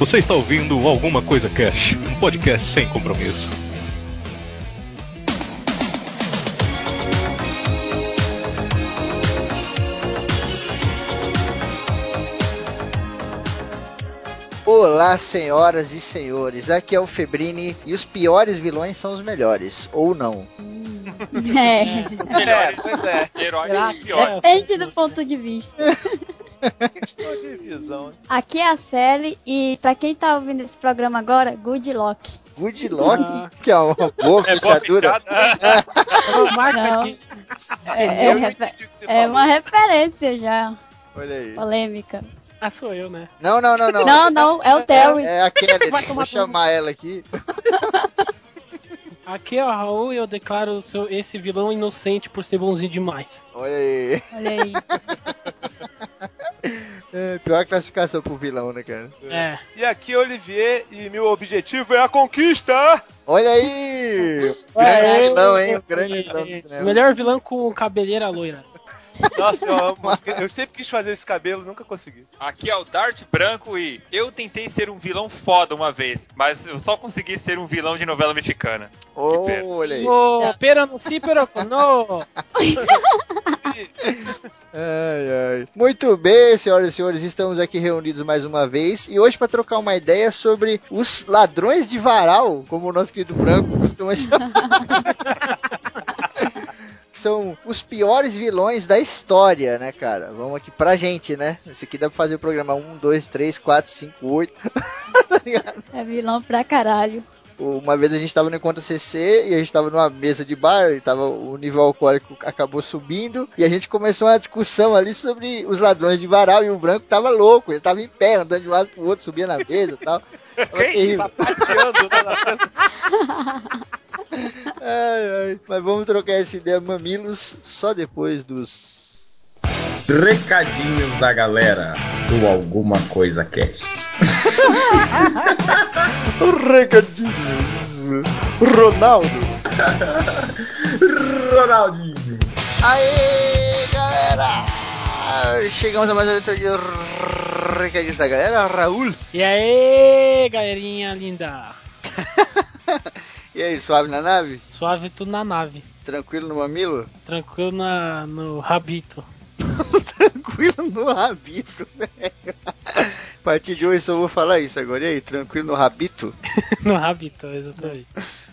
Você está ouvindo Alguma Coisa Cash, um podcast sem compromisso. Olá, senhoras e senhores. Aqui é o Febrini e os piores vilões são os melhores, ou não? É. É, pois é. Herói Será? e pior. Depende do ponto de vista. Questão de visão. Aqui é a Sally e pra quem tá ouvindo esse programa agora, good luck. Good Lock, Ah. que é uma boa É boa fechadura. É uma marca Não. de, de É, é é uma referência já, Olha aí. polêmica. Ah, sou eu, né? Não, não, não, não. Não, não, é o Terry. É a Kelly, Vai deixa tomar eu chamar ela aqui. Aqui é o Raul e eu declaro seu- esse vilão inocente por ser bonzinho demais. Olha aí. Olha aí. É, pior classificação pro vilão, né, cara? É. E aqui é Olivier e meu objetivo é a conquista! Olha aí! Grande vilão, hein? O grande vilão do cinema. Melhor vilão com cabeleira loira. Nossa, eu amo. Eu sempre quis fazer esse cabelo, nunca consegui. Aqui é o Dart Branco e eu tentei ser um vilão foda uma vez, mas eu só consegui ser um vilão de novela mexicana. Oh, olha aí. Ô, pero no si, pero no. Ai, ai. Muito bem, senhoras e senhores, estamos aqui reunidos mais uma vez e hoje para trocar uma ideia sobre os ladrões de varal, como o nosso querido Branco costuma chamar. São os piores vilões da história, né, cara? Vamos aqui pra gente, né? Esse aqui dá pra fazer o programa 1, 2, 3, 4, 5, 8. É vilão pra caralho. Uma vez a gente tava no Encontro CC e a gente tava numa mesa de bar, e tava, o nível alcoólico acabou subindo, e a gente começou uma discussão ali sobre os ladrões de varal, e o branco tava louco, ele tava em pé, andando de um lado pro outro, subia na mesa e tal. Tava terrível. Pateando né, na mesa. Ai, ai. Mas vamos trocar essa ideia, mamilos, só depois dos. Recadinhos da galera do Alguma Coisa Cast. Recadinhos. Ronaldo. Ronaldinho. Aê, galera! Chegamos a mais uma leitura de recadinhos da galera, Raul. E aí, galerinha linda. E aí, suave na nave? Suave tudo na nave. Tranquilo no mamilo? Tranquilo na, no rabito. Tranquilo no rabito, velho. A partir de hoje só vou falar isso agora. E aí, tranquilo no rabito? no rabito, exatamente.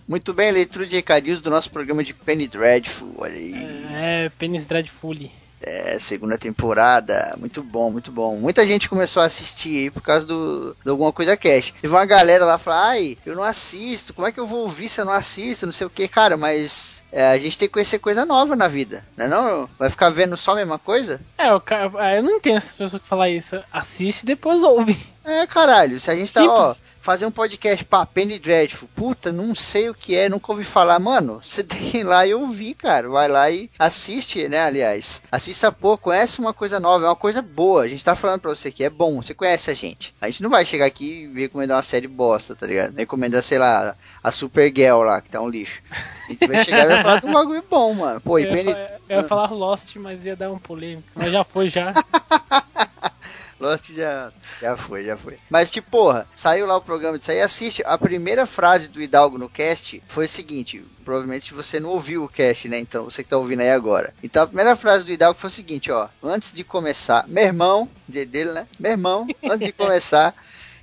Muito bem, leitura de recadinhos do nosso programa de Penny Dreadful. Olha aí. É, Penis Dreadful. É, segunda temporada. Muito bom, muito bom. Muita gente começou a assistir aí por causa do, do Alguma Coisa Cash. Teve uma galera lá falar, ai, eu não assisto, como é que eu vou ouvir se eu não assisto, não sei o que, cara, mas é, a gente tem que conhecer coisa nova na vida, né não? Vai ficar vendo só a mesma coisa? É, o cara, eu não entendo essas pessoas que falam isso. Assiste e depois ouve. É, caralho, se a gente tá, ó. Fazer um podcast pra Penny Dreadful, puta, não sei o que é, nunca ouvi falar, mano, você tem que ir lá e ouvir, cara, vai lá e assiste, né, aliás, assista pouco, conhece uma coisa nova, é uma coisa boa, a gente tá falando pra você que é bom, você conhece a gente, a gente não vai chegar aqui e recomendar uma série bosta, tá ligado, recomendar, sei lá, a Supergirl lá, que tá um lixo, a gente vai chegar e vai falar de um bagulho bom, mano, pô, e Eu ia, Penny... eu ia falar Lost, mas ia dar um polêmico. Mas já foi já. Lost já, já foi, já foi. Mas, tipo, porra, saiu lá o programa disso aí, assiste. A primeira frase do Hidalgo no cast foi o seguinte: provavelmente você não ouviu o cast, né? Então, você que tá ouvindo aí agora. Então, a primeira frase do Hidalgo foi o seguinte: ó, antes de começar, meu irmão, dele, né? Meu irmão, antes de começar.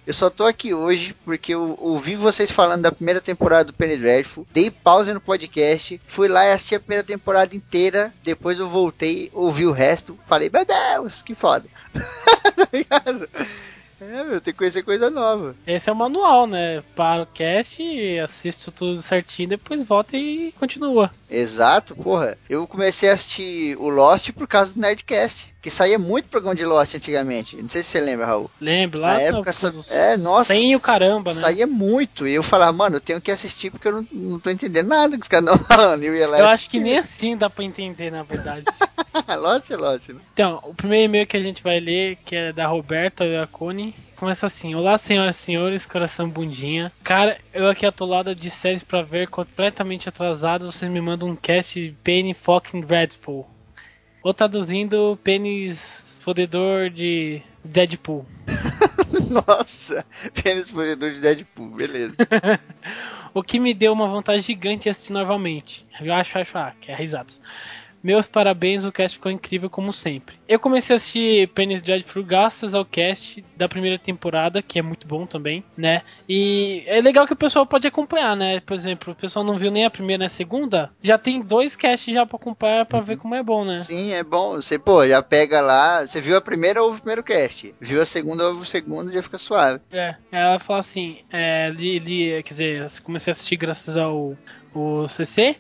Eu só tô aqui hoje porque eu ouvi vocês falando da primeira temporada do Penny Dreadful, dei pausa no podcast, fui lá e assisti a primeira temporada inteira, depois eu voltei, ouvi o resto, falei, meu Deus, que foda. tá ligado? É, meu, tem que conhecer coisa nova. Esse é o manual, né? Para o cast, assiste tudo certinho, depois volta e continua. Exato, porra. Eu comecei a assistir o Lost por causa do Nerdcast, que saía muito programa de Lost antigamente. Não sei se você lembra, Raul. Lembra lá? Na época, sa- nos é, nossa. 100 o caramba, né? Saía muito. E eu falava, mano, eu tenho que assistir porque eu não, não tô entendendo nada que os caras estão falando. Eu, ia lá e Eu acho que nem assim dá pra entender, na verdade. Lost é Lost, né? Então, o primeiro e-mail que a gente vai ler, que é da Roberta Iacone, começa assim: Olá, senhoras e senhores, coração bundinha. Cara, eu aqui atolada de séries pra ver, completamente atrasado, vocês me mandam um cast de Penny Fucking Dreadful. Ou traduzindo, pênis fodedor de Deadpool. Nossa, pênis fodedor de Deadpool, beleza. o que me deu uma vontade gigante de assistir novamente. Eu acho, acho, ah, que é risados. Meus parabéns, o cast ficou incrível como sempre. Eu comecei a assistir Penny's Dreadful graças ao cast da primeira temporada, que é muito bom também, né? E é legal que o pessoal pode acompanhar, né? Por exemplo, o pessoal não viu nem a primeira nem a segunda, já tem dois casts já pra acompanhar pra ver como é bom, né? Sim, é bom. Você, pô, já pega lá. Você viu a primeira, ouve o primeiro cast. Viu a segunda, ouve o segundo e já fica suave. É, ela fala assim, é, li, li, quer dizer, comecei a assistir graças ao o CC.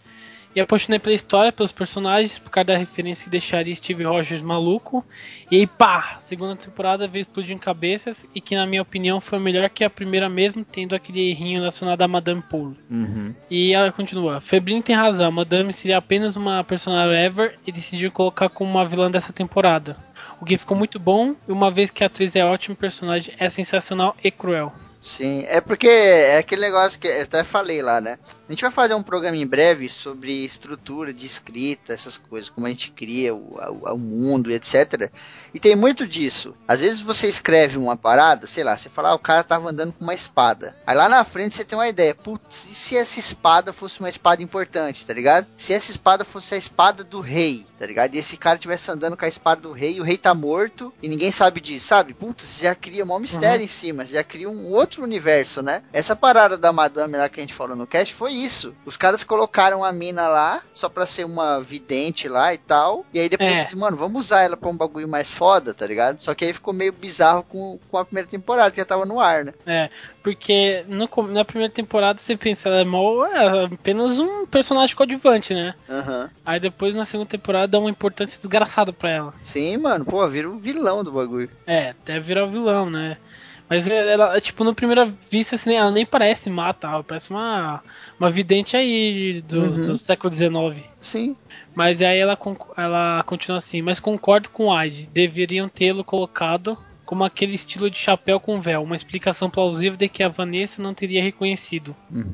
E apaixonei pela história, pelos personagens, por causa da referência que deixaria Steve Rogers maluco. E aí, pá! Segunda temporada veio explodindo cabeças e que, na minha opinião, foi melhor que a primeira mesmo, tendo aquele errinho relacionado a Madame Paul. Uhum. E ela continua. Febrino tem razão, Madame seria apenas uma personagem ever e decidiu colocar como uma vilã dessa temporada. O que ficou muito bom, e uma vez que a atriz é ótima, o personagem é sensacional e cruel. Sim, é porque é aquele negócio que eu até falei lá, né? A gente vai fazer um programa em breve sobre estrutura de escrita, essas coisas, como a gente cria o, o, o mundo e etc. E tem muito disso. Às vezes você escreve uma parada, sei lá, você fala, ah, o cara tava andando com uma espada. Aí lá na frente você tem uma ideia, putz, e se essa espada fosse uma espada importante, tá ligado? Se essa espada fosse a espada do rei, tá ligado? E esse cara tivesse andando com a espada do rei, e o rei tá morto e ninguém sabe disso, sabe? Putz, já cria um mistério uhum. em cima, já cria um outro universo, né? Essa parada da Madame lá que a gente falou no cast foi isso. Os caras colocaram a mina lá só pra ser uma vidente lá e tal. E aí depois é. disse, mano, vamos usar ela pra um bagulho mais foda, tá ligado? Só que aí ficou meio bizarro com, com a primeira temporada, que já tava no ar, né? É, porque no, na primeira temporada você pensa, ela é, mal, é apenas um personagem coadjuvante, né? Uhum. Aí depois na segunda temporada dá uma importância desgraçada pra ela. Sim, mano, pô, vira o vilão do bagulho. É, deve virar o vilão, né? Mas ela, tipo, no primeira vista, assim, ela nem parece mata, ela parece uma, uma vidente aí do, uhum. do século XIX. Sim. Mas aí ela, ela continua assim, mas concordo com o Aide, deveriam tê-lo colocado como aquele estilo de chapéu com véu, uma explicação plausível de que a Vanessa não teria reconhecido. Uhum.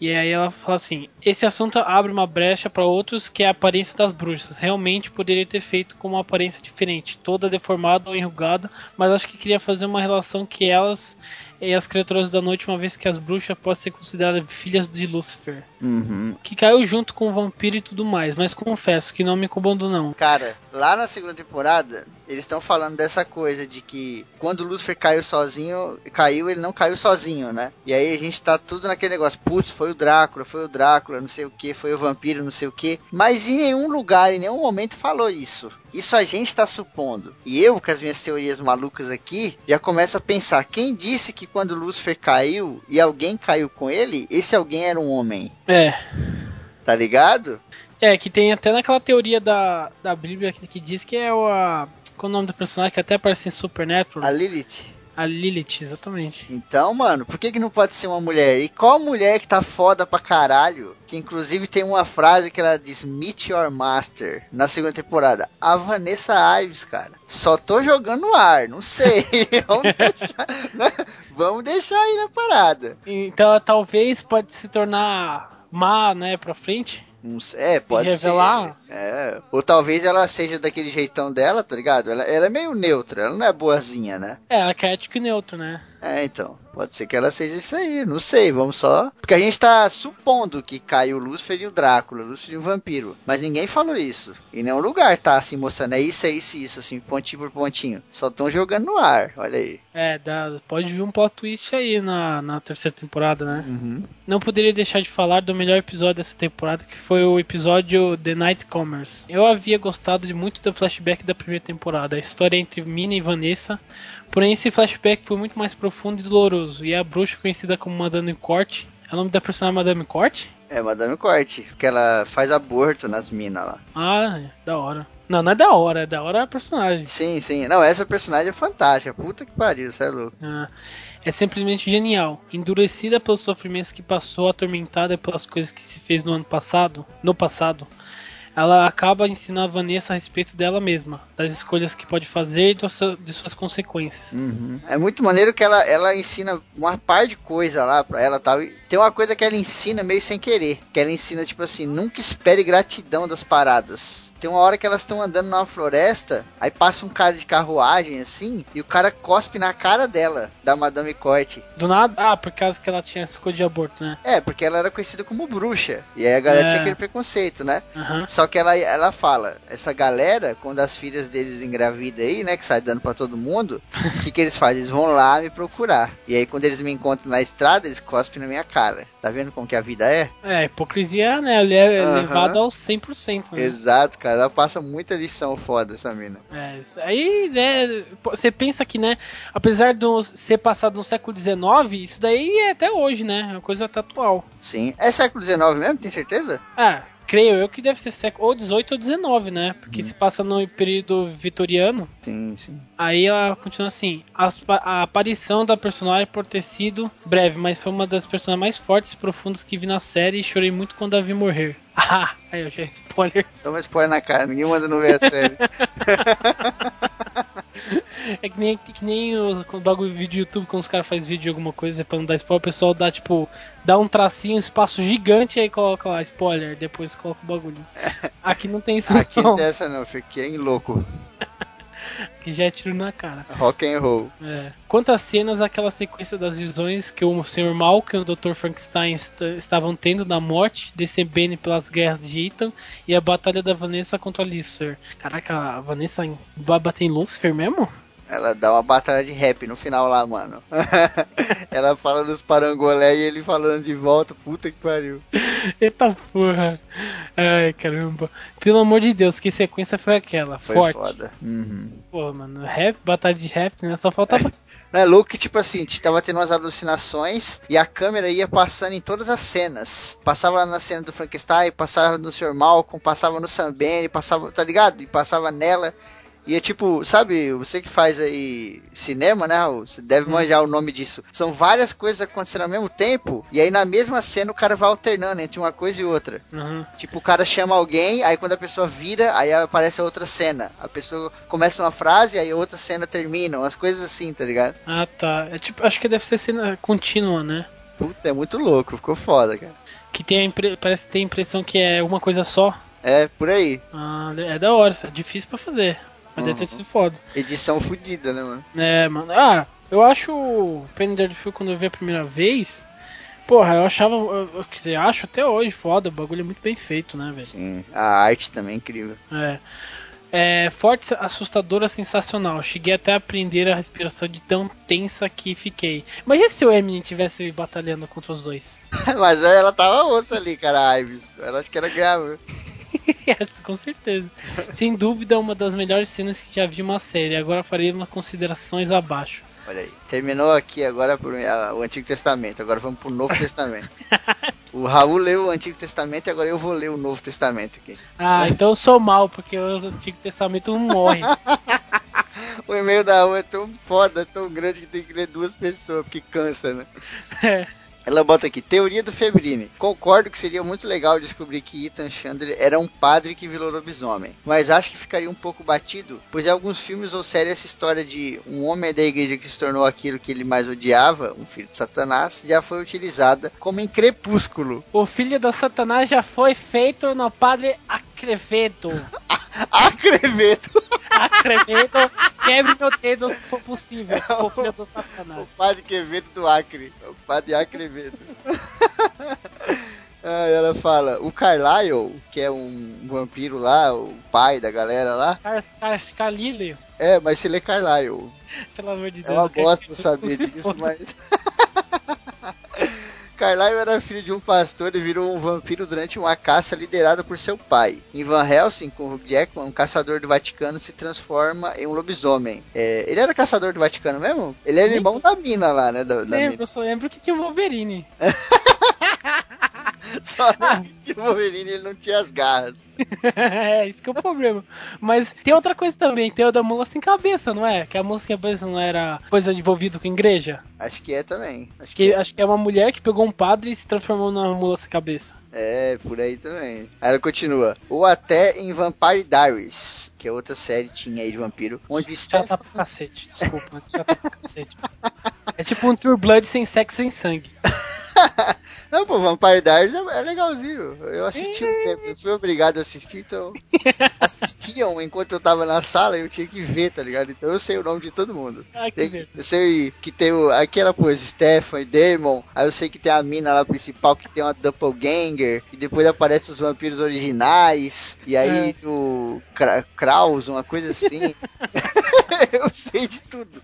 E aí ela fala assim: esse assunto abre uma brecha para outros que é a aparência das bruxas. Realmente poderia ter feito com uma aparência diferente, toda deformada ou enrugada, mas acho que queria fazer uma relação que elas e as criaturas da noite, uma vez que as bruxas podem ser consideradas filhas de Lúcifer. Uhum. Que caiu junto com o vampiro e tudo mais, mas confesso que não me incomodou não. Cara, lá na segunda temporada, eles estão falando dessa coisa de que quando o Lúcifer caiu sozinho, caiu, ele não caiu sozinho, né? E aí a gente tá tudo naquele negócio, putz, foi o Drácula, foi o Drácula, não sei o que, foi o vampiro, não sei o que. Mas em nenhum lugar, em nenhum momento falou isso. Isso a gente está supondo. E eu, com as minhas teorias malucas aqui, já começo a pensar: quem disse que quando Lúcifer caiu e alguém caiu com ele, esse alguém era um homem? É. Tá ligado? É, que tem até naquela teoria da, da Bíblia que, que diz que é o. A, qual é o nome do personagem que até aparece em Supernatural? A Lilith. A Lilith, exatamente. Então, mano, por que, que não pode ser uma mulher? E qual mulher que tá foda pra caralho? Que inclusive tem uma frase que ela diz Meet Your Master na segunda temporada. A Vanessa Ives, cara. Só tô jogando no ar, não sei. Vamos deixar, né? Vamos deixar aí na parada. Então ela talvez pode se tornar má, né, pra frente. É, se pode revelar. ser. É. Ou talvez ela seja daquele jeitão dela, tá ligado? Ela, ela é meio neutra, ela não é boazinha, né? É, ela é ético e neutro, né? É, então. Pode ser que ela seja isso aí, não sei, vamos só. Porque a gente tá supondo que caiu o Lúcifer e o Drácula, o Lúcifer e o vampiro. Mas ninguém falou isso. Em nenhum lugar tá assim mostrando, é isso, é isso, isso, assim, pontinho por pontinho. Só estão jogando no ar, olha aí. É, dá, pode vir um plot twist aí na, na terceira temporada, né? Uhum. Não poderia deixar de falar do melhor episódio dessa temporada, que foi o episódio The Night Commerce. Eu havia gostado de muito do flashback da primeira temporada, a história entre Mina e Vanessa Porém, esse flashback foi muito mais profundo e doloroso, e a bruxa conhecida como Madame Corte. É o nome da personagem Madame Corte? É, Madame Corte, porque ela faz aborto nas minas lá. Ah, é, da hora. Não, não é da hora, é da hora a personagem. Sim, sim. Não, essa personagem é fantástica. Puta que pariu, você é louco. Ah, é simplesmente genial. Endurecida pelos sofrimentos que passou, atormentada pelas coisas que se fez no ano passado, no passado, ela acaba ensinando a Vanessa a respeito dela mesma, das escolhas que pode fazer e de suas consequências. Uhum. É muito maneiro que ela, ela ensina uma par de coisa lá pra ela tal. E tem uma coisa que ela ensina meio sem querer, que ela ensina tipo assim, nunca espere gratidão das paradas. Tem uma hora que elas estão andando numa floresta, aí passa um cara de carruagem assim, e o cara cospe na cara dela, da Madame Corte. Do nada? Ah, por causa que ela tinha escolha de aborto, né? É, porque ela era conhecida como bruxa. E aí a galera É. tinha aquele preconceito, né? Aham. Só que ela, ela fala, essa galera, quando as filhas deles engravidam aí, né, que sai dando pra todo mundo, o que, que eles fazem? Eles vão lá me procurar. E aí quando eles me encontram na estrada, eles cospem na minha cara. Tá vendo como que a vida é? É, hipocrisia, né? Ele é Aham. levado aos 100%, né? Exato, cara. Ela passa muita lição foda, essa mina. É, aí, né, você pensa que, né, apesar de ser passado no século XIX, isso daí é até hoje, né, é uma coisa até atual. Sim. É século XIX mesmo? Tem certeza? Ah, creio eu que deve ser século ou 18 ou 19, né, porque se passa no período vitoriano, Sim, sim. aí ela continua assim, a, a aparição da personagem por ter sido breve, mas foi uma das personagens mais fortes e profundas que vi na série e chorei muito quando a vi morrer. Ah, aí eu já spoiler. Toma spoiler na cara, ninguém manda não ver a série. É que nem, que nem o, bagulho de vídeo YouTube, quando os caras fazem vídeo de alguma coisa pra não dar spoiler, o pessoal dá tipo, dá um tracinho, um espaço gigante e aí coloca lá spoiler, depois coloca o bagulho. Aqui não tem isso Aqui não, não tem essa não, fiquei em louco. que já é tiro na cara. Rock and roll. É. Quantas cenas aquela sequência das visões que o Sr. Malcolm e o Dr. Frankenstein est- estavam tendo da morte, descendendo pelas guerras de Ethan e a batalha da Vanessa contra a Lucifer. Caraca, a Vanessa vai bater em Lucifer mesmo? Ela dá uma batalha de rap no final lá, mano. Ela fala dos parangolé e ele falando de volta. Puta que pariu. Eita porra. Ai, caramba. Pelo amor de Deus, que sequência foi aquela? Foi Forte. foda. Uhum. Porra, mano. Rap, batalha de rap, né? Só faltava. Não é louco que, tipo assim, tava tendo umas alucinações e a câmera ia passando em todas as cenas. Passava na cena do Frankenstein, passava no Sr. Malcolm, passava no Sam Bene, passava, tá ligado? E passava nela. E é tipo, sabe, você que faz aí cinema, né? Você deve manjar o nome disso. São várias coisas acontecendo ao mesmo tempo, e aí na mesma cena o cara vai alternando entre uma coisa e outra. Uhum. Tipo, o cara chama alguém, aí quando a pessoa vira, aí aparece a outra cena. A pessoa começa uma frase, aí outra cena termina, umas coisas assim, tá ligado? Ah, tá. É tipo, acho que deve ser cena contínua, né? Puta, é muito louco, ficou foda, cara. Que tem a impre... parece ter a impressão que é uma coisa só. É, por aí. Ah, é da hora, é difícil pra fazer. Mas deve ter Uhum. sido foda. Edição fodida, né, mano? É, mano. Ah, eu acho o Penny Dreadful quando eu vi a primeira vez. Porra, eu achava. Eu, eu, quer dizer, acho até hoje foda. O bagulho é muito bem feito, né, velho? Sim. A arte também é incrível. É. É, forte, assustadora, sensacional. Cheguei até a aprender a respiração de tão tensa que fiquei. Imagina se o Eminem tivesse batalhando contra os dois. Mas ela tava osso ali, cara, a Ives. Ela acho que era grave. Com certeza. Sem dúvida, uma das melhores cenas que já vi uma série. Agora farei umas considerações abaixo. Olha aí. Terminou aqui agora pro- a- o Antigo Testamento. Agora vamos pro Novo Testamento. O Raul leu o Antigo Testamento e agora eu vou ler o Novo Testamento aqui. Ah, então eu sou mal, porque o Antigo Testamento não morre. O e-mail da Raul é tão foda, tão grande que tem que ler duas pessoas, porque cansa, né? É. Ela bota aqui, teoria do Febrini. Concordo que seria muito legal descobrir que Ethan Chandler era um padre que virou lobisomem. Mas acho que ficaria um pouco batido, pois em alguns filmes ou séries essa história de um homem da igreja que se tornou aquilo que ele mais odiava, um filho de Satanás, já foi utilizada como em Crepúsculo. O filho da Satanás já foi feito no Padre Acrevedo. Acrevedo! Acrevedo, quebre meu dedo se for possível, se for filho do O Satanás. padre Quevedo do Acre. O padre Acrevedo. Ah, ela fala, o Carlyle, que é um vampiro lá, o pai da galera lá, Car- Car- Carlíleo, é, mas se lê Carlyle. pelo amor de É Deus. quero bosta que- saber disso, mas. Carlyle era filho de um pastor e virou um vampiro durante uma caça liderada por seu pai. Em Van Helsing, com Hugh Jackman, um caçador do Vaticano se transforma em um lobisomem. É, ele era caçador do Vaticano mesmo? Ele era Nem- irmão da mina lá, né? Da, da Lembro, mina. eu só lembro que tinha o Wolverine. Só que o Wolverine ele não tinha as garras. é, isso que é o problema. Mas tem outra coisa também, tem o da mula sem cabeça, não é? Que a mula sem cabeça não era coisa envolvida com igreja? Acho que é também. Acho que Que é. acho que é uma mulher que pegou um padre e se transformou numa mula sem cabeça. É, por aí também. Aí ela continua. Ou até em Vampire Diaries, que é outra série tinha aí de vampiro, onde Já Steph tá pro cacete, desculpa, já tá pro cacete. É tipo um True Blood sem sexo sem sangue. Não, pô, Vampire Diaries é, é legalzinho. Eu assisti um tempo, eu fui obrigado a assistir, então. Assistiam enquanto eu tava na sala e eu tinha que ver, tá ligado? Então eu sei o nome de todo mundo. Ai, que Tem- eu sei que tem o, aquela coisa, Stefan Damon. Aí eu sei que tem a mina lá principal que tem uma doppelganger. E depois aparecem os vampiros originais. E aí o Kra- Kraus, uma coisa assim. eu sei de tudo.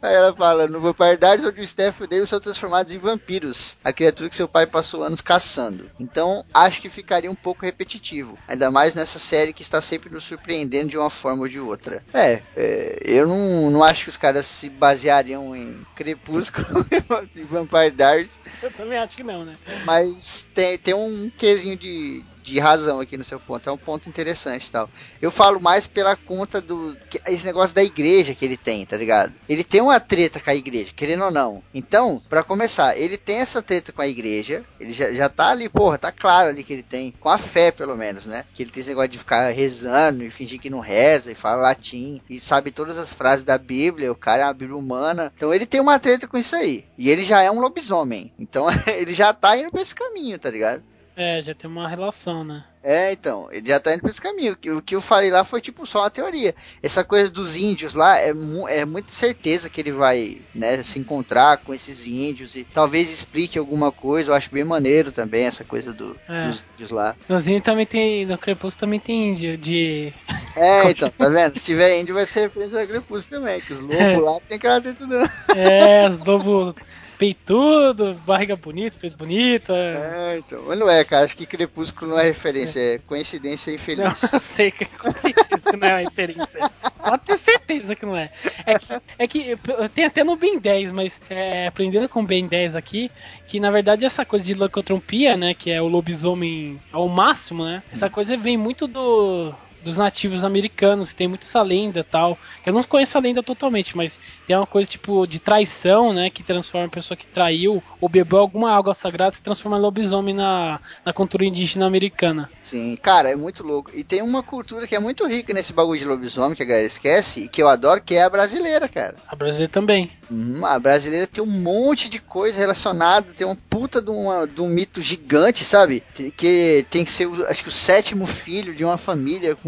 Aí ela fala, no Vampire onde o Steph e o são transformados em vampiros, a criatura que seu pai passou anos caçando. Então, acho que ficaria um pouco repetitivo, ainda mais nessa série que está sempre nos surpreendendo de uma forma ou de outra. É, é, eu não, não acho que os caras se baseariam em Crepúsculo e Vampire Diaries, Eu também acho que não, né? mas tem, tem um quesinho de, de razão aqui no seu ponto. É um ponto interessante tal. Eu falo mais pela conta do. que- Esse negócio da igreja que ele tem, tá ligado? Ele tem uma treta com a igreja, querendo ou não. Então, pra começar, ele tem essa treta com a igreja. Ele já, já tá ali, porra, tá claro ali que ele tem. Com a fé, pelo menos, né? Que ele tem esse negócio de ficar rezando e fingir que não reza e fala latim. E sabe todas as frases da Bíblia. O cara é uma Bíblia humana. Então ele tem uma treta com isso aí. E ele já é um lobisomem. Então ele já tá indo pra esse caminho, tá ligado? É, já tem uma relação, né? É, então, ele já tá indo pra esse caminho. O que- O que eu falei lá foi tipo só uma teoria. Essa coisa dos índios lá é, mu é muito certeza que ele vai, né, se encontrar com esses índios e talvez explique alguma coisa. Eu acho bem maneiro também essa coisa do, É. dos índios lá. No Zinho também tem. No Crepúsculo também tem índio de. É, então, tá vendo? Se tiver índio vai ser referência a Crepúsculo também, que os lobos lá tem cara dentro do. É, os lobos peitudo, barriga bonita, peito bonito. É. É, então. Mas não é, cara. Acho que Crepúsculo não é referência, é coincidência Não, infeliz. eu sei que com certeza que não é uma referência. Pode ter certeza que não é. É que, é que tem até no Ben 10, mas é, aprendendo com o Ben 10 aqui, que na verdade essa coisa de leucotropia, né, que é o lobisomem ao máximo, né, essa coisa vem muito do dos nativos americanos, tem muito essa lenda e tal. Eu não conheço a lenda totalmente, mas tem uma coisa tipo de traição, né? Que transforma a pessoa que traiu ou bebeu alguma água sagrada se transforma em lobisomem na, na cultura indígena americana. Sim, cara, é muito louco. E tem uma cultura que é muito rica nesse bagulho de lobisomem que a galera esquece e que eu adoro, que é a brasileira, cara. A brasileira também. Hum, a brasileira tem um monte de coisa relacionada, tem uma puta de, uma- de um mito gigante, sabe? Que- tem que ser, acho que o sétimo filho de uma família com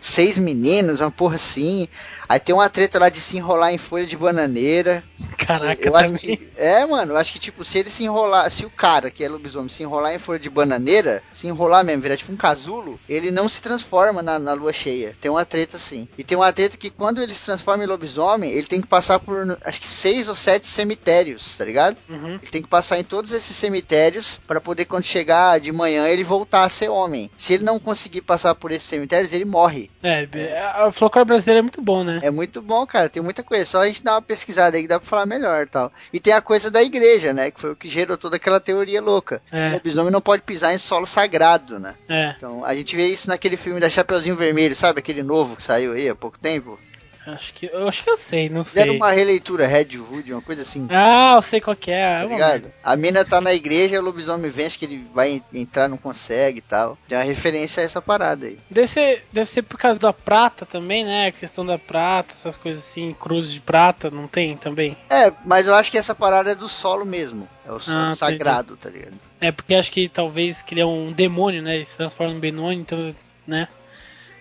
seis meninas, uma porra assim. Aí tem uma treta lá de se enrolar em folha de bananeira. Caraca, eu acho que, é, mano, eu acho que tipo, se ele se enrolar, se o cara que é lobisomem se enrolar em folha de bananeira, se enrolar mesmo, virar tipo um casulo, ele não se transforma na, na lua cheia. Tem uma treta assim. E tem uma treta que quando ele se transforma em lobisomem, ele tem que passar por acho que seis ou sete cemitérios, tá ligado? Uhum. Ele tem que passar em todos esses cemitérios para poder quando chegar de manhã ele voltar a ser homem. Se ele não conseguir passar por esses cemitérios, ele morre. É, a folclore brasileira é muito bom, né? É muito bom, cara. Tem muita coisa. Só a gente dá uma pesquisada aí que dá pra falar melhor e tal. E tem a coisa da igreja, né? Que foi o que gerou toda aquela teoria louca. É. O lobisomem não pode pisar em solo sagrado, né? É, Então a gente vê isso naquele filme da Chapeuzinho Vermelho, sabe? Aquele novo que saiu aí há pouco tempo. Acho que eu acho que eu sei, não sei. uma releitura Red Hood, uma coisa assim. Ah, eu sei qual que é. Tá ligado? A mina tá na igreja, o lobisomem vem, acho que ele vai en- entrar, não consegue e tal. Tem uma referência a essa parada aí. Deve ser, deve ser por causa da prata também, né? A questão da prata, essas coisas assim, cruz de prata, não tem também? É, mas eu acho que essa parada é do solo mesmo. É o solo Ah, sagrado, tá ligado? É porque acho que talvez que ele é um demônio, né? Ele se transforma em demônio, então, né?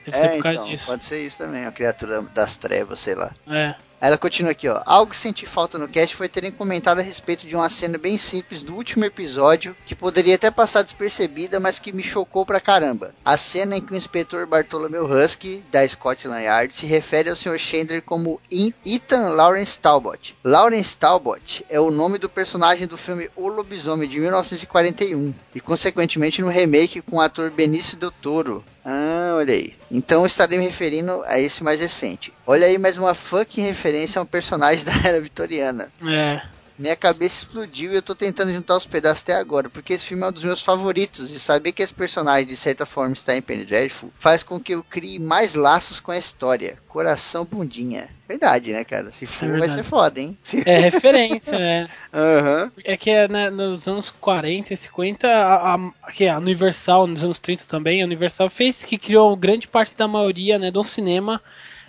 Deve ser É, por causa então, disso. pode ser isso também, a criatura das trevas, sei lá. É. Ela continua aqui, ó. Algo que senti falta no cast foi terem comentado a respeito de uma cena bem simples do último episódio, que poderia até passar despercebida, mas que me chocou pra caramba. A cena em que o inspetor Bartholomew Husky, da Scotland Yard, se refere ao Sr. Chandler como Ethan Lawrence Talbot. Lawrence Talbot é o nome do personagem do filme O Lobisomem, de 1941, e consequentemente no remake com o ator Benício Del Toro. Ah, olha aí. Então estarei me referindo a esse mais recente. Olha aí mais uma fucking referência a um personagem da era vitoriana. É. Minha cabeça explodiu e eu tô tentando juntar os pedaços até agora, porque esse filme é um dos meus favoritos e saber que esse personagem de certa forma está em Penny Dreadful faz com que eu crie mais laços com a história. Coração bundinha. Verdade, né, cara? Se for, vai verdade. ser foda, hein? É referência, né? Aham. É que é, né, nos anos 40 e 50, a, a, que é a Universal, nos anos 30 também, a Universal fez que criou grande parte da maioria né, do cinema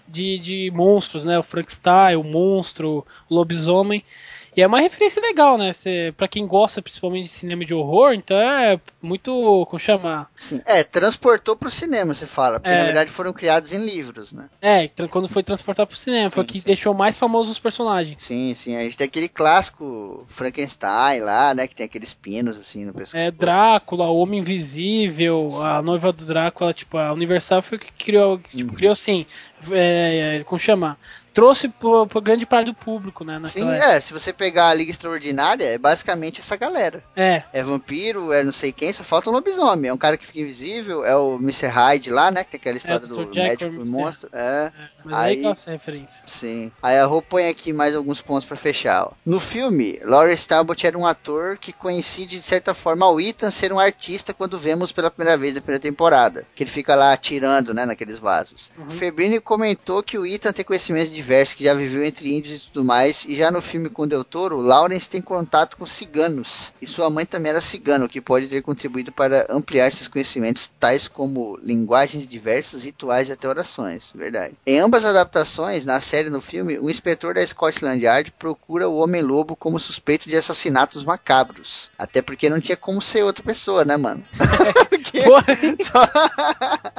de, de monstros, né? O Frankenstein, o monstro, o lobisomem. E é uma referência legal, né? Cê, pra quem gosta principalmente de cinema de horror, então é muito. Como chama? Sim. É, transportou pro cinema, você fala. Porque É. na verdade foram criados em livros, né? É, tra- quando foi transportar pro cinema, foi Sim, que sim. deixou mais famosos os personagens. Sim, sim. A gente tem aquele clássico Frankenstein lá, né? Que tem aqueles pinos assim no pescoço. É, Drácula, o Homem Invisível, a noiva do Drácula, tipo, a Universal foi que criou, tipo, Uhum. criou assim, é, é, como chama? Trouxe pro grande parte do público, né? Sim, época. é. Se você pegar a Liga Extraordinária, é basicamente essa galera. É, É vampiro, é não sei quem, só falta um lobisomem. É um cara que fica invisível, é o Mr. Hyde lá, né? Que tem aquela história do Dr. Jekyll, médico e monstro. É, mas Aí- aí legal essa referência. sim. Aí a Rô põe aqui mais alguns pontos pra fechar. ó. No filme, Lawrence Talbot era um ator que coincide de certa forma ao Ethan ser um artista quando vemos pela primeira vez na primeira temporada. Que ele fica lá atirando, né, naqueles vasos. Febrini comentou que o Ethan tem conhecimentos que já viveu entre índios e tudo mais. E já no filme com Del Toro, Lawrence tem contato com ciganos. E sua mãe também era cigana, o que pode ter contribuído para ampliar seus conhecimentos, tais como linguagens diversas, rituais e até orações. Verdade. Em ambas as adaptações, na série e no filme, o inspetor da Scotland Yard procura o Homem-Lobo como suspeito de assassinatos macabros. Até porque não tinha como ser outra pessoa, né, mano? Porra,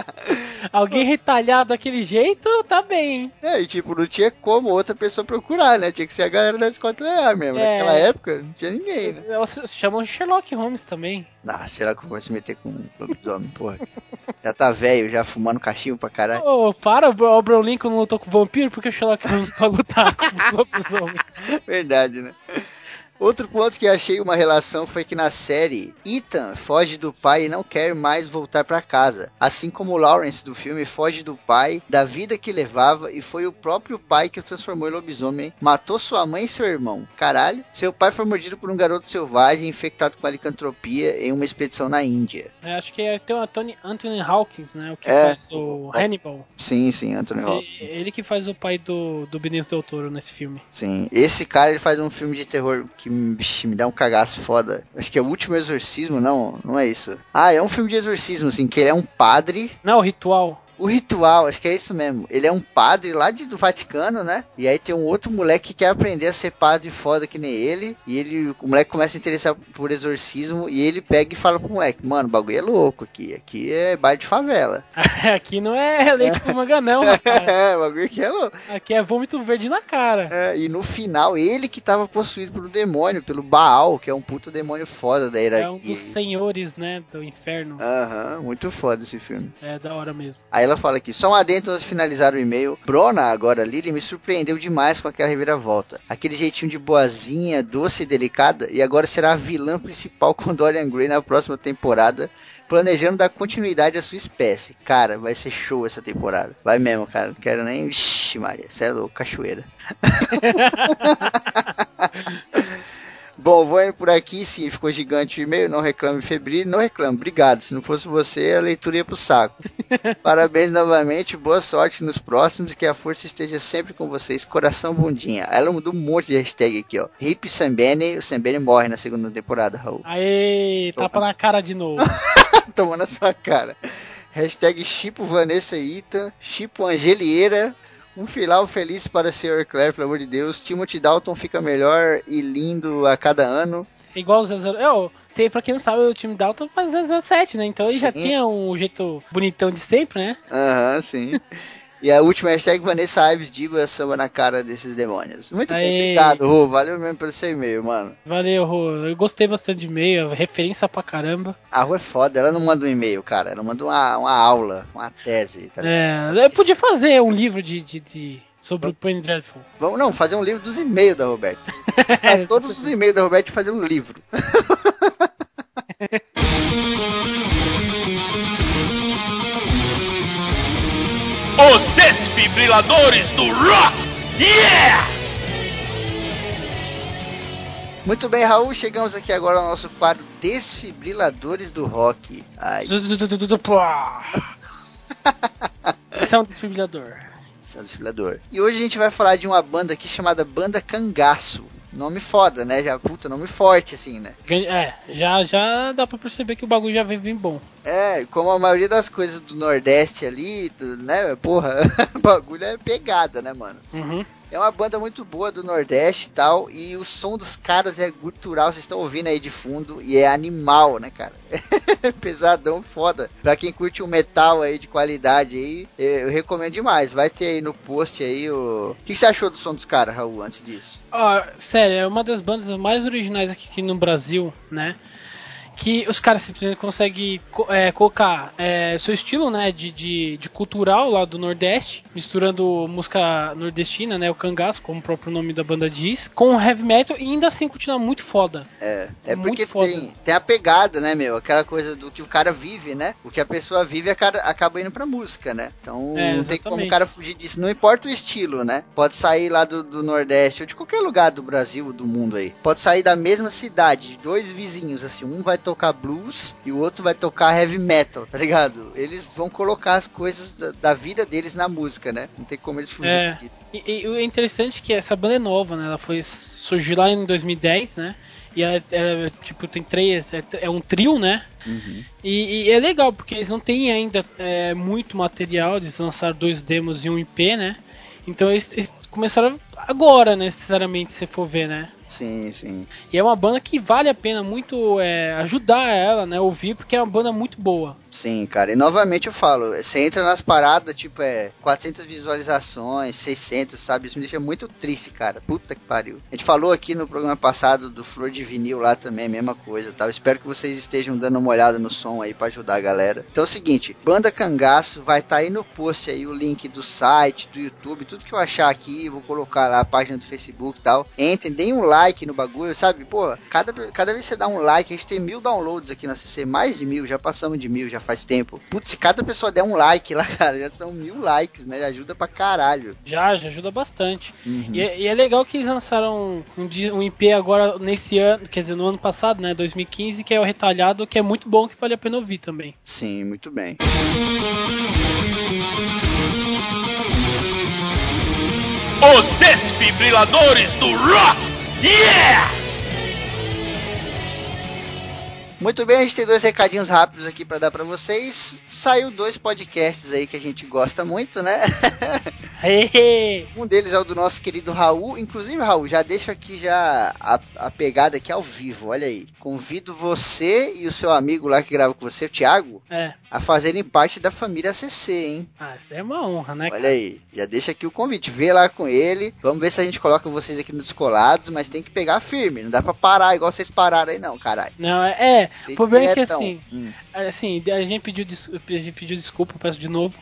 alguém retalhado daquele jeito, tá bem? É, e tipo, não tinha como outra pessoa procurar, né? Tinha que ser a galera da Scotland mesmo. É. Naquela época, não tinha ninguém, né? Elas chamam de Sherlock Holmes também. Ah, será que eu vou se meter com um lobisomem, porra? Já tá velho, já fumando cachimbo pra caralho. Ô, para, o Abraham Lincoln não lutou com o vampiro, porque o Sherlock Holmes vai lutar com o lobisomem. Verdade, né? Outro ponto que achei uma relação foi que na série, Ethan foge do pai e não quer mais voltar pra casa. Assim como Lawrence do filme foge do pai, da vida que levava e foi o próprio pai que o transformou em lobisomem, matou sua mãe e seu irmão. Caralho. Seu pai foi mordido por um garoto selvagem infectado com a licantropia em uma expedição na Índia. É, acho que é, tem o Anthony, Anthony Hawkins, né? O que É. faz o Hannibal. Sim, sim, Anthony Ele, Hopkins. ele que faz o pai do, do Benício Del Toro nesse filme. Sim, esse cara ele faz um filme de terror que vixe, me dá um cagaço foda. Acho que é o último exorcismo, não, não é isso. Ah, é um filme de exorcismo, assim, que ele é um padre. Não, o ritual. O ritual, acho que é isso mesmo. Ele é um padre lá de, do Vaticano, né? E aí tem um outro moleque que quer aprender a ser padre foda que nem ele. E ele, o moleque começa a interessar por exorcismo. E ele pega e fala pro moleque: Mano, o bagulho é louco aqui. Aqui é bairro de favela. Aqui não é leite com manga, não, rapaz. É, o bagulho aqui é louco. Aqui é vômito verde na cara. É, e no final, ele que tava possuído um demônio, pelo Baal, que é um puta demônio foda da É hierarquia. um dos senhores, né, do inferno. Aham, muito foda esse filme. É da hora mesmo. Aí ela fala aqui, só um adentro antes de finalizar o e-mail. Brona, agora Lily, me surpreendeu demais com aquela reviravolta. Aquele jeitinho de boazinha, doce e delicada, e agora será a vilã principal com Dorian Gray na próxima temporada, planejando dar continuidade à sua espécie. Cara, vai ser show essa temporada. Vai mesmo, cara. Não quero nem. Vixe, Maria, cê é louco, cachoeira. Bom, vou indo por aqui, sim, ficou gigante o e-mail, não reclame febril, não reclame, obrigado, se não fosse você, a leitura ia pro saco. Parabéns novamente, boa sorte nos próximos e que a força esteja sempre com vocês, coração bundinha. Ela mudou um monte de hashtag aqui, ó. Hip Sambene, o Sambene morre na segunda temporada, Raul. Aê, tapa na cara de novo. Tomando a sua cara. Hashtag Chipo Vanessa Ita, Chipo Angelieira, um final feliz para o Sr. Claire, pelo amor de Deus. Timothy Dalton fica melhor e lindo a cada ano. Igual o 00. Eu, tem, pra quem não sabe, o time Dalton faz 007, né? Então ele já tinha um jeito bonitão de sempre, né? Aham, sim. E a última hashtag Vanessa Ives Diba samba na cara desses demônios. Muito bem, Aê. obrigado, Rô. Valeu mesmo pelo seu e-mail, mano. Valeu, Rô. Eu gostei bastante de e-mail, referência pra caramba. A Rô é foda, ela não manda um e-mail, cara. Ela manda uma, uma aula, uma tese, tá ligado? É, eu podia fazer um livro de, de, de- sobre o Penny Dreadful. Vamos não, fazer um livro dos e-mails da Roberta. Todos os e-mails da Roberta fazer um livro. Os desfibriladores do rock! Yeah! Muito bem, Raul, chegamos aqui agora ao nosso quadro Desfibriladores do Rock. Ai, Esse é um desfibrilador. esse é o desfibrilador. E hoje a gente vai falar de uma banda aqui chamada Banda Cangaço. Nome foda, né? Já, puta, nome forte, assim, né? É, já, já dá pra perceber que o bagulho já vem bem bom. É, como a maioria das coisas do Nordeste ali, do- né? Porra, o bagulho é pegada, né, mano? Uhum. É uma banda muito boa do Nordeste e tal. E o som dos caras é gutural, vocês estão ouvindo aí de fundo. E é animal, né, cara? Pesadão, foda. Pra quem curte um metal aí de qualidade aí, eu recomendo demais. Vai ter aí no post aí o. O que você achou do som dos caras, Raul, antes disso? Ó, sério, é uma das bandas mais originais aqui no Brasil, né? Que os caras simplesmente conseguem co- é, colocar é, seu estilo, né, de, de, de cultural lá do Nordeste, misturando música nordestina, né, o cangaço, como o próprio nome da banda diz, com heavy metal e ainda assim continua muito foda. É, é Muito porque foda. tem, tem a pegada, né, meu? Aquela coisa do que o cara vive, né? O que a pessoa vive acaba, acaba indo pra música, né? Então É, não tem como o cara fugir disso. Não importa o estilo, né? Pode sair lá do, do Nordeste ou de qualquer lugar do Brasil, do mundo aí. Pode sair da mesma cidade, de dois vizinhos, assim. Um vai tocar blues e o outro vai tocar heavy metal, tá ligado? Eles vão colocar as coisas da, da vida deles na música, né? Não tem como eles fugirem É. disso. E, o interessante é que essa banda é nova, né? Ela foi surgiu lá em 2010, né? E ela, ela, tipo, tem três, é, é um trio, né? Uhum. E, e é legal, porque eles não têm ainda é, muito material, eles lançaram dois demos e um IP, né? Então eles, eles começaram agora, né, necessariamente, se for ver, né? Sim, sim. E é uma banda que vale a pena muito é, ajudar ela, né, ouvir, porque é uma banda muito boa. Sim, cara. E novamente eu falo, você entra nas paradas, tipo, é 400 visualizações, 600, sabe? Isso me deixa muito triste, cara. Puta que pariu. A gente falou aqui no programa passado do Flor de Vinil lá também, mesma coisa, tal. Espero que vocês estejam dando uma olhada no som aí pra ajudar a galera. Então é o seguinte, Banda Cangaço vai estar aí no post aí o link do site, do YouTube, tudo que eu achar aqui, eu vou colocar lá a página do Facebook e tal. Entrem, deem um like no bagulho, sabe? Pô, cada, cada vez que você dá um like, a gente tem mil downloads aqui na CC, mais de mil, já passamos de mil, já faz tempo. Putz, se cada pessoa der um like lá, cara, já são mil likes, né? Ajuda pra caralho. Já, já ajuda bastante. Uhum. E, é- e é legal que eles lançaram um, um IP agora nesse ano, quer dizer, no ano passado, né, 2015, que é o Retalhado, que é muito bom, que vale a pena ouvir também. Sim, muito bem. Os desfibriladores do rock! Yeah! Muito bem, a gente tem dois recadinhos rápidos aqui pra dar pra vocês. Saiu dois podcasts aí que a gente gosta muito, né? Um deles é o do nosso querido Raul. Inclusive, Raul, já deixo aqui já a, a pegada aqui ao vivo. Olha aí. Convido você e o seu amigo lá que grava com você, o Thiago, É. a fazerem parte da família CC, hein? Ah, isso é uma honra, né? Olha aí. Já deixa aqui o convite. Vê lá com ele. Vamos ver se a gente coloca vocês aqui nos descolados, mas tem que pegar firme. Não dá pra parar igual vocês pararam aí, não, caralho. Não, é. É o problema é que assim, Hum. assim, a gente pediu, des- a gente pediu desculpa, peço de novo.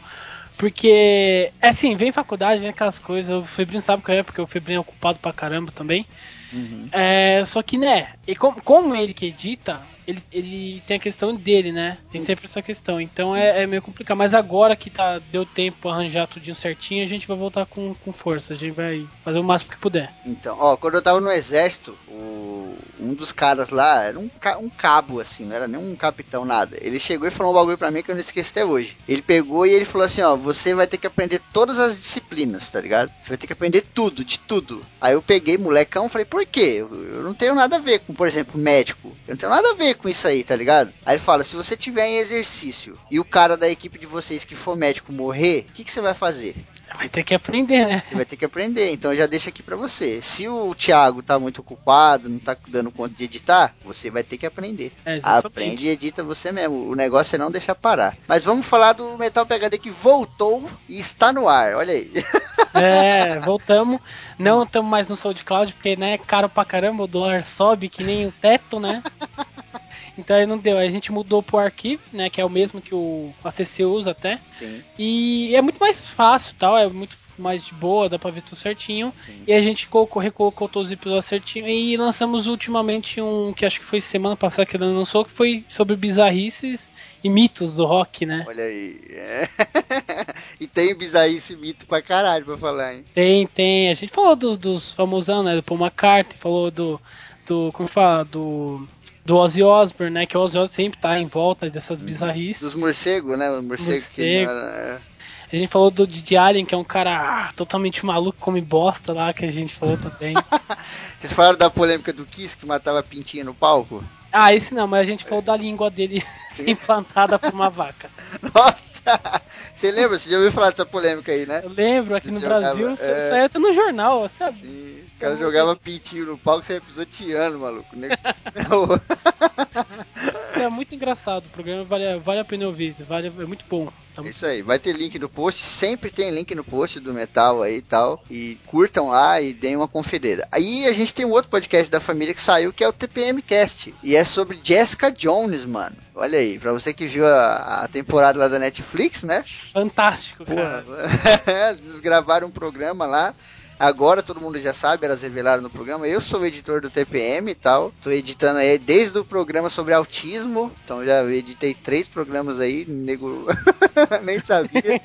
Porque, é assim, vem faculdade, vem aquelas coisas. O Febrinho sabe que é, porque o Febrinho é ocupado pra caramba também. Uhum. É, só que, né, e como, como ele que edita, ele, ele tem a questão dele, né? Tem sempre essa questão. Então é, é meio complicado. Mas agora que tá, deu tempo arranjar tudinho certinho, a gente vai voltar com, com força. A gente vai fazer o máximo que puder. Então, ó, quando eu tava no exército, o- um dos caras lá era um, um cabo, assim, não era nem um capitão, nada. Ele chegou e falou um bagulho pra mim que eu não esqueço até hoje. Ele pegou e ele falou assim, ó, você vai ter que aprender todas as disciplinas, tá ligado? Você vai ter que aprender tudo, de tudo. Aí eu peguei, molecão, falei, por quê? Eu, eu não tenho nada a ver com, por exemplo, médico. Eu não tenho nada a ver com isso aí, tá ligado? Aí ele fala, se você tiver em exercício e o cara da equipe de vocês que for médico morrer, o que, que você vai fazer? Vai ter que aprender, né? Você vai ter que aprender, então eu já deixo aqui pra você. Se o Thiago tá muito ocupado, não tá dando conta de editar, você vai ter que aprender. É. Aprende e edita você mesmo. O negócio é não deixar parar. Mas vamos falar do Metal PHD que voltou e está no ar. Olha aí. É, voltamos. Não estamos mais no SoundCloud, porque, né, caro pra caramba, o dólar sobe que nem o teto, né? Então aí não deu. Aí a gente mudou pro arquivo, né? Que é o mesmo que o ACC usa até. Sim, E é muito mais fácil tal, é muito mais de boa, dá pra ver tudo certinho. sim. E a gente colocou, recolocou todos os episódios certinho. E lançamos ultimamente um que acho que foi semana passada que ele lançou, que foi sobre bizarrices e mitos do rock, né? Olha aí. É. e tem bizarrice e mito pra caralho pra falar, hein? Tem, tem. A gente falou do- dos famosão, né? Do Paul McCartney, falou do do. Como fala? Do. Do Ozzy Osbourne, né? Que o Ozzy Osbourne sempre tá em volta dessas bizarrices. Dos morcegos, né? Os morcegos que Morcego. não era- A gente falou do de Alien, que é um cara ah, totalmente maluco, come bosta lá, que a gente falou também. Vocês falaram da polêmica do Kiss que matava pintinho no palco? ah, esse não, mas a gente falou da língua dele ser implantada por uma vaca. Nossa! Você lembra? Você já ouviu falar dessa polêmica aí, né? Eu lembro, aqui no Esse jogava, Brasil, é. saiu até no jornal, sabe? Sim. O cara jogava pintinho no palco e saia pisoteando, maluco. Nego- É muito engraçado, o programa vale, vale a pena ouvir, vale, é muito bom. Tá É muito- isso aí, vai ter link no post, sempre tem link no post do Metal aí e tal. E curtam lá e deem uma conferida. Aí a gente tem um outro podcast da família que saiu que é o TPM Cast. E é sobre Jessica Jones, mano. Olha aí, pra você que viu a, a temporada lá da Netflix, né? Fantástico, cara. Eles gravaram um programa lá. Agora todo mundo já sabe, elas revelaram no programa. Eu sou o editor do TPM e tal. Tô editando aí desde o programa sobre autismo. Então já editei três programas aí, nego nem sabia.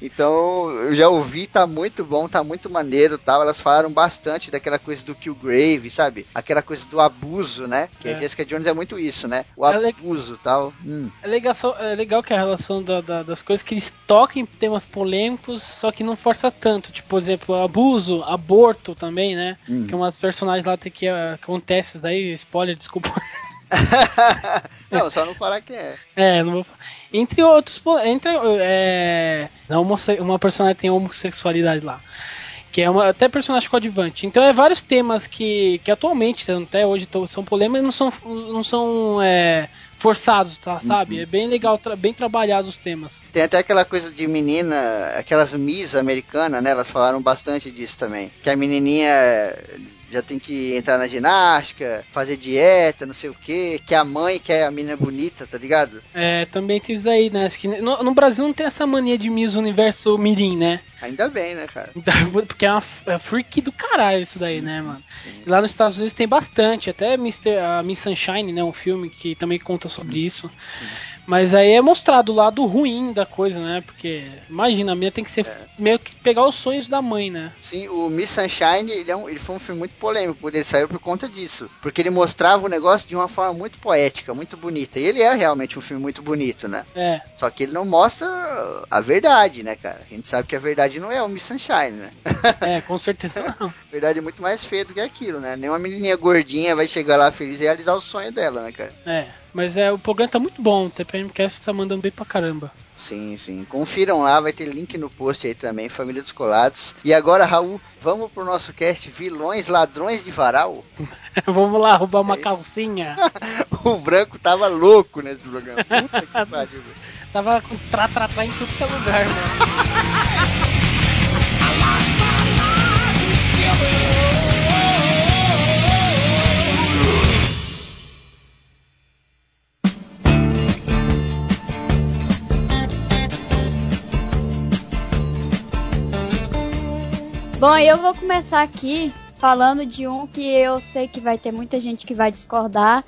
Então, eu já ouvi, tá muito bom, tá muito maneiro tal. Elas falaram bastante daquela coisa do Killgrave, sabe? Aquela coisa do abuso, né? Que É. a Jessica Jones é muito isso, né? O é- abuso tal. Hum. É legal, é legal que a relação da- da- das coisas que eles tocam em temas polêmicos, só que não força tanto. Tipo, por exemplo, abuso, aborto também, né? Hum. Que umas personagens lá tem que ah, acontece isso daí, spoiler, desculpa. Não, só não falar quem é. É, não vou falar. Entre outros, entre é, homosse- uma personagem tem homossexualidade lá. Que é uma, até personagem coadjuvante. Então é vários temas que, que atualmente, até hoje, são polêmicos, não são, não são é, forçados, tá, sabe? É bem legal, tra- bem trabalhados os temas. Tem até aquela coisa de menina, aquelas Miss americanas, né? Elas falaram bastante disso também. Que a menininha já tem que entrar na ginástica, fazer dieta, não sei o que, que a mãe quer a menina bonita, tá ligado? É, também tem isso aí, né? Que no, no Brasil não tem essa mania de Miss Universo Mirim, né? Ainda bem, né, cara? Porque é uma é freak do caralho isso daí, né, mano? E lá nos Estados Unidos tem bastante, até Mr., a Miss Sunshine, né? Um filme que também conta sobre isso. Mas aí é mostrado o lado ruim da coisa, né? Porque, imagina, a minha tem que ser meio que pegar os sonhos da mãe, né? Sim, o Miss Sunshine, ele, é um- ele foi um filme muito polêmico ele saiu por conta disso. Porque ele mostrava o negócio de uma forma muito poética, muito bonita. E ele é realmente um filme muito bonito, né? É, Só que ele não mostra a verdade, né, cara? A gente sabe que a verdade não é o Miss Sunshine, né? é, com certeza não. verdade é muito mais feio do que aquilo, né? Nenhuma menininha gordinha vai chegar lá feliz e realizar o sonho dela, né, cara? É, mas é, o programa tá muito bom, o TPMcast tá mandando bem pra caramba. Sim, sim. Confiram lá, vai ter link no post aí também, Família dos Colados. E agora, Raul, vamos pro nosso cast Vilões Ladrões de Varal? Vamos lá roubar uma calcinha. o branco tava louco nesse programa. Puta que pariu. Tava com tra-tra-tra em tudo que é lugar, mano. Bom, eu vou começar aqui falando de um que eu sei que vai ter muita gente que vai discordar,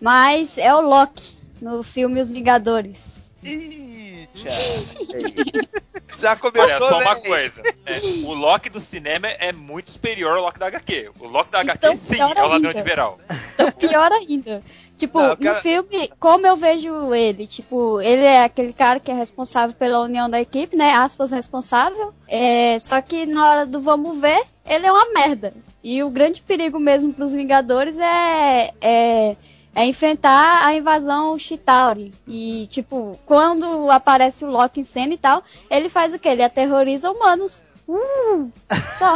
mas é o Loki no filme Os Vingadores. Já começou, Olha, só né? uma coisa. é, o Loki do cinema é muito superior ao Loki da HQ. O Loki da HQ, Então, sim, pior é o ladrão ainda. de Veral. Então, pior ainda. Tipo, Não, no filme, como eu vejo ele? Tipo, ele é aquele cara que é responsável pela união da equipe, né? Aspas, responsável. É, só que na hora do vamos ver, ele é uma merda. E o grande perigo mesmo pros Vingadores é, é, é enfrentar a invasão Chitauri. E, tipo, quando aparece o Loki em cena e tal, ele faz o quê? Ele aterroriza humanos. Uh, só.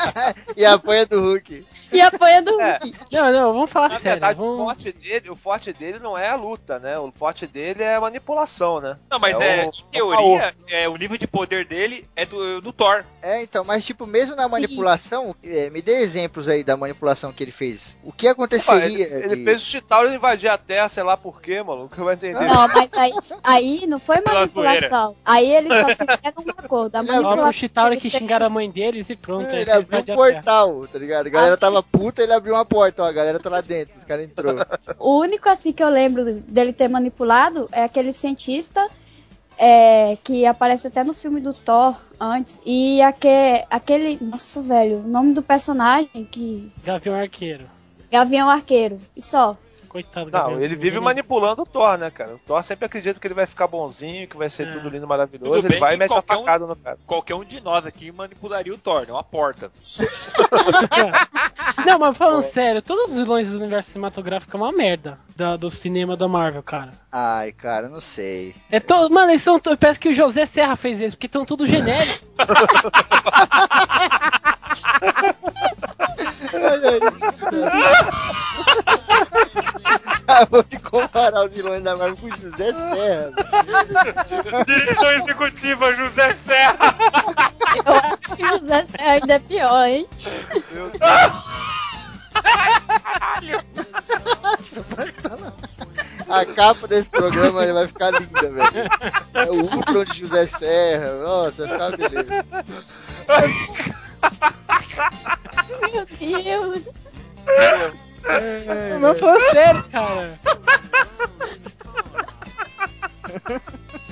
E a apanha do Hulk. E apanha do É. Hulk. Não, não, vamos falar Na sério. verdade, o Vamos... forte, dele, o forte dele não é a luta, né? O forte dele é a manipulação, né? Não, mas É é, o- em teoria, é, o nível de poder dele é do, do Thor. É, então, mas tipo, mesmo na Sim. manipulação, é, me dê exemplos aí da manipulação que ele fez. O que aconteceria? Ele, ele de- fez o Chitauri invadir a Terra, sei lá por quê, maluco. Vai entender. Não, mas aí, aí não foi manipulação. Aí eles só fizeram um acordo. A Ele manipulação pro Chitauri que ele xingaram a mãe deles e pronto. Ele abriu um portal, tá ligado? A galera tava puta, ele abriu uma porta, ó, a galera tá lá dentro, os caras entrou. O único assim que eu lembro dele ter manipulado é aquele cientista é, que aparece até no filme do Thor antes. E aque, aquele. Nossa, velho, o nome do personagem que. Gavião Arqueiro. Gavião Arqueiro. E só. Coitado, Não, Gabriel. ele vive manipulando o Thor, né, cara? O Thor sempre acredita que ele vai ficar bonzinho, que vai ser É. tudo lindo, maravilhoso. Tudo ele vai e mete uma qualquer um- facada no cara. Qualquer um de nós aqui manipularia o Thor, não a porta. Não, mas falando sério, todos os vilões do universo cinematográfico é uma merda da- do cinema da Marvel, cara. Ai, cara, não sei. É to... Mano, eles são. Parece que o José Serra fez isso, porque estão tudo genéricos. Acabou de comparar os vilões da Marvel com o José Serra. Direção executiva José Serra! Eu acho que o José Serra ainda é pior, hein? A capa desse programa vai ficar linda, velho. É o Ultron de José Serra. Nossa, vai ficar beleza. Meu Deus. Mas falando sério, cara.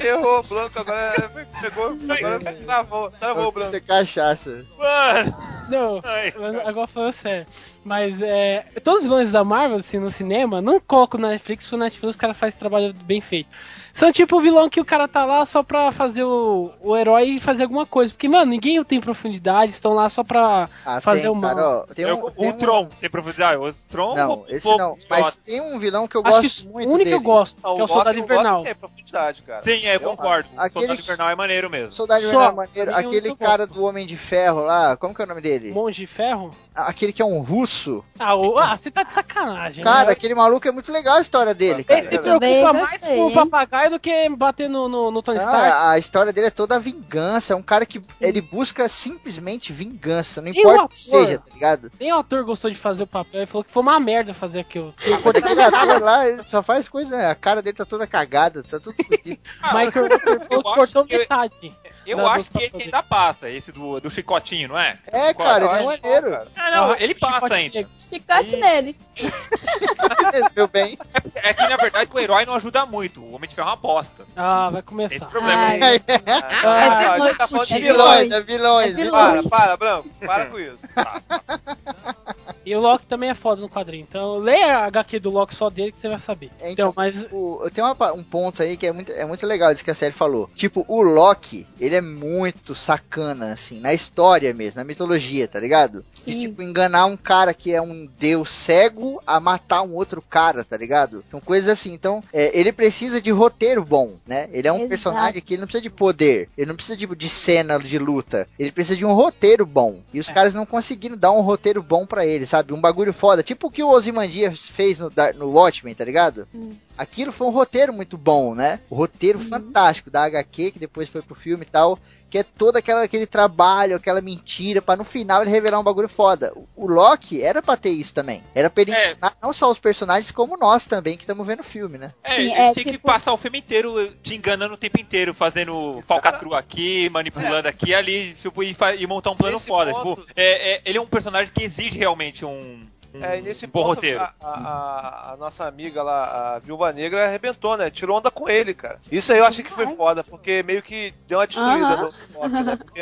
Errou o Blanco, agora pegou, agora travou, travou o Blanco. ser cachaça. Mano! Não, Ai, agora falando sério. Mas é. Todos os vilões da Marvel, assim, no cinema, não colocam na Netflix, porque o Netflix os caras fazem trabalho bem feito. São tipo o vilão que o cara tá lá só pra fazer o, o herói fazer alguma coisa. Porque, mano, ninguém tem profundidade, estão lá só pra Ah, fazer tem, o mal. cara, ó, tem É um, o, tem o um- Tron tem profundidade. O Tron Não, um esse pouco não. só. Mas tem um vilão que eu Acho gosto que o muito único que eu dele. gosto, Não, que é o Soldado Loki- Invernal. Tem profundidade, cara. Sim, é, eu concordo. O Aquele- Soldado Invernal é maneiro mesmo. Soldado Só, Invernal é maneiro. Aquele cara do Homem de Ferro lá, como que é o nome dele? Monge de Ferro? Aquele que é um russo. Ah, o- ah, você tá de sacanagem. Cara, né? aquele maluco é muito legal a história dele, cara. Ele se preocupa mais com o papagaio do que bater no, no, no Tony Não, Stark. a história dele é toda vingança. É um cara que ele busca simplesmente vingança. Não importa o que seja, tá ligado? Nem o ator gostou de fazer o papel e falou que foi uma merda fazer aquilo. Mas aquele ator lá, ele só faz coisa. A cara dele tá toda cagada, tá tudo fodido. Michael cortou metade. Eu Não, acho que esse papéis. ainda passa, esse do, do chicotinho, não é? É, cara, ele é maneiro. Ah, não, ele passa ainda. Chicote Ih. neles. Meu bem. É que na verdade o herói não ajuda muito. O Homem de Ferro é uma bosta. Ah, vai começar. Esse problema. Ai, É, Ah, É tá de é vilão. vilões, é vilões. É vilões. Para, para, Branco, para com isso. E o Loki também é foda no quadrinho. Então, leia a HQ do Loki só dele que você vai saber. É, Então, então, mas. O- eu tenho uma um ponto aí que é muito, é muito legal isso que a série falou. Tipo, o Loki, ele é muito sacana, assim, na história mesmo, na mitologia, tá ligado? De, Sim. tipo, enganar um cara que é um deus cego a matar um outro cara, tá ligado? Então, coisas assim. Então, é, ele precisa de roteiro bom, né? Ele é um Exato. personagem que ele não precisa de poder, ele não precisa de, de cena de luta, ele precisa de um roteiro bom. E os caras não conseguiram dar um roteiro bom pra ele, sabe? Um bagulho foda. Tipo o que o Ozymandias fez no, no Watchmen, tá ligado? Hum. Aquilo foi um roteiro muito bom, né? O roteiro Uhum. fantástico da HQ, que depois foi pro filme e tal, que é todo aquela, aquele trabalho, aquela mentira, pra no final ele revelar um bagulho foda. O, o Loki era pra ter isso também. Era pra ele É. enganar não só os personagens, como nós também, que estamos vendo o filme, né? É, Sim, ele é, tinha que tipo- passar o filme inteiro te enganando o tempo inteiro, fazendo Exato. falcatrua aqui, manipulando aqui e ali, tipo, e, e montar um plano Nesse foda. ponto- Tipo, é, é- ele é um personagem que exige realmente um É, e nesse bom ponto, roteiro. A, a- a- nossa amiga lá, a Viúva Negra, arrebentou, né? Tirou onda com ele, cara. Isso aí eu achei que foi foda, porque meio que deu uma destruída Aham. no Loki, né? Porque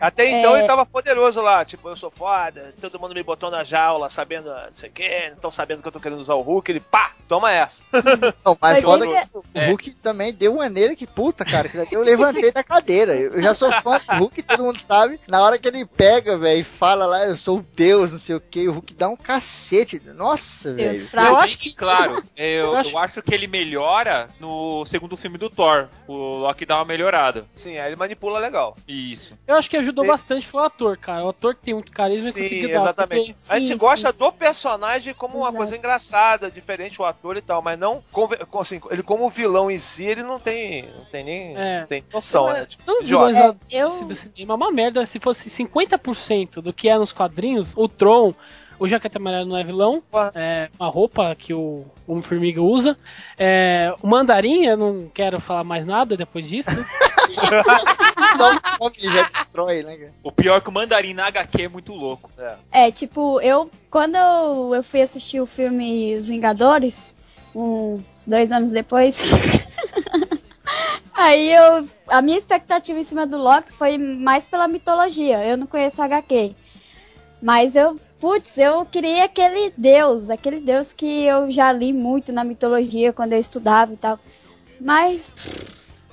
até então É. ele tava poderoso lá, tipo, eu sou foda, todo mundo me botou na jaula, sabendo, não sei o que, não tão sabendo que eu tô querendo usar o Hulk, ele, pá, toma essa. Não, mas foda que o É. Hulk também deu uma nele que puta, cara. Que eu levantei da cadeira. Eu eu já sou fã do Hulk, todo mundo sabe. Na hora que ele pega, velho, e fala lá, eu sou o Deus, não sei o que, o Hulk dá um cacete. Nossa, Deus velho. fraco. Eu acho que- claro, eu, eu acho- eu acho que ele melhora no segundo filme do Thor. O Loki dá uma melhorada. Sim, aí ele manipula legal. Isso. Eu acho que ajudou Sim. bastante foi o ator, cara. O ator que tem muito carisma e Sim, conseguiu dar. exatamente. porque- a gente Sim, gosta sim, do personagem como uma Exato. coisa engraçada, diferente o ator e tal, mas não conve- com- assim, ele como vilão em si, ele não tem, não tem nem É. não tem noção, Então, né? é, Tipo, Todos os da- Eu- desse- do cinema é uma merda. Se fosse 50% do que é nos quadrinhos, o Tron, o Jaqueta Amarela não é vilão, é uma roupa que o Homem-Formiga usa. É, o Mandarim, eu não quero falar mais nada depois disso. Só o nome já destrói, né, cara? O pior é que o Mandarim na HQ é muito louco. É, tipo, eu. Quando eu, eu fui assistir o filme Os Vingadores, uns dois anos depois. aí eu. A minha expectativa em cima do Loki foi mais pela mitologia. Eu não conheço HQ. Mas eu Putz, eu queria aquele deus, aquele deus que eu já li muito na mitologia quando eu estudava e tal. Mas.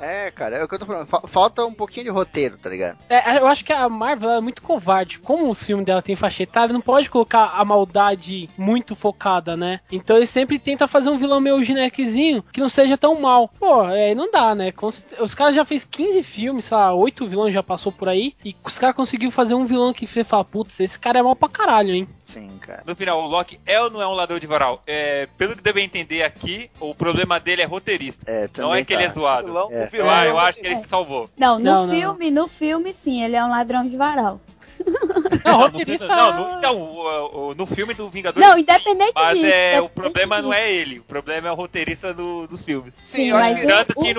É, cara, é o que eu tô falando. Fa- Falta um pouquinho de roteiro, tá ligado? É, eu acho que a Marvel é muito covarde. Como o filme dela tem faixa etária, não pode colocar a maldade muito focada, né? Então ele sempre tenta fazer um vilão meio generiquezinho que não seja tão mal. Pô, é, não dá, né? Os caras já fez 15 filmes, sei lá, 8 vilões já passou por aí. E os caras conseguiram fazer um vilão que você fala, putz, esse cara é mal pra caralho, hein? Sim, cara. No final, o Loki é ou não é um ladrão de varal? É, pelo que deve entender aqui, o problema dele é roteirista. É, Não é que ele é tá. zoado. vilão, É. o vilão Eu, é eu o- acho que ele se salvou. Não, no Não, não, filme, no filme, sim, ele é um ladrão de varal. Não, Não, roteirista. não, no, então, o- o- no filme do Vingadores. Não, independente Mas disso. é, o problema não disso. é ele, o problema é o roteirista do- dos filmes. Sim, eu acho mas que- o- Tanto que o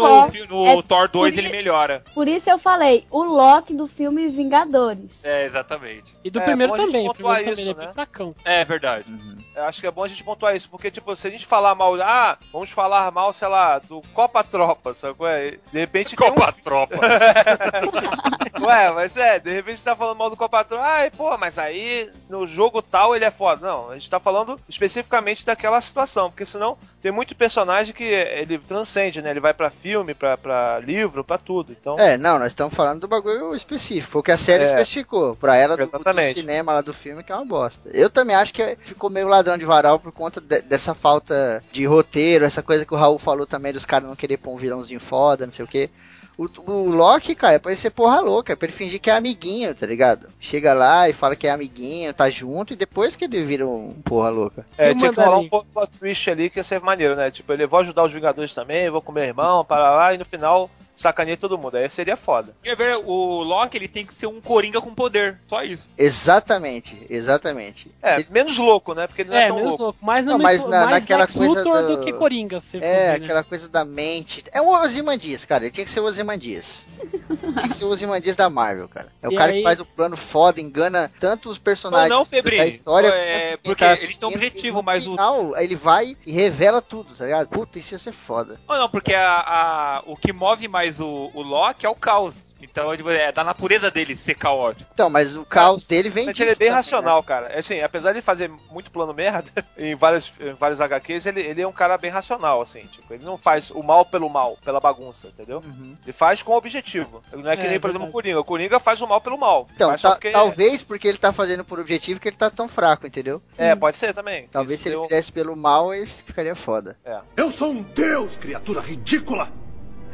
no, no é Thor 2 por ele i- melhora. Por isso eu falei, o Loki do filme Vingadores. É, exatamente. E do É, primeiro bom a gente também. O pontuar primeiro também isso, ele é bem né? fracão. É verdade. Uhum. Eu acho que é bom a gente pontuar isso, porque, tipo, se a gente falar mal, ah, vamos falar mal, sei lá, do Copa Tropa, sabe é? De repente tem um- Copa Tropa. Ué, mas é, de repente você tá falando mal do Copa Tropa, ai, pô, mas aí no jogo tal ele é foda. Não, a gente tá falando especificamente daquela situação, porque senão tem muito personagem que ele transcende, né? Ele vai pra filme, pra, pra livro, pra tudo. Então, É, não, nós estamos falando do bagulho específico. Foi o que a série É. especificou. Pra ela, do, do cinema lá do filme, que é uma bosta. Eu também acho que ficou meio ladrão de varal por conta de- dessa falta de roteiro, essa coisa que o Raul falou também dos caras não querer pôr um vilãozinho foda, não sei o que. O, o Loki, cara, é pra ele ser porra louca, é pra ele fingir que é amiguinho, tá ligado? Chega lá e fala que é amiguinho, tá junto, e depois que ele vira um porra louca. é, tinha que rolar um pouco twist ali que ia ser maneiro, né? Tipo, ele vou ajudar os Vingadores também, vou com meu irmão, para lá, e no final sacaneia todo mundo. Aí seria foda. E, é verdade, o Loki ele tem que ser um coringa com poder. Só isso. Exatamente, exatamente. É, Ele- menos louco, né? Porque ele não é, É, tão menos louco. louco. Mas, Não, não, mas na- mais naquela coisa do- do que Coringa. Se for É, ver, né? aquela coisa da mente. É o Ozymandias, cara. Ele tinha que ser o Ozymandias. tinha que ser o Ozymandias da Marvel, cara. É o E cara aí- que faz o plano foda, engana tanto os personagens Não, não, da história. É, porque tá eles têm um objetivo, no mas o- final, ele vai e revela tudo, tá ligado? Puta, isso ia ser foda. Não, não, porque a, a- o que move mais o, o Loki é o caos. Então tipo, é da natureza dele ser caótico. Então, mas o caos dele vem Mas disso ele é bem também, racional, cara. É Assim, apesar de fazer muito plano merda em vários, em vários HQs, ele, ele é um cara bem racional, assim. Tipo, ele não faz o mal pelo mal, pela bagunça, entendeu? né? Uhum. Ele faz com objetivo. Não é que É, nem, por exemplo, o. Coringa. O Coringa faz o mal pelo mal. Então, Faz ta- porque- talvez porque ele tá fazendo por objetivo que ele tá tão fraco, entendeu? É, pode ser também. Talvez Isso se ele deu- fizesse pelo mal, ele ficaria foda. Eu sou um deus, criatura ridícula!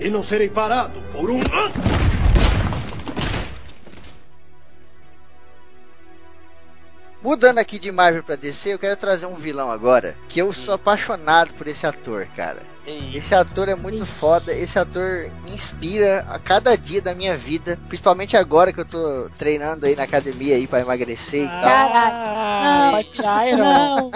E não serei parado por um. Mudando aqui de Marvel pra DC, eu quero trazer um vilão agora. Que eu sou apaixonado por esse ator, cara. Esse ator é muito Ixi. foda. Esse ator me inspira a cada dia da minha vida. Principalmente agora que eu tô treinando aí na academia aí pra emagrecer e tal. Ah, Não.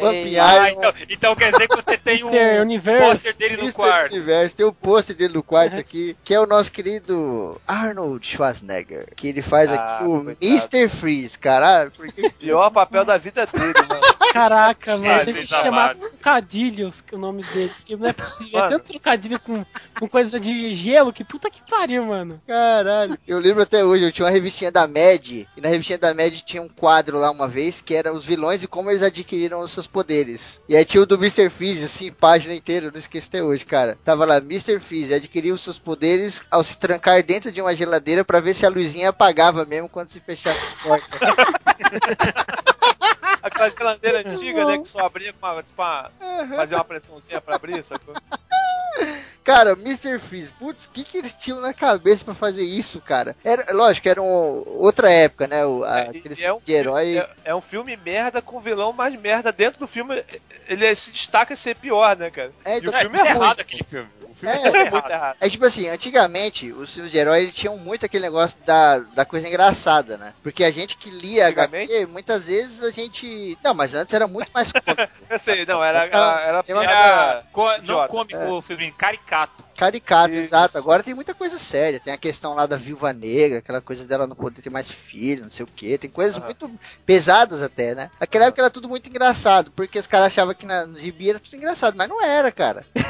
Vampire Iron. Ah, Iron, então, então quer dizer que você tem um. Universe. pôster dele no Mr. quarto. Universo, tem o pôster dele no quarto Uhum. aqui, que é o nosso querido Arnold Schwarzenegger. Que ele faz Ah, aqui o coitado. Mr. Freeze, caralho. Porque Pior papel da vida dele, mano. Caraca, mano. Ah, Tem que chamar. Trocadilhos que é o nome dele. Porque não é possível. É Mano. tanto trocadilho com, com coisa de gelo que puta que pariu, mano. Caralho. Eu lembro até hoje, eu tinha uma revistinha da Mad, e na revistinha da Mad tinha um quadro lá uma vez que era os vilões e como eles adquiriram os seus poderes. E aí tinha o do Mr. Freeze, assim, página inteira, eu não esqueci até hoje, cara. Tava lá, Mr. Freeze adquiriu os seus poderes ao se trancar dentro de uma geladeira pra ver se a luzinha apagava mesmo quando se fechasse a porta. Aquela geladeira antiga, né? Que só abria com uma, tipo, uma, fazia uma pressãozinha pra abrir, sacou? Cara, Mr. Freeze, putz, o que, que eles tinham na cabeça pra fazer isso, cara? Era, lógico, era um, outra época, né? O, a, E- aquele e é, um de herói. filme, é, é um filme merda com vilão mais merda. Dentro do filme, ele se destaca ser pior, né, cara? É, E então, o É, filme muito é ruim. errado aquele filme. O filme É, é, É errado. muito errado. É tipo assim, antigamente os filmes de herói eles tinham muito aquele negócio da, da coisa engraçada, né? Porque a gente que lia? HQ, muitas vezes a gente. Não, mas antes era muito mais cômico. Eu sei, não, era, Tá, era, era, tem uma- Era co- não Idiota, cômico, é. Febrinho, caricato. contratto Caricato, Isso. exato. Agora tem muita coisa séria. Tem a questão lá da viúva negra, aquela coisa dela não poder ter mais filho, não sei o que. Tem coisas muito pesadas até, né? Naquela época era tudo muito engraçado, porque os caras achavam que na, no gibi era tudo engraçado, mas não era, cara.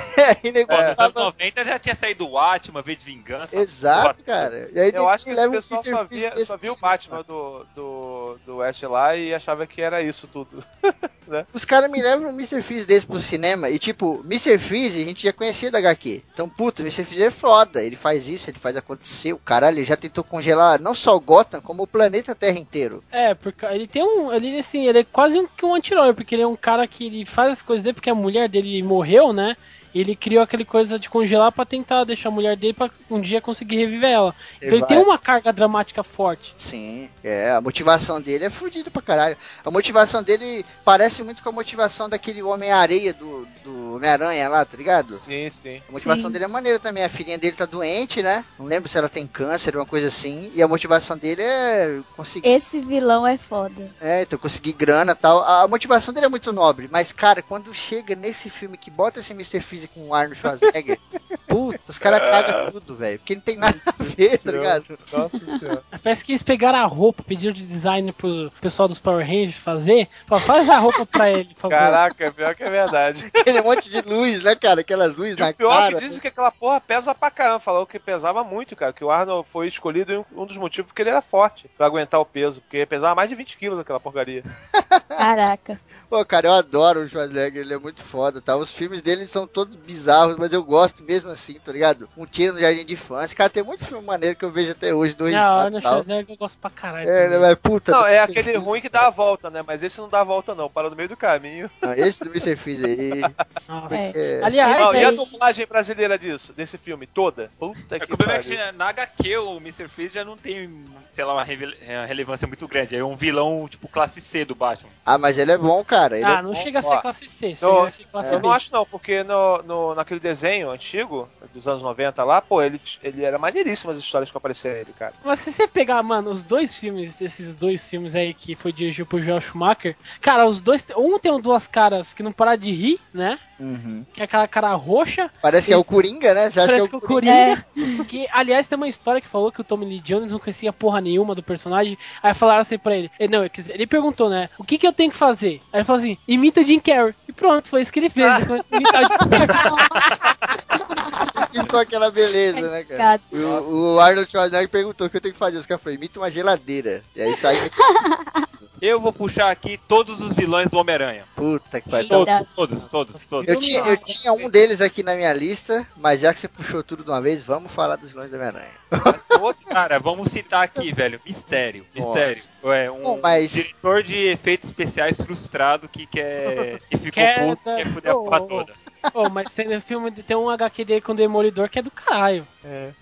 Aí nego Pô, nos anos falava- 90 já tinha saído o Watchmen, V de Vingança. Exato, cara. E aí Eu acho que um pessoal só via, só via o. Batman do, do, do Ash lá e achava que era isso tudo. Os caras me levam um Mr. Freeze desse pro cinema e, tipo, Mr. Freeze a gente já conhecia da HQ. Então, puta, o Mr. Freeze é foda. Ele faz isso, ele faz acontecer. O caralho, ele já tentou congelar não só o Gotham, como o planeta Terra inteiro. É, porque ele tem um. Ele, assim, ele é quase um, um anti-herói, porque ele é um cara que ele faz as coisas dele porque a mulher dele morreu, né? Ele criou aquele coisa de congelar pra tentar deixar a mulher dele pra um dia conseguir reviver ela. Você então ele vai- tem uma carga dramática forte. Sim, é, a motivação dele é fodida pra caralho. A motivação dele parece muito com a motivação daquele Homem-Areia do, do Homem-Aranha lá, tá ligado? Sim, sim. A motivação Sim. dele é maneira também. A filhinha dele tá doente, né? Não lembro se ela tem câncer, uma coisa assim. E a motivação dele é conseguir. Esse vilão é foda. É, então conseguir grana e tal. A motivação dele é muito nobre. Mas, cara, quando chega nesse filme que bota esse Mr. Freeze com o Arnold Schwarzenegger, puta, os caras cagam tudo, velho. Porque não tem nada a ver, tá ligado? Nossa senhora. Parece que eles pegaram a roupa, pediram de design pro pessoal dos Power Rangers fazer. Falaram, faz a roupa pra ele, por favor. Caraca, é pior que é verdade. Aquele monte de luz, né, cara? Aquelas luzes E na o pior cara. que dizem que aquela porra pesa pra caramba. Falou que pesava muito, cara. Que o Arnold foi escolhido em um dos motivos porque ele era forte pra aguentar o peso. Porque pesava mais de 20 quilos aquela porcaria. Caraca. Pô, cara, eu adoro o Schwarzenegger, ele é muito foda, tá? Os filmes dele são todos bizarros, mas eu gosto mesmo assim, tá ligado? Um tiro no Jardim de Infância. Cara, tem muito filme maneiro que eu vejo até hoje, dois É, a risada Arnold e tal. Schwarzenegger eu gosto pra caralho. É, também. mas puta. Não, é aquele ruim que dá a volta, né? Mas esse não dá a volta, não. Para no meio do caminho. Não, esse do Mr. Freeze aí. Nossa. É. é, Aliás, Não, e a aí- dublagem brasileira disso, desse filme, toda? Puta É que que o problema é pariu. que na HQ o Mr. Freeze já não tem, sei lá, uma uma relevância muito grande. É um vilão, tipo, classe C do Batman. Ah, mas ele é bom, cara. Ele Ah, é não bom. chega a ser classe C, a ser classe Eu B. não acho não, porque no, no, naquele desenho antigo, dos anos 90 lá, pô, ele, ele era maneiríssimo as histórias que apareciam ele, cara. Mas se você pegar, mano, os dois filmes, esses dois filmes aí que foi dirigido por Joel Schumacher, cara, os dois. Um tem duas caras que não param de rir, né? Uhum. Que é aquela cara roxa. Parece que é o Coringa, né? Você acha Parece que é o que o Coringa? Coringa. Que, aliás, tem uma história que falou que o Tommy Lee Jones não conhecia porra nenhuma do personagem. Aí falaram assim pra ele. Ele, não, quer dizer, ele perguntou, né? O que que eu tenho que fazer? Aí ele falou assim: imita Jim Carrey. E pronto, foi isso que ele fez. Ele começou a imitar o Jim Carrey. E ficou aquela beleza, né, cara? O, o Arnold Schwarzenegger perguntou o que eu tenho que fazer. Os caras falaram, imita uma geladeira. E aí sai. Eu vou puxar aqui todos os vilões do Homem-Aranha. Puta que pariu. Todos, todos, todos, todos. Eu tinha, eu tinha um deles aqui na minha lista, mas já que você puxou tudo de uma vez, vamos falar dos vilões do Homem-Aranha. Outro, cara, vamos citar aqui, velho. Mistério. Mistério. É um Bom, mas- diretor de efeitos especiais frustrado que quer. que ficou Quer puto, dar- quer fuder a Ô, porra toda. Pô, mas tem no filme, tem um HQ dele com o Demolidor que é do caralho.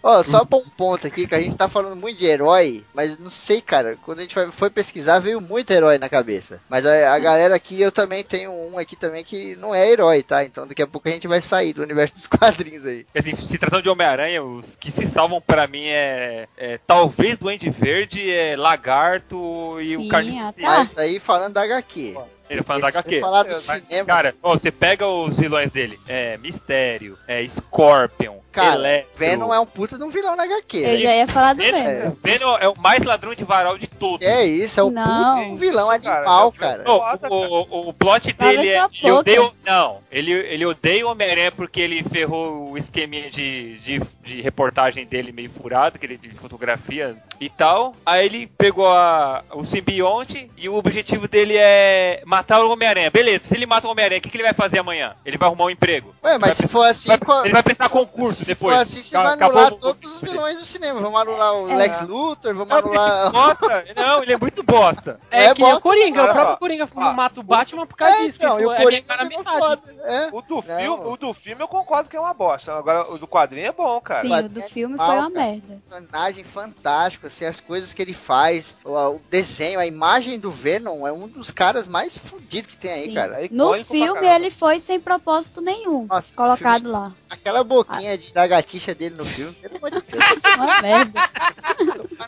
Ó, só pra um ponto aqui, que a gente tá falando muito de herói, mas não sei, cara, quando a gente foi pesquisar, veio muito herói na cabeça. Mas a, a galera aqui, eu também tenho um aqui também que não é herói, tá? Então daqui a pouco a gente vai sair do universo dos quadrinhos aí. Assim, se tratando de Homem-Aranha, os que se salvam pra mim é, é talvez Duende Verde, é Lagarto e Sim, o Carnificina. ah, tá. Mas aí falando da HQ. Ele fala da Porque se HQ. você falar do Mas, cinema, Cara, ó, você pega os vilões dele. É Mistério, é Scorpion, cara, Electro. Venom é um puta de um vilão na HQ. Eu velho. já ia falar do Venom, Venom. o Venom é o mais ladrão de varal de todos. É isso, é o Não. puta de um vilão Isso, cara, animal, é- cara. Não, Foda, o, o, o plot dele é. Ele odeia, não, ele, ele odeia o Homem-Aranha porque ele ferrou o esqueminha de, de, de reportagem dele meio furado, aquele de fotografia e tal. Aí ele pegou a, o simbionte e o objetivo dele é matar o Homem-Aranha. Beleza, se ele mata o Homem-Aranha, o que, que ele vai fazer amanhã? Ele vai arrumar um emprego. Ué, mas Ele se for assim, vai- qual- ele vai prestar concurso se depois. for assim, você Ca- vai anular o- todos os vilões do cinema. Vamos anular o É. Lex Luthor, vamos Não, porque anular. bosta. Não, ele é muito bosta. É, É que nem o bosta, Coringa, o próprio. Coringa não mata o Batman por causa É, disso. então, e o é Coringa é metade. É. O do, filme, o do filme eu concordo que é uma bosta. Agora, o do quadrinho é bom, cara. Sim, o do filme foi Mal, uma cara. merda. personagem fantástico, assim, as coisas que ele faz, o, o desenho, a imagem do Venom é um dos caras mais fodidos que tem aí, Sim. cara. É No filme ele foi sem propósito nenhum. Nossa, colocado lá. Aquela boquinha de da gatixa dele no filme, pelo amor de Deus. Uma merda.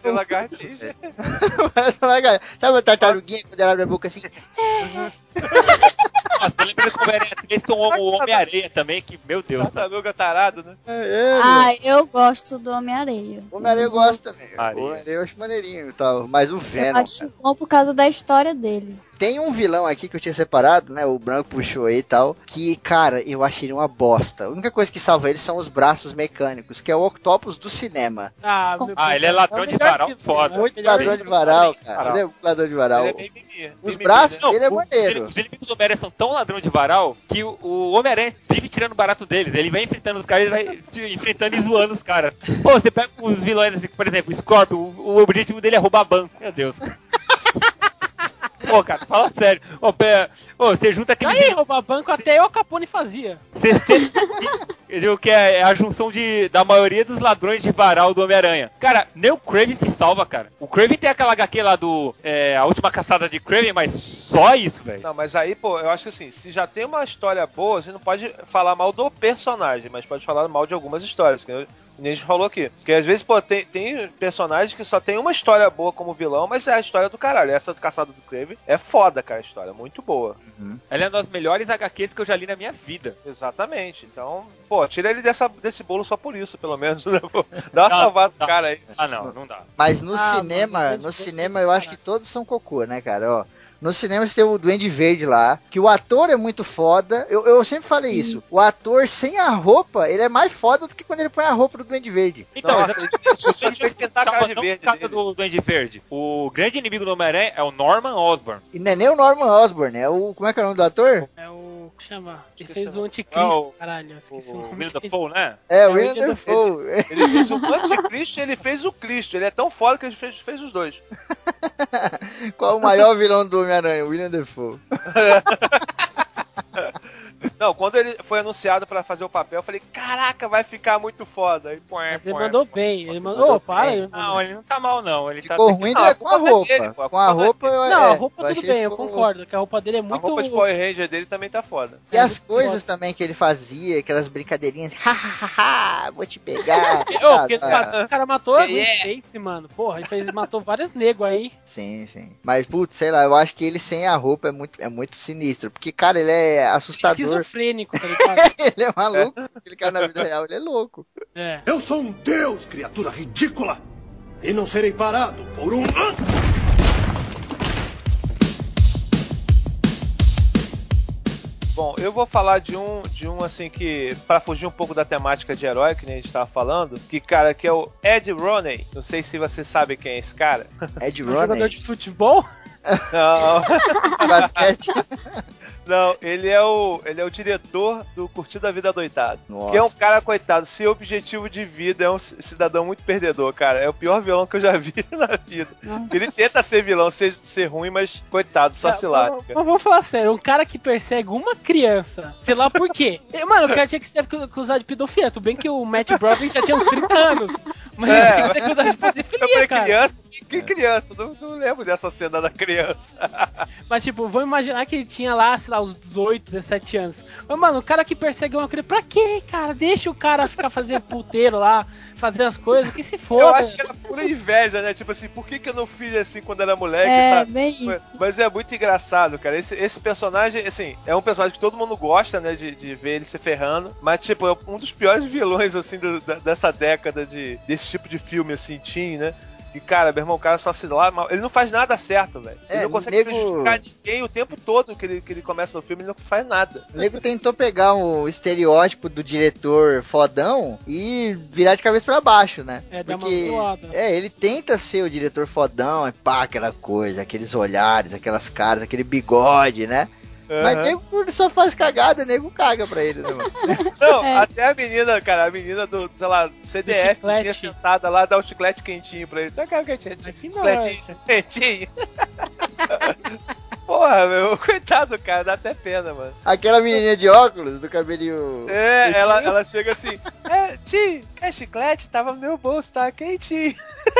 De lagartixa. Parece uma lagartixa. Sabe a tartaruguinha quando ela abre a boca assim? Nossa, eu lembro que o Homem-Aranha 3 tem o o Homem-Areia também, que, meu Deus. Tartaruga tarado, né? É, é, Ah, eu gosto do Homem-Areia. O Homem-Aranha eu gosto também. Areia. O Homem-Aranha eu acho maneirinho e tal. Mas o Eu Venom. acho bom por causa da história dele. Tem um vilão aqui que eu tinha separado, né? O branco puxou aí e tal. Que, cara, eu achei ele uma bosta. A única coisa que salva ele são os braços mecânicos, que é o Octopus do cinema. Ah, Ah, ele é ladrão o de varal vilão, foda. né? Muito ladrão de varal, cara. Ele é ladrão de varal. Ele é bem. Os braços né? dele é o- maneiro. Os inimigos do Homem-Aranha são tão ladrão de varal que o, o Homem-Aranha vive tirando barato deles. Ele vai enfrentando os caras, ele vai enfrentando e zoando os caras. Pô, você pega os vilões assim, por exemplo, o Scorpion, o, o objetivo dele é roubar banco. Meu Deus. Pô, cara, fala sério. Ô, pé, ô, você junta aquele. Aí, roubar banco até eu, Capone, fazia. Você, digo que é a junção de, da maioria dos ladrões de varal do Homem-Aranha. Cara, nem o Kraven se salva, cara. O Kraven tem aquela HQ lá do. é, a última caçada de Kraven, mas só isso, velho. Não, mas aí, pô, eu acho que assim, se já tem uma história boa, você não pode falar mal do personagem, mas pode falar mal de algumas histórias, que nem a gente falou aqui. Porque às vezes, pô, tem, tem personagens que só tem uma história boa como vilão, mas é a história do caralho. Essa do Caçado do Crave é foda, cara, a história, muito boa. Ela é uma das melhores HQs que eu já li na minha vida. Exatamente. Então, pô, tira ele dessa, desse bolo só por isso, pelo menos, né? Dá uma Não, salvada no cara aí. Ah, não, não dá. Mas no Ah, cinema, mano, no cinema eu acho que todos são cocô, né, cara? Ó, no cinema você tem o Duende Verde lá, que o ator é muito foda. Eu, eu sempre falei Sim. isso. O ator sem a roupa, ele é mais foda do que quando ele põe a roupa do Duende Verde. Então, Nossa, ele ele tinha que tentar a cara de verde. do Duende Verde. O grande inimigo do Homem-Aranha é o Norman Osborn. E não é nem o Norman Osborn, é o. Como é que é o nome do ator? É o. que chama? Ele que fez chama? o Anticristo, É o- caralho. Esqueci o, O William dele. Dafoe, né? É, o É, William William Dafoe. Ele fez o anticristo e ele fez o Cristo. Ele é tão foda que ele fez, fez os dois. Qual o maior vilão do Homem-Aranha? William Dafoe. Não, quando ele foi anunciado pra fazer o papel, eu falei, caraca, vai ficar muito foda. Aí, põe, Mas ele põe. mandou bem. Ele mandou. Mandou Ô, para. bem. ele mandou- Não, ele não tá mal, não. Ele Ficou tá ruim Não, é a com a é roupa. dele, pô, a com a é roupa eu Não, é, a roupa eu tudo bem, eu concordo. Que a roupa dele é A muito. roupa de Power Ranger dele também tá foda. E É, as coisas foda. também que ele fazia, aquelas brincadeirinhas, hahaha, vou te pegar. Ô, porque ele Ah, matou- o cara matou a Gwen. Stacy, mano. Porra, ele fez, matou vários negros aí. Sim, sim. Mas, putz, sei lá, eu acho que ele sem a roupa é muito, é muito sinistro. Porque, cara, ele é assustador. Esquizofrênico, tá ligado? ele é maluco. Aquele cara na vida real, ele é louco. É. Eu sou um deus, criatura ridícula! E não serei parado por um. Bom, eu vou falar de um, de um assim que, pra fugir um pouco da temática de herói, que nem a gente tava falando, que, cara, que é o Ed Roney. Não sei se você sabe quem é esse cara. Ed jogador Roney, de futebol? Não, basquete. não, ele é o, ele é o diretor do Curtido a Vida Doitado. Nossa. Que é um cara, coitado, seu objetivo de vida é um cidadão muito perdedor, cara. É o pior vilão que eu já vi na vida. Ele tenta ser vilão, ser, ser ruim, mas coitado, só se lasca. Mas vamos falar sério, um cara que persegue uma criança, sei lá por quê. Mano, o cara tinha que ser acusado de pedofilia. Tudo bem que o Matt Brody já tinha uns 30 anos. Mas É. que ser acusado de Eu pedofilia, falei cara. criança? Que, criança? Não, não lembro dessa cena da criança. Mas, tipo, vamos imaginar que ele tinha lá, sei lá, uns 18, 17 anos. Mas, mano, o cara que persegue uma criança, pra quê, cara? Deixa o cara ficar fazendo puteiro lá, fazer as coisas, que se foda. Eu acho que era pura inveja, né? Tipo assim, por que, que eu não fiz assim quando era moleque, É, sabe? bem Mas- isso. Mas é muito engraçado, cara. Esse, esse personagem, assim, é um personagem que todo mundo gosta, né? De, de ver ele se ferrando. Mas, tipo, é um dos piores vilões, assim, do- da- dessa década de, desse tipo de filme, assim, teen, né? Que, cara, meu irmão, o cara só se lá. mal- Ele não faz nada certo, velho. Ele É, não consegue nego- prejudicar ninguém o tempo todo que ele, que ele começa no filme, ele não faz nada. O nego tentou pegar o estereótipo do diretor fodão e virar de cabeça pra baixo, né? É, dar uma Porque, zoada. é, ele tenta ser o diretor fodão, é pá, aquela coisa, aqueles olhares, aquelas caras, aquele bigode, né? Mas Aham. nego só faz cagada, nego caga pra ele, né, mano? Não, É. até a menina, cara, a menina do, sei lá, CDF, tinha sentada lá, dá o chiclete quentinho pra ele. Tá, cara, quentinho, chicletinho, quentinho. Porra, meu, coitado do cara, dá até pena, mano. Aquela menininha de óculos, do cabelinho. É, ela, ela chega assim, é, Ti, quer chiclete? Tava no meu bolso, tá quentinho.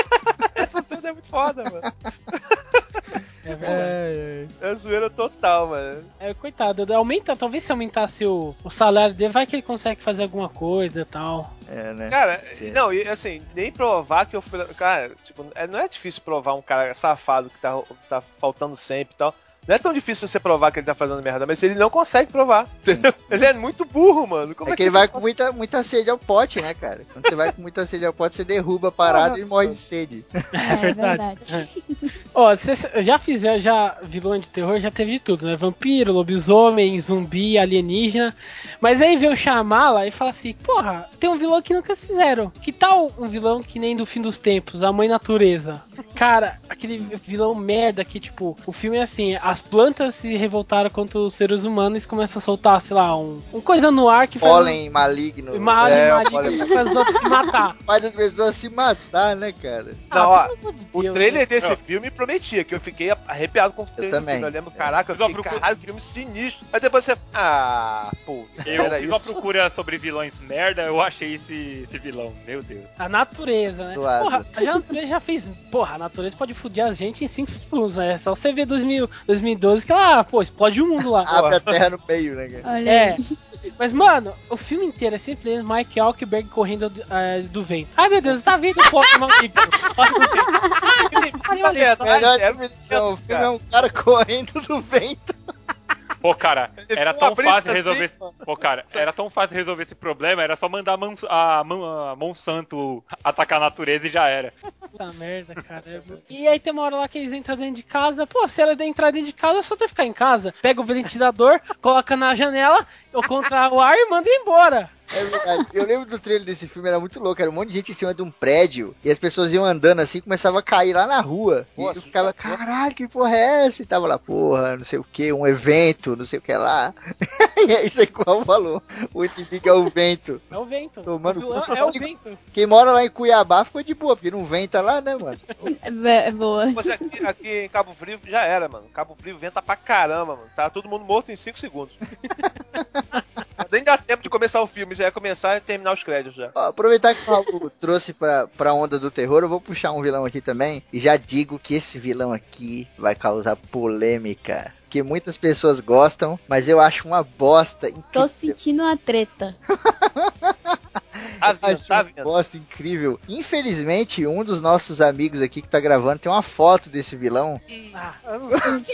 Essa cena é muito foda, mano. É verdade. É zoeira total, mano. É, coitado, aumenta, talvez se aumentasse o, o salário dele, vai que ele consegue fazer alguma coisa e tal. É, né? Cara, Sim. não, e assim, nem provar que eu fui. Cara, tipo, é- não é difícil provar um cara safado que tá, tá faltando sempre e tal. Não é tão difícil você provar que ele tá fazendo merda, mas ele não consegue provar. Ele é muito burro, mano. Como É é, que ele você vai com muita, muita sede ao pote, né, cara? Quando você vai com muita sede ao pote, você derruba a parada e morre de sede. É verdade. verdade. Ó, vocês já fizeram, já vilão de terror, já teve de tudo, né? Vampiro, lobisomem, zumbi, alienígena. Mas aí vem o Shyamala e fala assim, porra, tem um vilão que nunca fizeram. Que tal um vilão que nem do fim dos tempos, a mãe natureza? Cara, aquele vilão merda que, tipo, o filme é assim, as plantas se revoltaram contra os seres humanos e começam a soltar, sei lá, um, um coisa no ar que faz... Pólen maligno. Mal, É, maligno, pólen- que faz os outros se matar. Faz as pessoas se matar, né, cara? Não, ó, Ah, pelo amor de O Deus, trailer né? desse Não. filme prometia, que eu fiquei arrepiado com o trailer do também. filme. Eu lembro, caraca, eu uma fiquei, procura- caralho, filme sinistro. Aí depois você, ah, pô, Eu era fiz uma isso. procura sobre vilões merda, eu achei esse, esse vilão, meu Deus. A natureza, né? Zoado. Porra, a natureza já fez. Porra, a natureza pode fuder a gente em 5 segundos, né? É só você ver 2000, 2012 que ela, pô, explode o mundo lá. Abre a terra no meio, né, cara? Olha É. Mas, mano, o filme inteiro é simplesmente Mike Alckberg correndo eh, do vento. Ai, meu Deus, tá vindo o Pokémon definição. O filme é um cara correndo do vento. Pô, cara, era tão fácil resolver. assim, esse- Pô, cara, era tão fácil resolver esse problema, era só mandar a, Mon- a Mon- a Monsanto atacar a natureza e já era. Puta merda, cara. E aí tem uma hora lá que eles entram dentro de casa. Pô, se ela entrar dentro de casa, é só ter que ficar em casa. Pega o ventilador, coloca na janela, ou contra o ar e manda embora. É verdade. Eu lembro do trailer desse filme, era muito louco. Era um monte de gente em cima de um prédio. E as pessoas iam andando assim e começava a cair lá na rua. E Pô, eu ficava, caralho, que porra é essa? E tava lá, porra, não sei o que, um evento, não sei o que lá. e é isso aí que o Raul falou. O inimigo é o vento. É o vento. Tomando o é o de- vento. Quem mora lá em Cuiabá ficou de boa, porque não venta lá, né, mano? É, é boa. Aqui, aqui em Cabo Frio já era, mano. Cabo Frio venta pra caramba, mano. Tá todo mundo morto em 5 segundos. Nem dá tempo de começar o filme, já ia começar e terminar os créditos já. Ó, aproveitar que o Raul trouxe pra, pra onda do terror, eu vou puxar um vilão aqui também. E já digo que esse vilão aqui vai causar polêmica. Que muitas pessoas gostam, mas eu acho uma bosta Tô incrível. sentindo uma treta. Tá Acho tá bosta incrível. Infelizmente, um dos nossos amigos aqui que tá gravando tem uma foto desse vilão. Ah.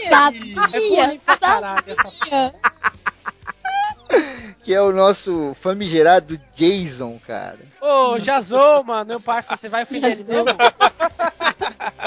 Sabia! É Sabia! Que é o nosso famigerado Jason, cara. Ô, Jazou, mano, meu parceiro, você vai ofender ele Jazou. mesmo?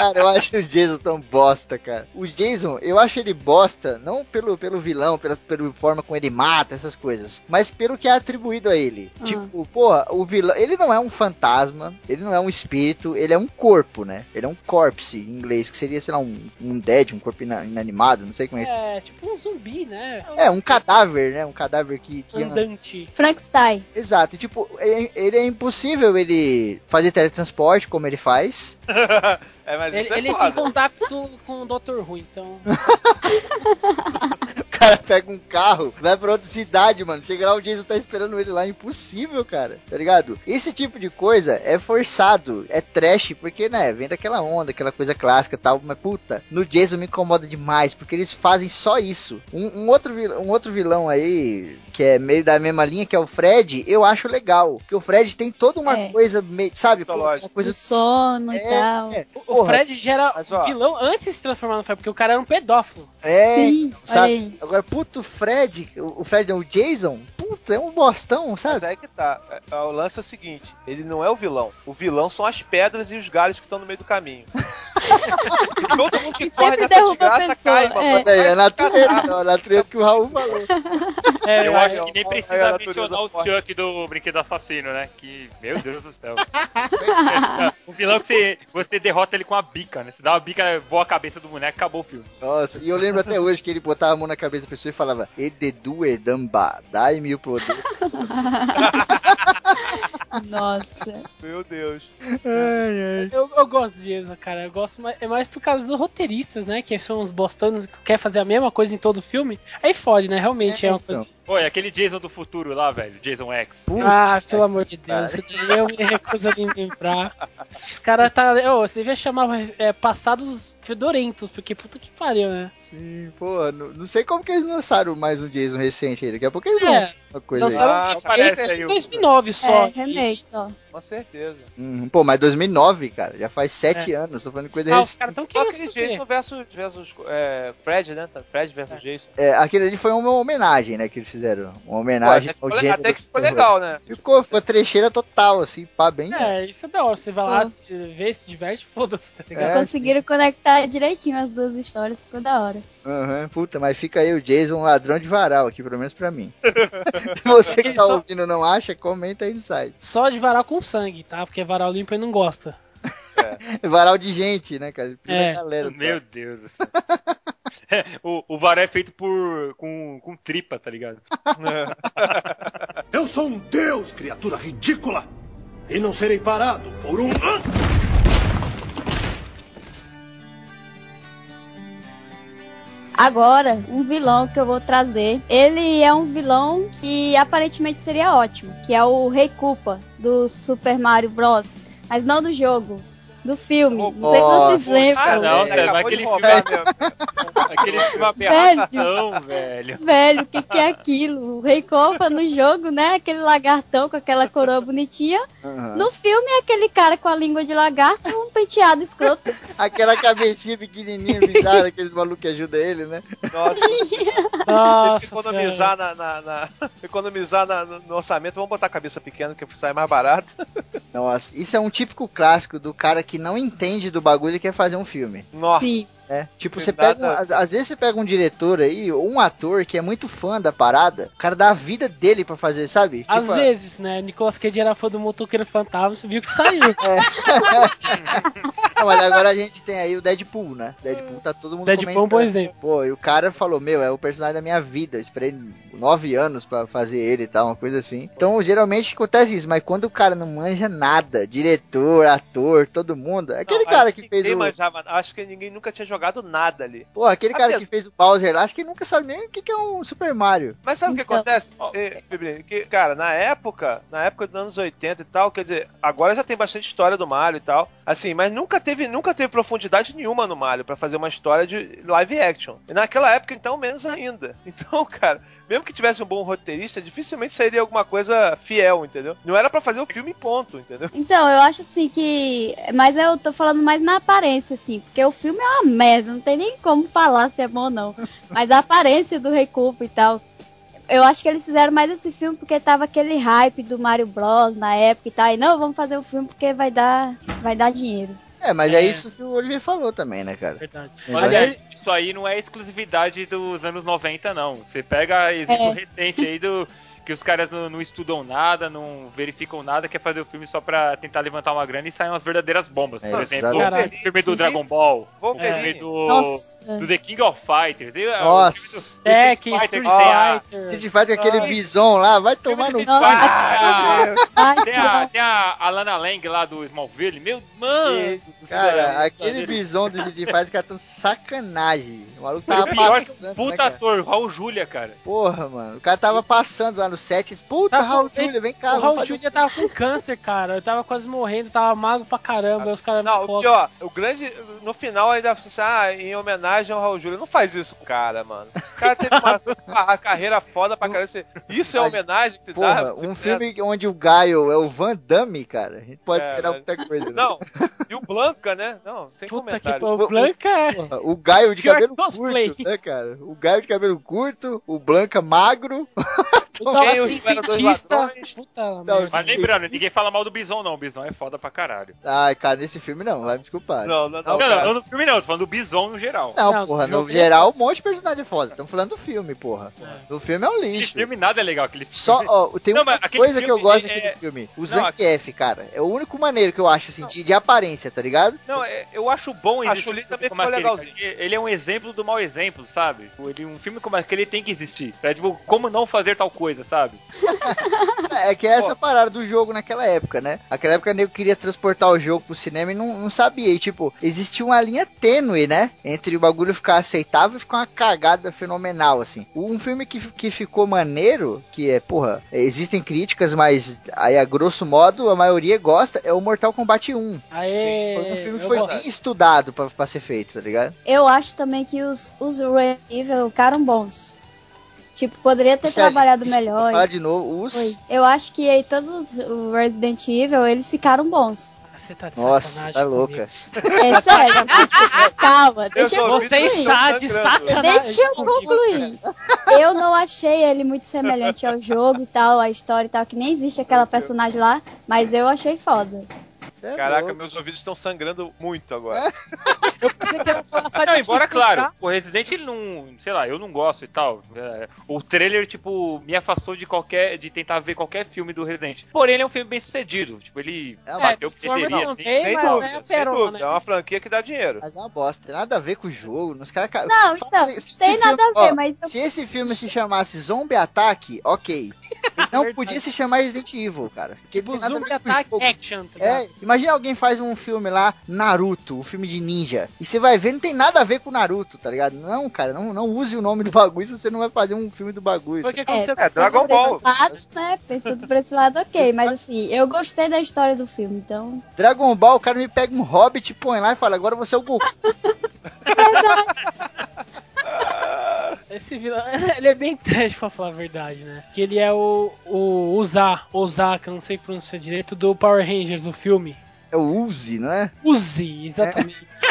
Cara, eu acho o Jason tão bosta, cara. O Jason, eu acho ele bosta, não pelo, pelo vilão, pela, pela forma como ele mata, essas coisas, mas pelo que é atribuído a ele. Ah. Tipo, porra, o vilão, ele não é um fantasma, ele não é um espírito, ele é um corpo, né? Ele é um corpse em inglês, que seria, sei lá, um, um dead, um corpo ina- inanimado, não sei como é isso. É, tipo um zumbi, né? É, um cadáver, né? Um cadáver que, que anda. Andante. Frankenstein. Exato, e, tipo, é- ele é impossível ele fazer teletransporte como ele faz. É, mas Ele, isso é ele tem foda. contato com o Dr. Who, então. O cara pega um carro, vai pra outra cidade, mano. Chega lá, o Jason tá esperando ele lá. Impossível, cara. Tá ligado? Esse tipo de coisa é forçado, é trash, porque, né, vem daquela onda, aquela coisa clássica e tal. Mas, puta, no Jason me incomoda demais, porque eles fazem só isso. Um, um outro, um outro vilão aí, que é meio da mesma linha, que é o Fred, eu acho legal. Porque o Fred tem toda uma É. coisa, meio, sabe? Pô, uma O coisa sono e tal. é, O porra, Fred gera vilão antes de se transformar no Fred, porque o cara era um pedófilo. é, Sim, olha sabe? Agora, puto, o Fred, o o Fred não, o Jason, puta, é um bostão, Mas sabe? aí que tá. É, é, O lance é o seguinte: ele não é o vilão. O vilão são as pedras e os galhos que estão no meio do caminho. todo mundo que E corre nessa desgraça cai, é. É, é a natureza, a natureza que o Raul falou. É, Eu é, acho que nem é precisa natureza mencionar o. Chuck do Brinquedo Assassino, né? Que, meu Deus do céu. um vilão que você, você derrota ele com a bica, né? Você dá uma bica, voa a cabeça do boneco, acabou o filme. Nossa, e eu lembro até hoje que ele botava a mão na cabeça da pessoa e falava Ededu Edamba, dai-me o poder. Nossa. Meu Deus. Eu, eu gosto de Jason, cara. Eu gosto mais, é mais por causa dos roteiristas, né? Que são os bostanos que quer fazer a mesma coisa em todo filme. Aí fode, né? Realmente é, É, uma coisa. Então. Oi, aquele Jason do futuro lá, velho. Jason X. Ah, pelo amor de Deus, eu me recuso a me lembrar. Os caras tá. Ô, você devia chamar é, passados fedorentos, porque puta que pariu, né? Sim, pô, não, não sei como que eles lançaram mais um Jason recente aí. Daqui a pouco eles É, lançam uma coisa aí. Lançaram Ah, esse aparece em aí o- 2009 só. É, remake, ó. Com certeza. Uhum, pô, mas 2009, cara, já faz sete anos. Tô falando coisa Ah, os recente. caras tão Só querendo aquele fazer. Jason versus, versus é, Fred, né? Fred versus Jason. É, aquele ali foi uma homenagem, né, que eles fizeram. Uma homenagem Pô, ao até, gênero até que ficou terror. legal, né? Ficou, ficou trecheira total, assim, pá, bem. É, isso é da hora. Você vai lá, Pô. se vê, se diverte, foda-se, tá ligado? É, Conseguiram conectar direitinho as duas histórias, ficou da hora. Aham, puta, mas fica aí o Jason ladrão de varal aqui, pelo menos pra mim. Se você que tá só- ouvindo não acha, comenta aí no site. Só de varal com sangue, tá? Porque varal limpo ele não gosta. Varal de gente, né, cara? Pela É. galera. tá? Meu Deus céu. o, o é feito por. com, com tripa, tá ligado? Eu sou um deus, criatura ridícula! E não serei parado por um. Agora, um vilão que eu vou trazer. Ele é um vilão que aparentemente seria ótimo, que é o Rei Koopa do Super Mario Bros. Mas não do jogo, do filme. Não sei se vocês Nossa. lembram. Ah, não, velho, acabou aquele filme, mesmo. aquele filme é aberração, velho. Velho, o que, que é aquilo? O Rei Koopa no jogo, né? Aquele lagartão com aquela coroa bonitinha. No filme é aquele cara com a língua de lagarto e um penteado escroto. Aquela cabecinha pequenininha, bizarra, aqueles malucos que ajudam ele, né? Nossa, Nossa, Tem que economizar, na, na- na- economizar na- no, no orçamento, vamos botar a cabeça pequena que sai mais barato. Nossa, isso é um típico clássico do cara que não entende do bagulho e quer fazer um filme. Nossa, Sim. É, tipo, você pega. um- às, às vezes você pega um diretor aí, ou um ator que é muito fã da parada, o cara dá a vida dele pra fazer, sabe? Às Tipo, vezes, né? Nicolas Cage era fã do Motoqueiro Fantasma, você viu que saiu. Não, mas agora a gente tem aí o Deadpool, né? Deadpool tá todo mundo Deadpool é um bom comentando. exemplo. Pô, e o cara falou, meu, é o personagem da minha vida. Eu esperei nove anos pra fazer ele e tal, uma coisa assim. Então, geralmente acontece isso, mas quando o cara não manja nada, diretor, ator, todo mundo, é aquele Não, cara acho que fez ninguém o. manjava- acho que ninguém nunca tinha jogado nada ali. Pô, aquele cara Apesar- que fez o Bowser lá, acho que nunca sabe nem o que que é um Super Mario. Mas sabe o que Então. acontece, eh, Biblinho? Que, cara, na época, na época dos anos 80 e tal, quer dizer, agora já tem bastante história do Mario e tal, assim, mas nunca teve, nunca teve profundidade nenhuma no Mario pra fazer uma história de live action. E naquela época, então, menos ainda. Então, cara, mesmo que tivesse um bom roteirista, dificilmente sairia alguma coisa fiel, entendeu? Não era pra fazer o filme ponto, entendeu? Então, eu acho assim que. Mas eu tô falando mais na aparência, assim, porque o filme é uma merda, não tem nem como falar se é bom ou não. Mas a aparência do Koopa e tal. Eu acho que eles fizeram mais esse filme porque tava aquele hype do Mario Bros na época e tal. E não, vamos fazer o filme porque vai dar, vai dar dinheiro. É, mas é, É. isso que o Oliver falou também, né, cara? Verdade. Mas Aliás, isso aí não é exclusividade dos anos 90, não. Você pega exemplo É. recente aí do. Que os caras não, não estudam nada, não verificam nada, quer fazer o filme só pra tentar levantar uma grana e saem umas verdadeiras bombas. É, Por exemplo, o filme do. Dragon Ball, o filme do, Nossa. do The King of Fighters. Ah, Nossa. o filme do- do É, Street que Fighter, Street tem a- Fighter. Street Fighter, aquele Ah. bison lá, vai tomar no Nossa. Ai, Tem a, tem a Alana Lang lá do Smallville. Meu, mano! do céu, Cara, aquele bison do Street Fighter, cara, tão sacanagem. O maluco E o tava pior passando, o puta né, ator, Raul Júlia, cara. Porra, mano. O cara tava passando lá no set. Puta, Tá Raul com- Júlia, vem cá. o Raul fazer Julia tava com câncer, cara. Eu tava quase morrendo, tava magro pra caramba. aí os caras Não, me o pior, o grande. No final ainda assim, ah, em homenagem ao Raul Júlia. Não faz isso com o cara, mano. O cara teve uma, uma carreira foda pra caramba. Isso é homenagem que você Porra, dá? Você um filme onde o Gaio é o Van Damme, cara. A gente pode É, esperar mas- muita coisa. né? Não, e o Blanca, né? Não, sem Puta que comentário. pariu. O Blanca é. O Gaio de cabelo cosplay. curto, né, cara? O Gaio de cabelo curto, o Blanca magro. O Dala Quem os cientista. Puta Não. Mas lembrando, ninguém fala mal do Bison, não. O Bison é foda pra caralho. Ai, cara, nesse filme não, vai me desculpar. Não, não, Não, não. não, não no filme não, tô falando do Bison no geral. Não, Não, porra, no geral, um monte de personagem foda. Estamos falando do filme, porra. É. O filme é um Aquele lixo. filme nada é legal, aquele filme. Só, ó, tem Não, uma aquele coisa que eu gosto é- daquele é- filme. O Zangief, cara. É o único maneiro que eu acho, assim, de, de aparência, tá ligado? Não, é- eu acho bom A existir Chun-Li um também como ficou aquele, legalzinho. Ele é um exemplo do mau exemplo, sabe? Ele, um filme como aquele tem que existir. É tipo, como não fazer tal coisa. Coisa, sabe? É que é essa parada do jogo naquela época, né? Naquela época nego queria transportar o jogo pro cinema e não, não sabia. E, tipo, existia uma linha tênue, né? Entre o bagulho ficar aceitável e ficar uma cagada fenomenal, assim. Um filme que, que ficou maneiro, que é, porra, existem críticas, mas aí a grosso modo a maioria gosta, é o Mortal Kombat 1. Aê, Foi um filme que eu foi gosto. bem estudado pra, pra ser feito, tá ligado? Eu acho também que os, os Resident Evil ficaram bons. Tipo, poderia ter Sérgio, trabalhado melhor. falar de novo, os... Foi. Eu acho que aí todos os Resident Evil, eles ficaram bons. Você tá de Nossa, tá louca. É sério. Calma, deixa eu ouvidos Você está de sacanagem Deixa eu concluir. Eu não achei ele muito semelhante ao jogo e tal, à história e tal, que nem existe aquela personagem lá, mas eu achei foda. É Caraca, louco. meus ouvidos estão sangrando muito agora. Você quer falar só Não, embora, claro, o Resident ele não. Sei lá, eu não gosto e tal. É, o trailer, tipo, me afastou de qualquer. de tentar ver qualquer filme do Resident. Porém, ele é um filme bem sucedido. Tipo, ele É uma bateu É, bilheteria, assim. tem, sem mas é dúvida, a sem dúvida. né? É uma franquia que dá dinheiro. Mas é uma bosta, tem nada a ver com o jogo. Os caras. Não, então, tem esse nada filme- a ver, ó, mas eu Se esse filme se chamasse Zombie Attack, ok. Não podia se chamar Resident Evil, cara. Porque Tipo, o Attack. Action, tá? É, imagina alguém faz um filme lá, Naruto, um filme de ninja, e você vai ver, não tem nada a ver com Naruto, tá ligado? Não, cara, não, não use o nome do bagulho se você não vai fazer um filme do bagulho. Foi o que É, aconteceu É, Dragon Ball. lado, né? Pensando por esse lado, ok. Mas assim, eu gostei da história do filme, então. Dragon Ball, o cara me pega um hobbit, põe lá e fala, agora você é o Goku. Esse vilão, ele é bem trash pra falar a verdade, né? Que ele é o, o Uzar, Ozaka, não sei pronunciar direito, do Power Rangers, o filme. É o Uzi, não é? Uzi, exatamente.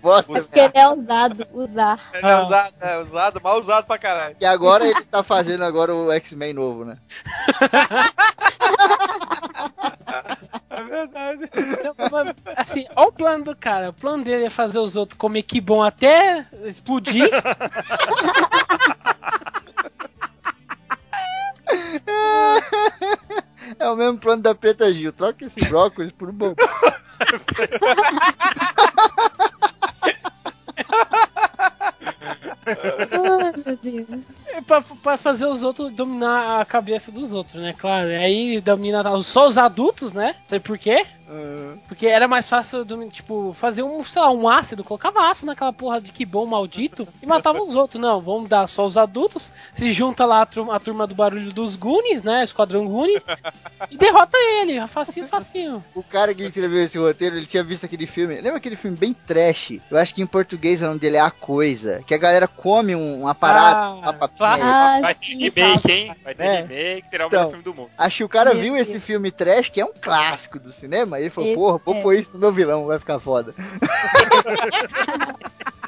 Bosta. Porque ele é ousado, usar. Ele é usado, é usado, mal usado pra caralho. E agora ele tá fazendo agora o X-Men novo, né? É verdade. Então, mas, assim, olha o plano do cara. O plano dele é fazer os outros comer que bom até explodir. É o mesmo plano da Preta Gil. Troca esse brócolis por um bom. Ai, meu Deus. É pra, pra fazer os outros dominar a cabeça dos outros, né? Claro. Aí domina só os adultos, né? Sabe por quê? Ah, Porque era mais fácil, domi- tipo, fazer um, sei lá, um ácido, colocava ácido naquela porra de que bom maldito e matava os outros. Não, vamos dar só os adultos, se junta lá a turma, a turma do barulho dos Goonies, né? Esquadrão Goonie, e derrota ele, facinho, facinho. O cara que escreveu esse roteiro, ele tinha visto aquele filme. Lembra aquele filme bem trash? Eu acho que em português o nome dele é A Coisa. Que a galera come um, uma parada, Ah, uma papinha. clássico. Ah, Vai ter remake, hein? Vai ter É. remake, será o Então. melhor filme do mundo. Acho que o cara Meu viu Deus. esse filme trash, que é um clássico do cinema, e ele falou, porra, vou é. pôr isso no meu vilão, vai ficar foda.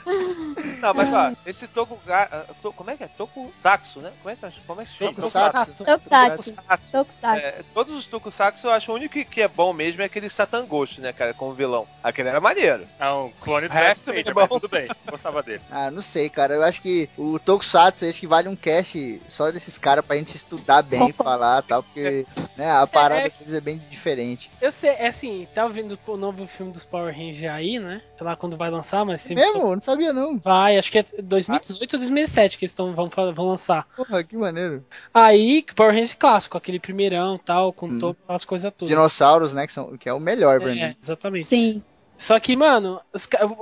Não, mas ó, esse Toku. ah, to- Como é que é? Toku Saxo, né? Como é que, como é que se chama? Tokusatsu. Tokusatsu. É, Tokusatsu. todos os Tokusatsu eu acho o único que, que é bom mesmo é aquele Satan Ghost, né, cara, como vilão. Aquele era maneiro. É um clone do O resto Darth é Vader, mas tudo bem. Gostava dele. Ah, não sei, cara. Eu acho que o Tokusatsu, acho que vale um cast só desses caras pra gente estudar bem, falar e tal, porque né, a parada É. deles é bem diferente. Eu sei, é assim, tá ouvindo o novo filme dos Power Rangers aí, né? Sei lá quando vai lançar, mas sempre. Mesmo? Não sabia não. Vai, acho que é 2018 ou 2017 que eles tão, vão, vão lançar. Porra, que maneiro. Aí, que Power Rangers clássico, aquele primeirão tal, com Hum. todas as coisas todas. Dinossauros, né, que, são, que é o melhor pra É, mim. exatamente. Sim. Só que, mano,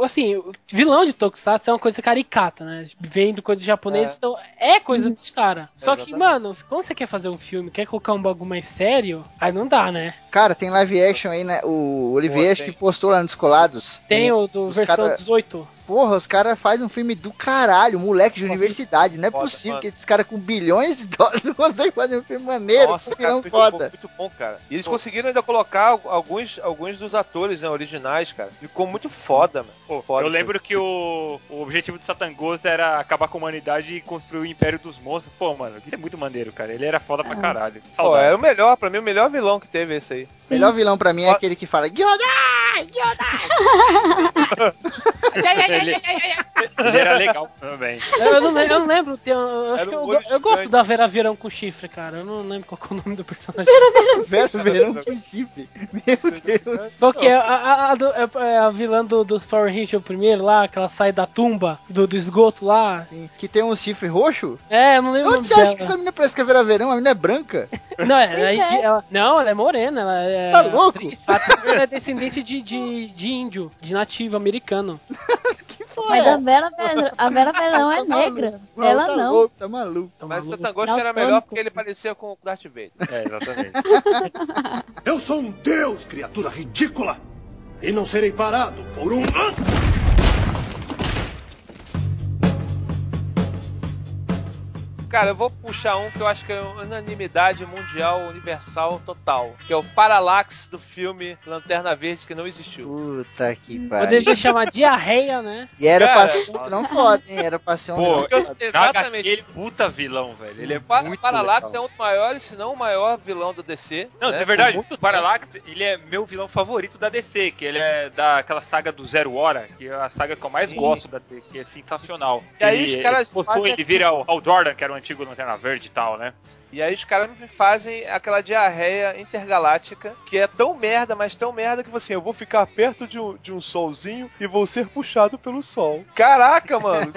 assim, o vilão de Tokusatsu é uma coisa caricata, né? Vem do coisa de japonês, É. então é coisa dos caras. Só que, Exatamente. mano, quando você quer fazer um filme, quer colocar um bagulho mais sério, aí não dá, né? Cara, tem live action aí, né? O Olivier Pô, acho que postou lá nos colados. Tem o do Os versão cara- 18. Porra, os caras fazem um filme do caralho, moleque de universidade. Não é Foda, possível mano. que esses caras com bilhões de dólares não conseguem fazer um filme maneiro, Nossa, um cara, muito foda. bom, muito bom, cara. E eles conseguiram ainda colocar alguns, alguns dos atores né, originais, cara. Ficou muito foda, mano. Pô, Foda, eu lembro que o, o objetivo do Satan Ghost era acabar com a humanidade e construir o Império dos Monstros. Pô, mano, isso é muito maneiro, cara. Ele era foda pra Ah. caralho. Pô, era o melhor, pra mim, o melhor vilão que teve esse aí. O melhor vilão pra mim é aquele que fala Gyodai! Gyodai! Ele- Ele era legal também. Eu não, eu não lembro, eu, acho Era que eu, eu gosto da Vera Verão com chifre, cara. Eu não lembro qual é o nome do personagem. Verso verão com chifre. Meu Deus. Qual que é? A, a, a, é- é a vilã do, dos Power Rangers, o primeiro lá, que ela sai da tumba, do, do esgoto lá. Sim, Que tem um chifre roxo? É, eu não lembro Onde você acha dela. que essa menina parece que é Vera Verão? A menina é branca. Não, é, aí é. de- ela, não, ela é morena. Ela é, Você tá louco? A atriz é descendente de, de, de índio, de nativo americano. que porra Mas é a? Vera, Ver- a Vera Verão é Tá negra. Não, Ela tá não. Louco, tá maluco. Tá Mas o maluco? Satangosto era melhor porque ele parecia com o Darth Vader. É, exatamente. Eu sou um deus, criatura ridícula! E não serei parado por um. Cara, eu vou puxar um que eu acho que é unanimidade mundial, universal, total. Que é o Parallax do filme Lanterna Verde, que não existiu. Puta que pariu. Poderia chamar diarreia, né? E era Cara, pra ser um vilão foda, hein? Era pra ser um Pô, eu- exatamente. Ele é puta vilão, velho. Ele é O Pa- muito Parallax legal. é um dos maiores, se não o maior vilão do DC. Não, né? de verdade, muito o Parallax, ele é meu vilão favorito da DC, que ele é daquela saga do Zero Hora, que é a saga que eu mais Sim. gosto da DC, que é sensacional. E aí ele, os caras ele possui, ele vira o Hal Jordan, que era o antigo Lanterna Verde e tal, né? E aí os caras me fazem aquela diarreia intergaláctica, que é tão merda, mas tão merda que assim, eu vou ficar perto de um, de um solzinho e vou ser puxado pelo sol. Caraca, mano.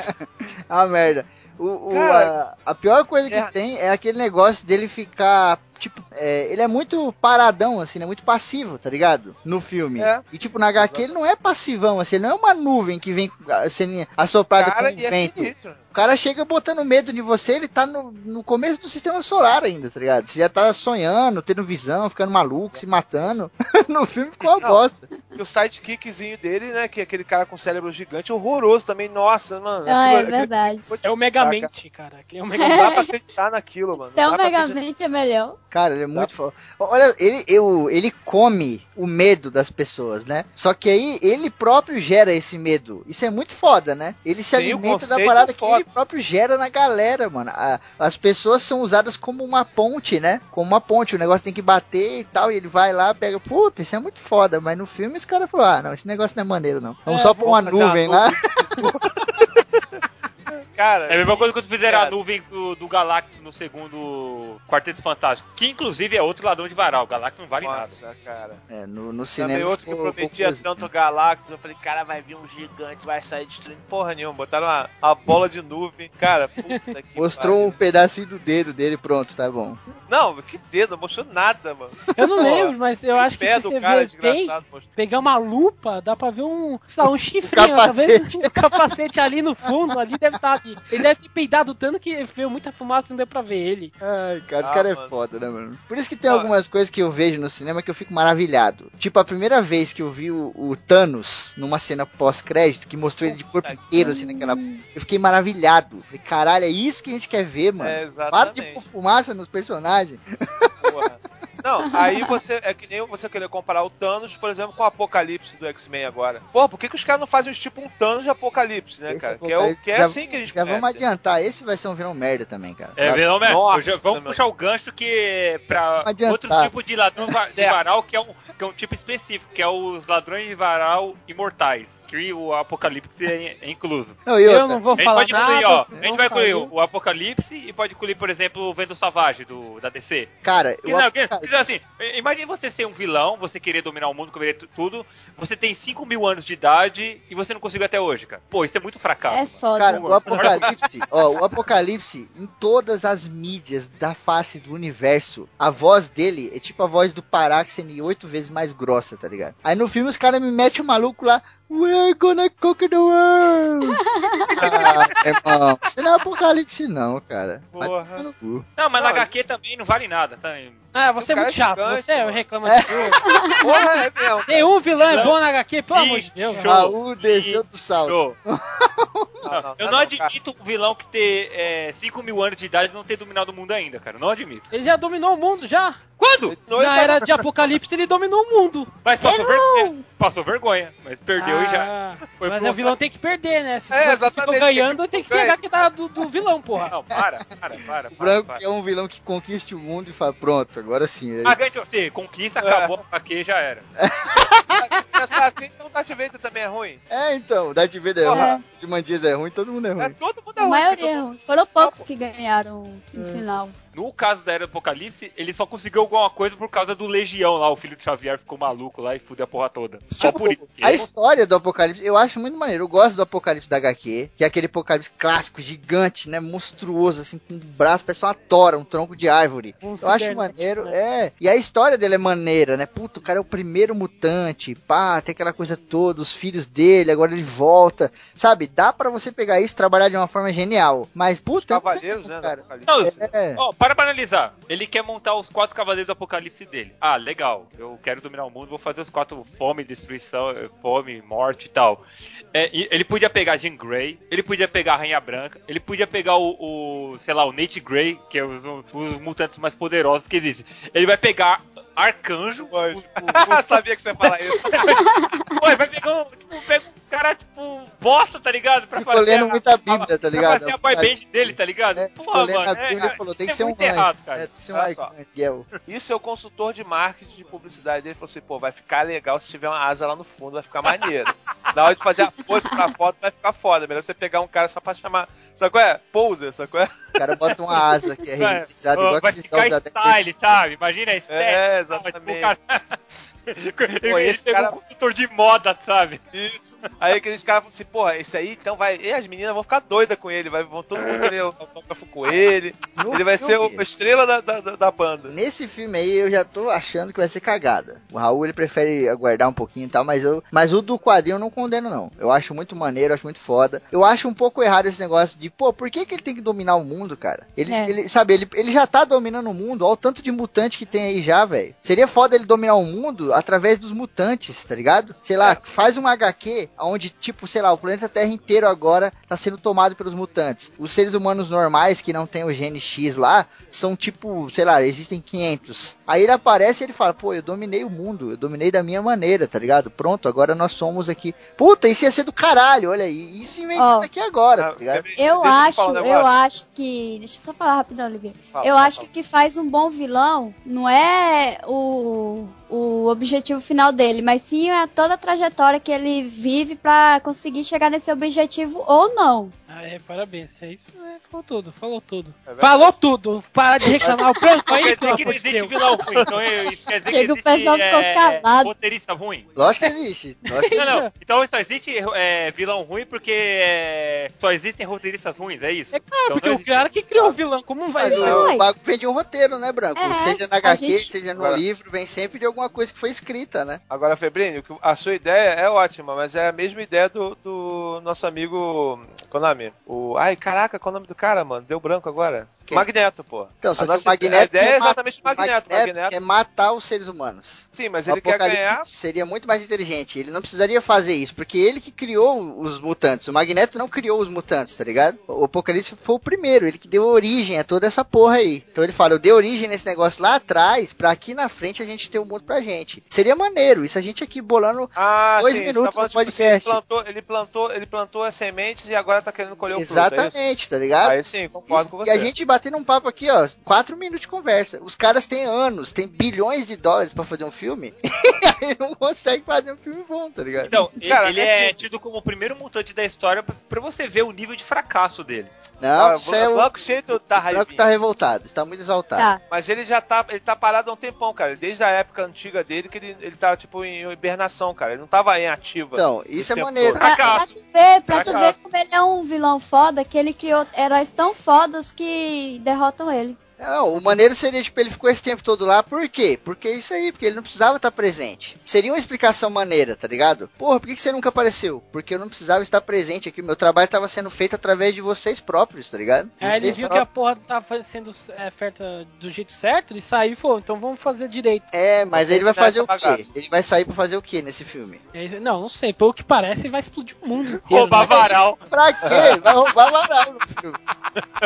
É uma merda. O, o- Cara, a, a pior coisa que merda. tem é aquele negócio dele ficar. Tipo, é, ele é muito paradão, assim, né? Muito passivo, tá ligado? No filme. É. E, tipo, na HQ ele não é passivão, assim, ele não é uma nuvem que vem sendo assoprada cara, com e é vento. sinistro. O cara chega botando medo de você, ele tá no, no começo do sistema solar ainda, tá ligado? Você já tá sonhando, tendo visão, ficando maluco, se matando. no filme ficou uma Não. bosta. E o sidekickzinho dele, né, que é aquele cara com cérebro gigante, horroroso também. Nossa, mano. Ah, aquilo- é aquele- verdade. É o Megamente, cara. É o Não Megamente. dá pra acreditar naquilo, mano. Até Não o acreditar. Megamente é melhor. Cara, ele é muito foda. Olha, ele, eu, ele come o medo das pessoas, né? Só que aí ele próprio gera esse medo. Isso é muito foda, né? Ele se Sim, alimenta da parada que foda. ele próprio gera na galera, mano. A- as pessoas são usadas como uma ponte, né? Como uma ponte. O negócio tem que bater e tal. E ele vai lá, pega. Puta, isso é muito foda. Mas no filme os caras falaram: ah, não, esse negócio não é maneiro, não. Vamos É, só pôr fazer uma nuvem lá. Cara, É a mesma coisa quando fizeram a Cara. nuvem do, do Galactus no segundo Quarteto Fantástico, que inclusive é outro ladrão de varal. O Galactus não vale nada. nossa, cara. É, no, no Também cinema. outro que prometia cocôzinho. tanto Galactus, eu falei, cara, vai vir um gigante, vai sair destruindo porra nenhuma. Botaram uma, uma bola de nuvem, cara, puta que Mostrou um pedacinho do dedo dele, pronto, tá bom. Não, que dedo, não mostrou nada, mano. Eu não Pô, lembro, mas eu acho que pé se do você cara ver bem, desgraçado mostrou. pegar uma lupa, dá pra ver um, sei lá, um chifrinho, capacete. talvez um capacete ali no fundo, ali deve estar ali. Ele deve ter peidado tanto que veio muita fumaça e não deu pra ver ele. Ai, cara, esse Ah, cara é foda, né, mano? Por isso que tem Não, algumas coisas que eu vejo no cinema que eu fico maravilhado. Tipo, a primeira vez que eu vi o, o Thanos numa cena pós-crédito, que mostrou ele de corpo inteiro, assim, naquela. Eu fiquei maravilhado. Falei, caralho, é isso que a gente quer ver, mano. É, Para de exatamente. pôr fumaça nos personagens. porra. Não, aí você é que nem você querer comparar o Thanos, por exemplo, com o Apocalipse do X-Men agora. Pô, por que, que os caras não fazem um tipo um Thanos de Apocalipse, né, Esse cara? Que é, o, que é já- assim que a gente Já vamos conhece. adiantar, esse vai ser um vilão merda também, cara. É, vilão mesmo. Nossa, vamos meu. puxar o gancho que é pra outro tipo de ladrão de varal, que é, um, que é um tipo específico, que é os ladrões de varal imortais, que o Apocalipse é, é incluso. Não, e Eu não vou A gente falar pode incluir, nada. ó, a gente vai incluir o Apocalipse e pode incluir, por exemplo, o Vento Savage do, da DC. cara, Que o não, que- Apocalipse- que, assim, imagine você ser um vilão, você querer dominar o mundo, querer tu- tudo, você tem 5 mil anos de idade e você não conseguiu até hoje, cara. Pô, isso é muito fracasso. É mano. foda. Cara, o Apocalipse, ó, o Apocalipse, em todas as mídias da face do universo, a voz dele é tipo a voz do Paráxene oito vezes mais grossa, tá ligado? Aí no filme os caras me metem o maluco lá, We're gonna cook the world! ah, irmão, isso não é Apocalipse não, cara. Porra. tomar no cu. Não, mas na Não, HQ também não vale nada, tá? Ah, você é muito chato. gigante, Você mano. reclama de tudo. Porra, é mesmo. Nenhum vilão é bom na HQ, pelo amor de. Deus. Raul desceu do salto. Não, não, Eu não cara. admito um vilão que ter 5 mil anos de idade e não ter dominado o mundo ainda, cara. Não admito. Ele já dominou o mundo, já. Quando? Não, Na era de Apocalipse ele dominou o mundo. Mas passou, vergonha. passou vergonha. Mas perdeu e já. Ah, Foi Mas o vilão tem que perder, né? Se É, você exatamente, ficou ganhando, tem tem que pegar que tá do, do vilão, porra. Não, para, para, para. O branco para. é um vilão que conquiste o mundo e fala, pronto, agora sim. Ele- Ah, ganha você, conquista, acabou, aqui já era. Pensar assim, então o Darth Vader também é ruim. É, então, o Darth Vader é É. ruim. Se Mandias é ruim, todo mundo é É, ruim. todo mundo é A ruim. maioria é ruim. Foram poucos que ganharam no final. No caso da Era do Apocalipse, ele só conseguiu alguma coisa por causa do Legião lá. O filho de Xavier ficou maluco lá e fudeu a porra toda. Só por isso. A história do Apocalipse, eu acho muito maneiro. Eu gosto do Apocalipse da HQ, que é aquele Apocalipse clássico, gigante, né? Monstruoso, assim, com um braço, parece uma tora, um tronco de árvore. Um Eu acho maneiro, né? é. E a história dele é maneira, né? Puta, o cara é o primeiro mutante, pá, tem aquela coisa toda, os filhos dele, agora ele volta. Sabe, dá pra você pegar isso e trabalhar de uma forma genial. Mas, puta, cavaleiros, né? do cara. Apocalipse. Não, É. Ó, para pra analisar. Ele quer montar os quatro cavaleiros do apocalipse dele. Ah, legal. Eu quero dominar o mundo, vou fazer os quatro fome, destruição, fome, morte e tal. É, ele podia pegar Jean Grey, ele podia pegar a Rainha Branca, ele podia pegar o, o, sei lá, o Nate Grey, que é os, os mutantes mais poderosos que existem. Ele vai pegar Arcanjo, os, os, os, Sabia que você ia falar isso. Pô, ele vai pegar um, tipo, pega um cara, tipo, bosta, tá ligado? Pra fazer lendo a- muita Bíblia, tá pra ligado? fazer a boy band dele, tá ligado? É, Porra, lendo mano, a Bíblia é, e falou, tem que é ser um errado, cara. É, tem que ser um Olha só. arcanjo. Isso é o consultor de marketing de publicidade dele. Falou assim, pô, vai ficar legal se tiver uma asa lá no fundo, vai ficar maneiro. Na hora de fazer a pose pra foto, vai ficar foda. Melhor você pegar um cara só pra chamar. Sabe qual é? Poser, sabe qual é? O cara bota uma asa que é ó, igual vai que eles ficar usam style, sabe? Imagina a estética. É, tipo, exatamente. o cara- Pô, ele esse cara- um consultor de moda, sabe? Isso. Aí aqueles caras falam assim, porra, esse aí então vai. E as meninas vão ficar doidas com ele, vai, vão todo mundo querer autógrafo com ele. No Ele vai ser a estrela da, da, da- da banda. Nesse filme aí eu já tô achando que vai ser cagada. O Raul ele prefere aguardar um pouquinho e tal, mas eu, mas o do quadrinho eu não condeno não. Eu acho muito maneiro, acho muito foda. Eu acho um pouco errado esse negócio de, pô, por que, que ele tem que dominar o mundo, cara? Ele, É. ele sabe, ele, ele já tá dominando o mundo, olha o tanto de mutante que tem aí já, velho. Seria foda ele dominar o mundo através dos mutantes, tá ligado? Sei lá, faz uma HQ onde tipo, sei lá, o planeta Terra inteiro agora tá sendo tomado pelos mutantes. Os seres humanos normais que não tem o gene X lá são tipo, sei lá, existem 500. Aí ele aparece e ele fala, pô, eu dominei o mundo, eu dominei da minha maneira, tá ligado? Pronto, agora nós somos aqui. Puta, isso ia ser do caralho, olha aí. Isso inventando Ó. aqui agora, Ah, tá ligado? Eu deixa acho, um eu negócio. acho que. Deixa eu só falar rapidão, Olivia. Fala, eu fala, acho que fala. o que faz um bom vilão não é o, o objetivo final dele, mas sim é toda a trajetória que ele vive pra conseguir chegar nesse objetivo ou não. Ah, é, parabéns. É isso, é, falou tudo, falou tudo. É falou tudo! Para de reclamar o branco aí, Quer pelo dizer que não amor de existe Deus. vilão ruim, então é- isso quer dizer Chega, que o pessoal existe ficou é, calado. roteirista ruim. Lógico que existe. Lógico que Não, existe. não. Então só existe é, vilão ruim porque é, só existem roteiristas ruins, é isso? É claro, Então porque o existe. cara que criou o vilão, como vai Mas o bagulho vem de um roteiro, né, Branco? É, seja na a HQ, gente- seja no livro, vem sempre de alguma coisa que foi escrita, né? Agora, Febrini, o que- a sua ideia é ótima, mas é a mesma ideia do, do nosso amigo. É o. Ai, caraca, qual é o nome do cara, mano? Deu branco agora. Quem? Magneto, pô. Então, A só que nossa Magneto ideia é quer ma- exatamente o Magneto. Magneto Magneto. quer matar os seres humanos. Sim, mas O ele quer ganhar. seria muito mais inteligente. Ele não precisaria fazer isso, porque ele que criou os mutantes. O Magneto não criou os mutantes, tá ligado? O Apocalipse foi o primeiro, ele que deu origem a toda essa porra aí. Então ele fala, eu dei origem nesse negócio lá atrás, pra aqui na frente a gente ter um mundo pra gente. Seria maneiro, isso a gente aqui bolando Ah, Dois sim, você minutos tá falando, no tipo, assim, ele podcast. plantou, ele plantou, ele plantou as sementes e agora tá querendo colher o fruto. é exatamente, tá ligado? Aí sim, concordo com E você. a gente batendo um papo aqui, ó, quatro minutos de conversa. Os caras têm anos, têm bilhões de dólares pra fazer um filme, e aí não consegue fazer um filme bom, tá ligado? Então, ele- Cara, ele é é assim- tido como o primeiro mutante da história pra, pra você ver o nível de fracasso dele. Não, Ah, isso é o, Blanco cheio tá o Branco raivinha. tá revoltado, está muito exaltado. Tá. Mas ele já tá, ele tá parado há um tempão, cara. Desde a época antiga dele que ele, ele tá, tipo, em hibernação, cara. Ele não tava em ativa. Então, isso é maneiro. Pra, pra tu ver, pra tu ver como ele é um vilão foda, que ele criou heróis tão fodas que derrotam ele. Não, o maneiro seria, tipo, ele ficou esse tempo todo lá, por quê? Porque isso aí, porque ele não precisava estar presente. Seria uma explicação maneira, tá ligado? Porra, por que que você nunca apareceu? Porque eu não precisava estar presente aqui, meu trabalho estava sendo feito através de vocês próprios, tá ligado? Aí ele Vocês viu que a próprios. porra tava sendo é, feita do jeito certo, ele saiu e falou, então vamos fazer direito. É, mas ele vai fazer o quê? Ele vai sair pra fazer o quê nesse filme? E aí, não, não sei, pelo que parece, vai explodir o mundo inteiro. Roubar né? varal. Pra quê? Vai roubar varal no filme.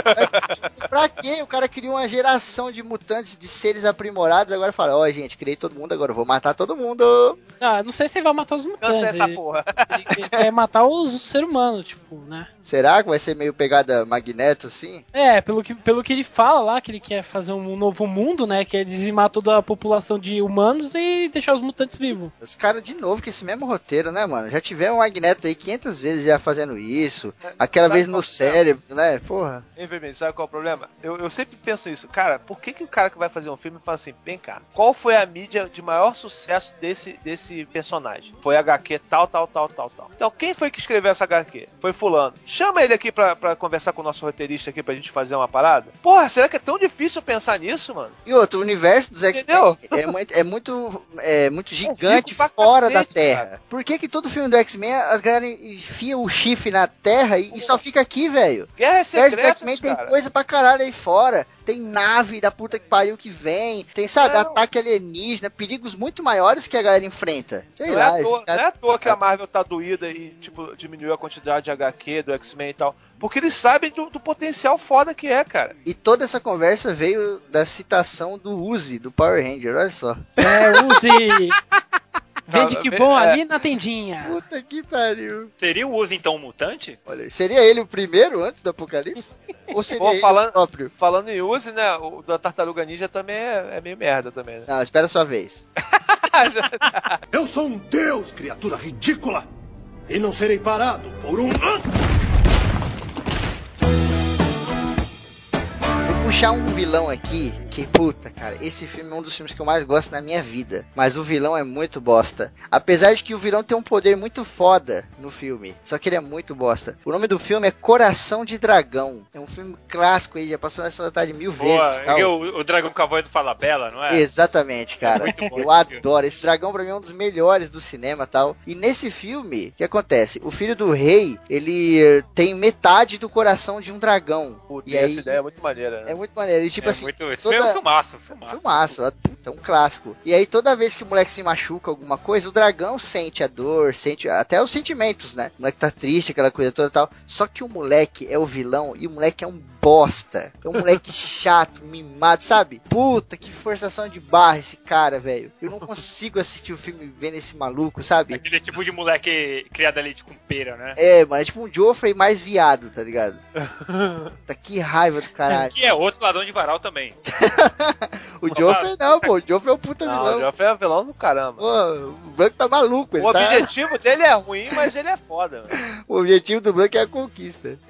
Mas pra quê? O cara criou uma geração de mutantes, de seres aprimorados, agora fala, ó, gente, criei todo mundo, agora eu vou matar todo mundo. Ah, não sei se ele vai matar os mutantes. Cansa essa ele, porra. ele- ele vai matar os seres humanos, tipo, né? Será que vai ser meio pegada magneto, assim? É, pelo que, pelo que ele fala lá, que ele quer fazer um novo mundo, né? Que é dizimar toda a população de humanos e deixar os mutantes vivos. Os caras, de novo, com esse mesmo roteiro, né, mano? Já tivemos um magneto aí 500 vezes já fazendo isso. Aquela Sabe vez no que é? cérebro, né? Porra. Hein, Vermelho, sabe qual é o problema? Eu, eu sempre penso isso. Cara, por que, que o cara que vai fazer um filme fala assim, vem cá, qual foi a mídia de maior sucesso desse, desse personagem? Foi HQ tal, tal, tal, tal, tal. Então, quem foi que escreveu essa HQ? Foi fulano. Chama ele aqui pra, pra conversar com o nosso roteirista aqui pra gente fazer uma parada. Porra, será que é tão difícil pensar nisso, mano? E outro, o universo dos X-Men é muito, é muito, é muito gigante rico pra fora da cacete, Terra. cara. Por que que todo filme do X-Men as galera enfiam o chifre na Terra e, e só fica aqui, velho? Guerra do Secreta, X-Men tem coisa pra caralho aí fora. Tem nave da puta que pariu que vem. Tem, sabe, Não. ataque alienígena, perigos muito maiores que a galera enfrenta. Sei Não é, lá, esses toa, caras- não é à toa que a Marvel tá doída e, tipo, diminuiu a quantidade de HQ do X-Men e tal. Porque eles sabem do, do potencial foda que é, cara. E toda essa conversa veio da citação do Uzi, do Power Ranger, olha só. É, use! Vende que bom É. ali na tendinha. Puta que pariu. Seria o Uzi então um mutante? Olha, seria ele o primeiro antes do apocalipse? Ou seria Pô, ele falando- o próprio? Falando em Uzi, né? O da Tartaruga Ninja também é, é meio merda também, né? Não, espera a sua vez. Eu sou um deus, criatura ridícula! E não serei parado por um. Vou puxar um vilão aqui que, puta, cara, esse filme é um dos filmes que eu mais gosto na minha vida. Mas o vilão é muito bosta. Apesar de que o vilão tem um poder muito foda no filme. Só que ele é muito bosta. O nome do filme é Coração de Dragão. É um filme clássico aí, já passou nessa tarde mil vezes. Boa, tal. e o, o dragão com a voz do Falabella, não é? Exatamente, cara. Muito bom Eu adoro. Esse dragão pra mim é um dos melhores do cinema tal. E nesse filme, o que acontece? O filho do rei, ele tem metade do coração de um dragão. Puta, E essa aí- ideia é muito maneira. né? É muito maneiro. E tipo é assim, muito, esse toda- é filmaço, filmaço. filmaço, ó, puta, um clássico. E aí toda vez que o moleque se machuca alguma coisa, o dragão sente a dor, sente até os sentimentos, né? O moleque tá triste, aquela coisa toda e tal. Só que o moleque é o vilão e o moleque é um bosta. É um moleque chato, mimado, sabe? Puta, que forçação de barra esse cara, velho. Eu não consigo assistir o filme vendo esse maluco, sabe? Aquele tipo de moleque criado ali de com pera, né? É, mano, é tipo um Joffrey mais viado, tá ligado? Puta, que raiva do caralho. Que é outro ladrão de varal também. O Joffrey não, pô. O Joffrey é o puta Não, o vilão. Joffrey é vilão do caramba. Pô, o Branco tá maluco, ele O tá... objetivo dele é ruim, mas ele é foda. mano. O objetivo do Blank é a conquista.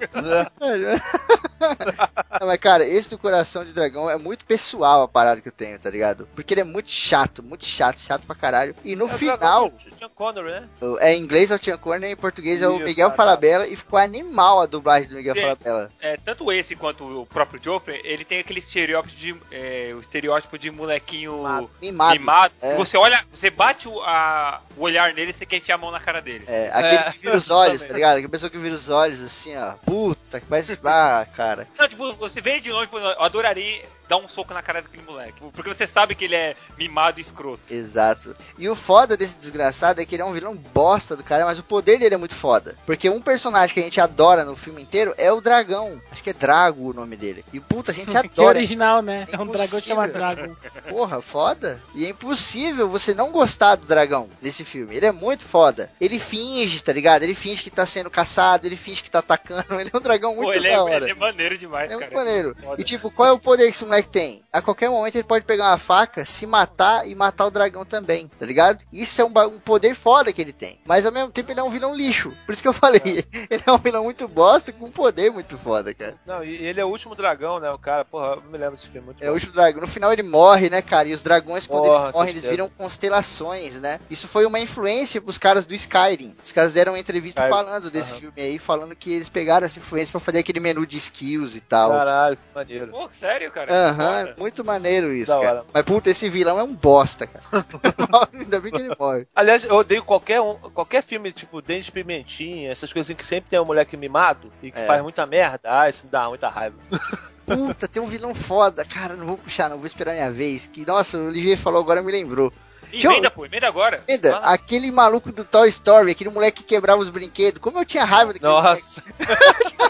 Não, mas, cara, esse do Coração de Dragão é muito pessoal a parada que eu tenho, tá ligado? Porque ele é muito chato, muito chato, chato pra caralho. E no É o final, Sean Connery, né? é em inglês é o Sean Connery, em português é o Isso, Miguel ah, tá. Falabella, e ficou animal a dublagem do Miguel Sim. Falabella. É, tanto esse quanto o próprio Joffrey, ele tem aquele estereótipo de, é, o estereótipo de molequinho Mimado. Mimado. É. Você olha, você bate o, a- o olhar nele e você quer enfiar a mão na cara dele. É, aquele É, que vira os olhos, também. tá ligado? Aquela pessoa que vira os olhos assim, ó. Puta, que parece. Ah, cara. Não, tipo, você vê de longe, eu adoraria dar um soco na cara daquele moleque. Porque você sabe que ele é mimado e escroto. Exato. E o foda desse desgraçado é que ele é um vilão bosta do cara, mas o poder dele é muito foda. Porque um personagem que a gente adora no filme inteiro é o dragão. Acho que é Drago o nome dele. E puta, a gente Que adora. original, né? É É um dragão que chama. Dragon. Porra, foda. E é impossível você não gostar do dragão nesse filme. Ele é muito foda. Ele finge, tá ligado? Ele finge que tá sendo caçado, ele finge que tá atacando. Ele é um dragão muito Pô, ele, da é, hora. ele é maneiro demais, É cara. muito maneiro. Foda. E tipo, qual é o poder que esse moleque tem? A qualquer momento ele pode pegar uma faca, se matar e matar o dragão também, tá ligado? Isso é um, um poder foda que ele tem. Mas ao mesmo tempo ele é um vilão lixo. Por isso que eu falei, ele é um vilão muito bosta com um poder muito foda, cara. Não, e ele é o último dragão, né? O cara, porra, eu me lembro desse filme muito É o bom. último dragão. No final ele morre, né, cara? E os dragões, quando Porra, eles morrem, eles viram constelações, né? Isso foi uma influência pros caras do Skyrim. Os caras deram uma entrevista Skyrim. falando desse Aham. filme aí, falando que eles pegaram essa influência pra fazer aquele menu de skills e tal. Caralho, que maneiro. Pô, sério, cara? Aham, é muito maneiro isso, Da cara. hora. Mas puta, esse vilão é um bosta, cara. Ainda bem que ele morre. Aliás, eu odeio qualquer, um, qualquer filme, tipo, Dente de Pimentinha, essas coisas assim que sempre tem um moleque mimado e que É. faz muita merda. Ah, isso me dá muita raiva. Puta, tem um vilão foda. Cara, não vou puxar, não vou esperar minha vez. Que, nossa, o Olivier falou agora, me lembrou. Emenda, pô, emenda agora. Ainda, Fala. aquele maluco do Toy Story, aquele moleque que quebrava os brinquedos. Como eu tinha raiva daquele. Nossa.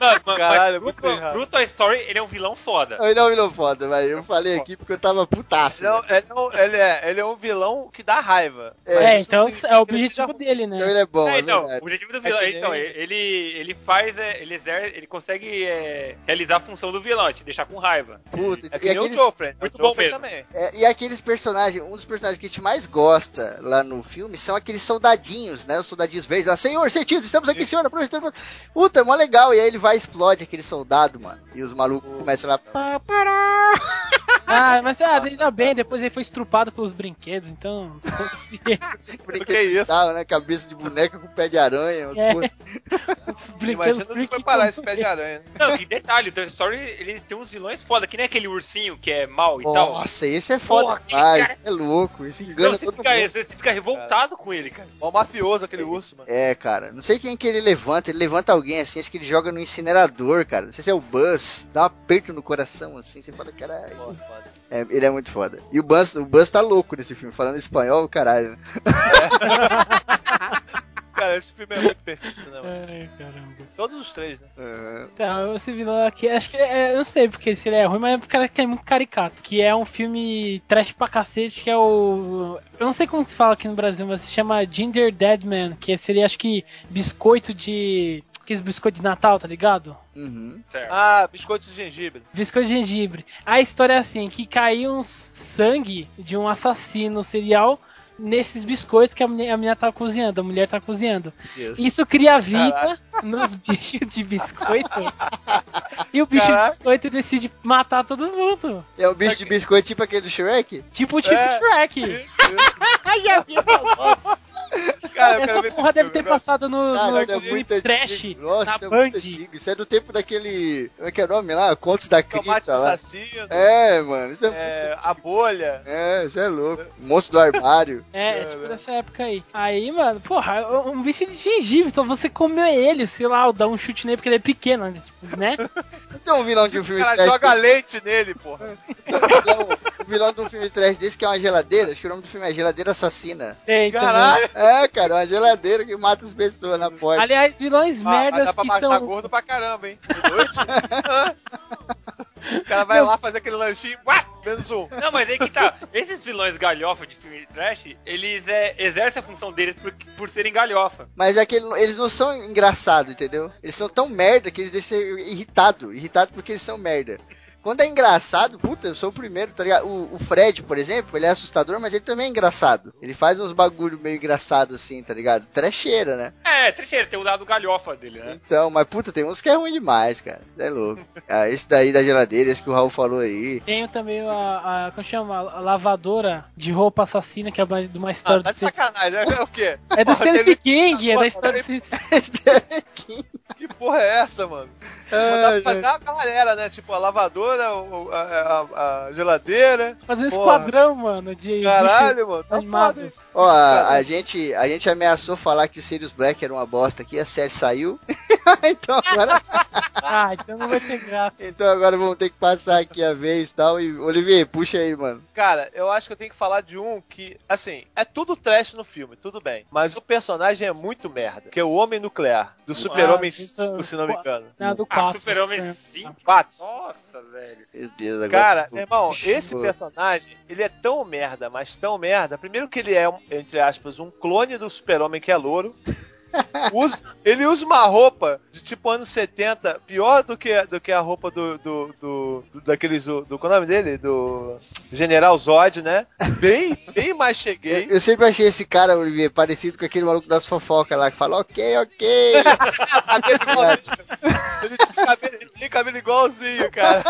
Mano, Caralho, mas muito pro, pro Toy Story, ele é um vilão foda. Ele é um vilão foda, mas eu falei aqui porque eu tava putaço. Não, né? ele, não- ele é, ele é um vilão que dá raiva. É, É, então não é o objetivo dele, né? Então ele é bom, É, é, então, verdade. o objetivo do vilão, É então, ele, ele faz, é, ele, exer, ele consegue é, realizar a função do vilão, te deixar com raiva. Puta, É e aqueles, o Joffrey. né? Muito o bom mesmo. Também. é, e aqueles personagens, um dos personagens que a gente mais gosta lá no filme são aqueles soldadinhos, né? Os soldadinhos verdes. Ah, senhor, sentido, estamos aqui, senhor, aproveitando. Puta, é mó legal. E aí ele vai e explode aquele soldado, mano. E os malucos começam lá. Pá, pará. Ah, mas ah, ainda bem, depois ele foi estrupado pelos brinquedos, então. Brinquedo que é isso? tal, né? Cabeça de boneca com pé de aranha. É. Os Imagina brinquedos onde foi parar esse pé de aranha. Não, e detalhe, o Toy Story, ele tem uns vilões foda, que nem aquele ursinho que é mal e tal. Nossa, esse é foda Porra, demais. cara- É louco. Esse Não, engana você todo fica, mundo. você fica revoltado com ele, cara. Mó mafioso aquele urso, mano. É, cara. Não sei quem que ele levanta. Ele levanta alguém assim, acho que ele joga no incinerador, cara. Não sei se é o Buzz. Dá um aperto no coração assim. Você fala, caralho. Foda, foda. É, ele é muito foda. E o Buzz, o Buzz tá louco nesse filme, falando espanhol, caralho. né? Cara, esse filme é muito perfeito, né, mano? Ai, caramba. Todos os três, né? Aham. Então, esse vilão aqui, acho que é, eu não sei porque se ele é ruim, mas é porque que é muito caricato. Que é um filme trash pra cacete, que é o. Eu não sei como se fala aqui no Brasil, mas se chama Ginger Deadman, que seria acho que biscoito de. Aqueles biscoitos de Natal, tá ligado? Uhum. Certo. Ah, biscoito de gengibre. Biscoito de gengibre. A história é assim, que caiu um sangue de um assassino serial nesses biscoitos que a mulher, a mulher tá cozinhando, a mulher tá cozinhando. Deus. Isso cria vida nos bichos de biscoito. e o bicho Caraca. de biscoito decide matar todo mundo. É o bicho de biscoito tipo aquele do Shrek? Tipo o tipo É. Shrek. Isso, isso. Cara, Essa porra deve filme, ter velho. passado no, Cara, no é filme muito trash antigo. Nossa, na isso é Band. muito antigo. Isso é do tempo daquele. Como é que é o nome lá? Contos da Tomate Cripta lá. assassino. É, mano, isso é, é, muito a bolha. É, isso é louco. Monstro do armário. É, É, tipo né? dessa época aí. Aí, mano, porra, um bicho de gengibre, só você comeu ele, sei lá, dá um chute nele porque ele é pequeno, né? Tipo, né? Não tem um vilão de um O filme cara trash. joga leite nele, porra. tem um vilão, vilão de um filme trash desse que é uma geladeira. Acho que o nome do filme é Geladeira Assassina. Tem, também. Caralho. É, cara, uma geladeira que mata as pessoas na porta. Aliás, vilões Ah, merdas dá pra que matar são. gordo pra caramba, hein? De noite? o cara vai lá fazer aquele lanchinho, uá, menos um. Não, mas aí que tá. Esses vilões galhofa de filme trash, eles é, exercem a função deles por, por serem galhofa. Mas é que ele- eles não são engraçados, entendeu? Eles são tão merda que eles deixam irritado. Irritado porque eles são merda. Quando é engraçado, puta, eu sou o primeiro, tá ligado? O, o Fred, por exemplo, ele é assustador, mas ele também é engraçado. Ele faz uns bagulho meio engraçado assim, tá ligado? Trecheira, né? É, trecheiro, tem o lado galhofa dele, né? Então, mas puta, tem uns que é ruim demais, cara. É louco. Ah, esse daí da geladeira, esse que o Raul falou aí. Tenho também a, a. Como chama? A lavadora de roupa assassina, que é de uma Ah, história tá do de sacanagem, é o quê? É do Stephen King, é da história aquele- do Que porra é essa, mano? Dá pra fazer uma galera, né? Tipo, a lavadora, o- a, a- a geladeira. Fazendo Porra. esquadrão, mano, de Caralho, bichos mano, tá animados. Ó, a, a gente, a gente ameaçou falar que o Sirius Black era uma bosta aqui, a série saiu. então agora. Ah, então não vai ter graça. Então agora vamos ter que passar aqui a vez e tal. E, Olivier, puxa aí, mano. Cara, eu acho que eu tenho que falar de um que, assim, é tudo trash no filme, tudo bem. Mas o personagem é muito merda. Que é o Homem Nuclear, do Super-Homem Ah, 5, se não me engano. Não, do Ah, 4. Super-Homem 5? Quatro. Nossa, velho. Meu Deus, agora. Cara, irmão, esse personagem, ele é tão merda, mas tão merda. Primeiro que ele é, entre aspas, um clone do super-homem que é louro. Usa- ele usa uma roupa de tipo anos 70, pior do que, do que a roupa do, do, do, do daqueles, do, do, qual é o nome dele? Do General Zod, né? Bem, bem mais cheguei. Eu, eu sempre achei esse cara, Olivier, parecido com aquele maluco das fofocas lá que fala, ok, ok. cabelo igualzinho. Ele tem cabelo, ele tem cabelo igualzinho, cara.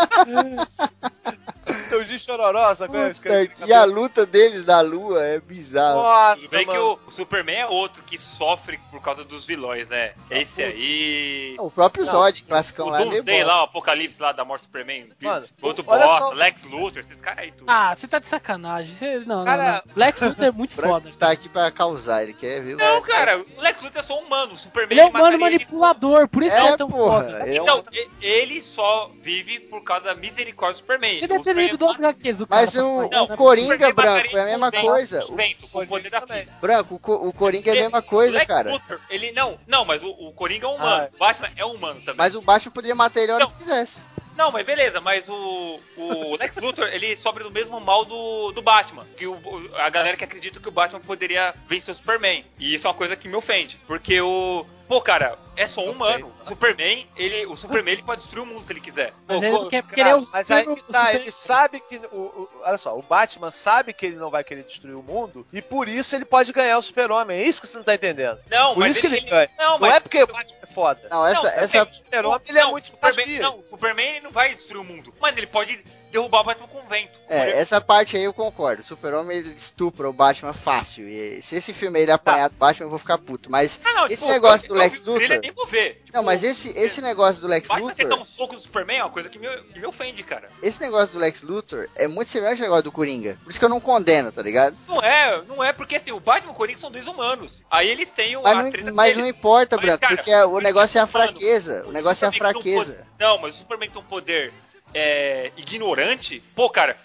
Então, de chororó, têm e a luta deles na lua é bizarro. Nossa, Tudo bem que mano. o, o Superman é outro que sofre por causa dos vilões, né? Esse aí. O próprio Não, Zod, classicão O lá, é meio Doomsday lá, o Apocalipse lá da morte Superman. Mano, outro bosta, só- Lex Luthor, esses caras aí tudo. Ah, você tá de sacanagem. Você, não, Cara- não, não. Lex Luthor é muito foda. está aqui pra causar, ele quer, viu? Não, cara, o Lex Luthor é só humano. O Superman Ele é um mataria mano ele- manipulador, por isso que ele É, é tão porra. foda. É um- Então, ele só vive por causa da misericórdia do Superman. Você O deve ter lido estudou as HQs do Mas cara. o, Não, o Coringa branco é a mesma coisa. O poder da. Branco, o, Co- o Coringa é a mesma o coisa, cara. Luthor, ele não, não, mas o, o Coringa é humano. Ah. O Batman é humano também. Mas o Batman poderia matar ele a hora Não. que quisesse. Não, mas beleza, mas o, o Lex Luthor, ele sofre do mesmo mal do, do Batman. Que o- a galera que acredita que o Batman poderia vencer o Superman. E isso é uma coisa que me ofende. Porque o. Pô, cara, é só um humano. O Superman, ele, o Superman ele pode destruir o mundo se ele quiser. Mas Pô, ele co- não quer ele é Cara, o mas aí que tá, ele sabe que. O, o- olha só, o Batman sabe que ele não vai querer destruir o mundo e por isso ele pode ganhar o Super-Homem. É isso que você não tá entendendo. Não, Por mas isso que ele ele, ganha. Não, Não mas é porque o Batman é foda. Não, essa. Não, essa. O Super-Homem ele é muito Superman. Não, o Superman ele não vai destruir o mundo. Mas ele pode derrubar o Batman com vento. Com É, ele- essa parte aí eu concordo. O Super-Homem ele estupra o Batman fácil. E se esse filme ele apanhar do Batman, eu vou ficar puto. Mas Ah, não, esse tipo, negócio eu- do eu Lex o Luthor- nem vou ver. Tipo, Não, mas esse, esse negócio do Lex Batman Luthor. um soco do Superman é uma coisa que me, que me ofende, cara. Esse negócio do Lex Luthor é muito semelhante ao negócio do Coringa. Por isso que eu não condeno, tá ligado? Não é, não é, porque assim, o Batman e o Coringa são dois humanos. Aí eles têm o, Mas não, mas não importa, Branco, porque o por negócio é a fraqueza. O negócio é a fraqueza. Não, mas o Superman tem um poder é, ignorante. Pô, cara,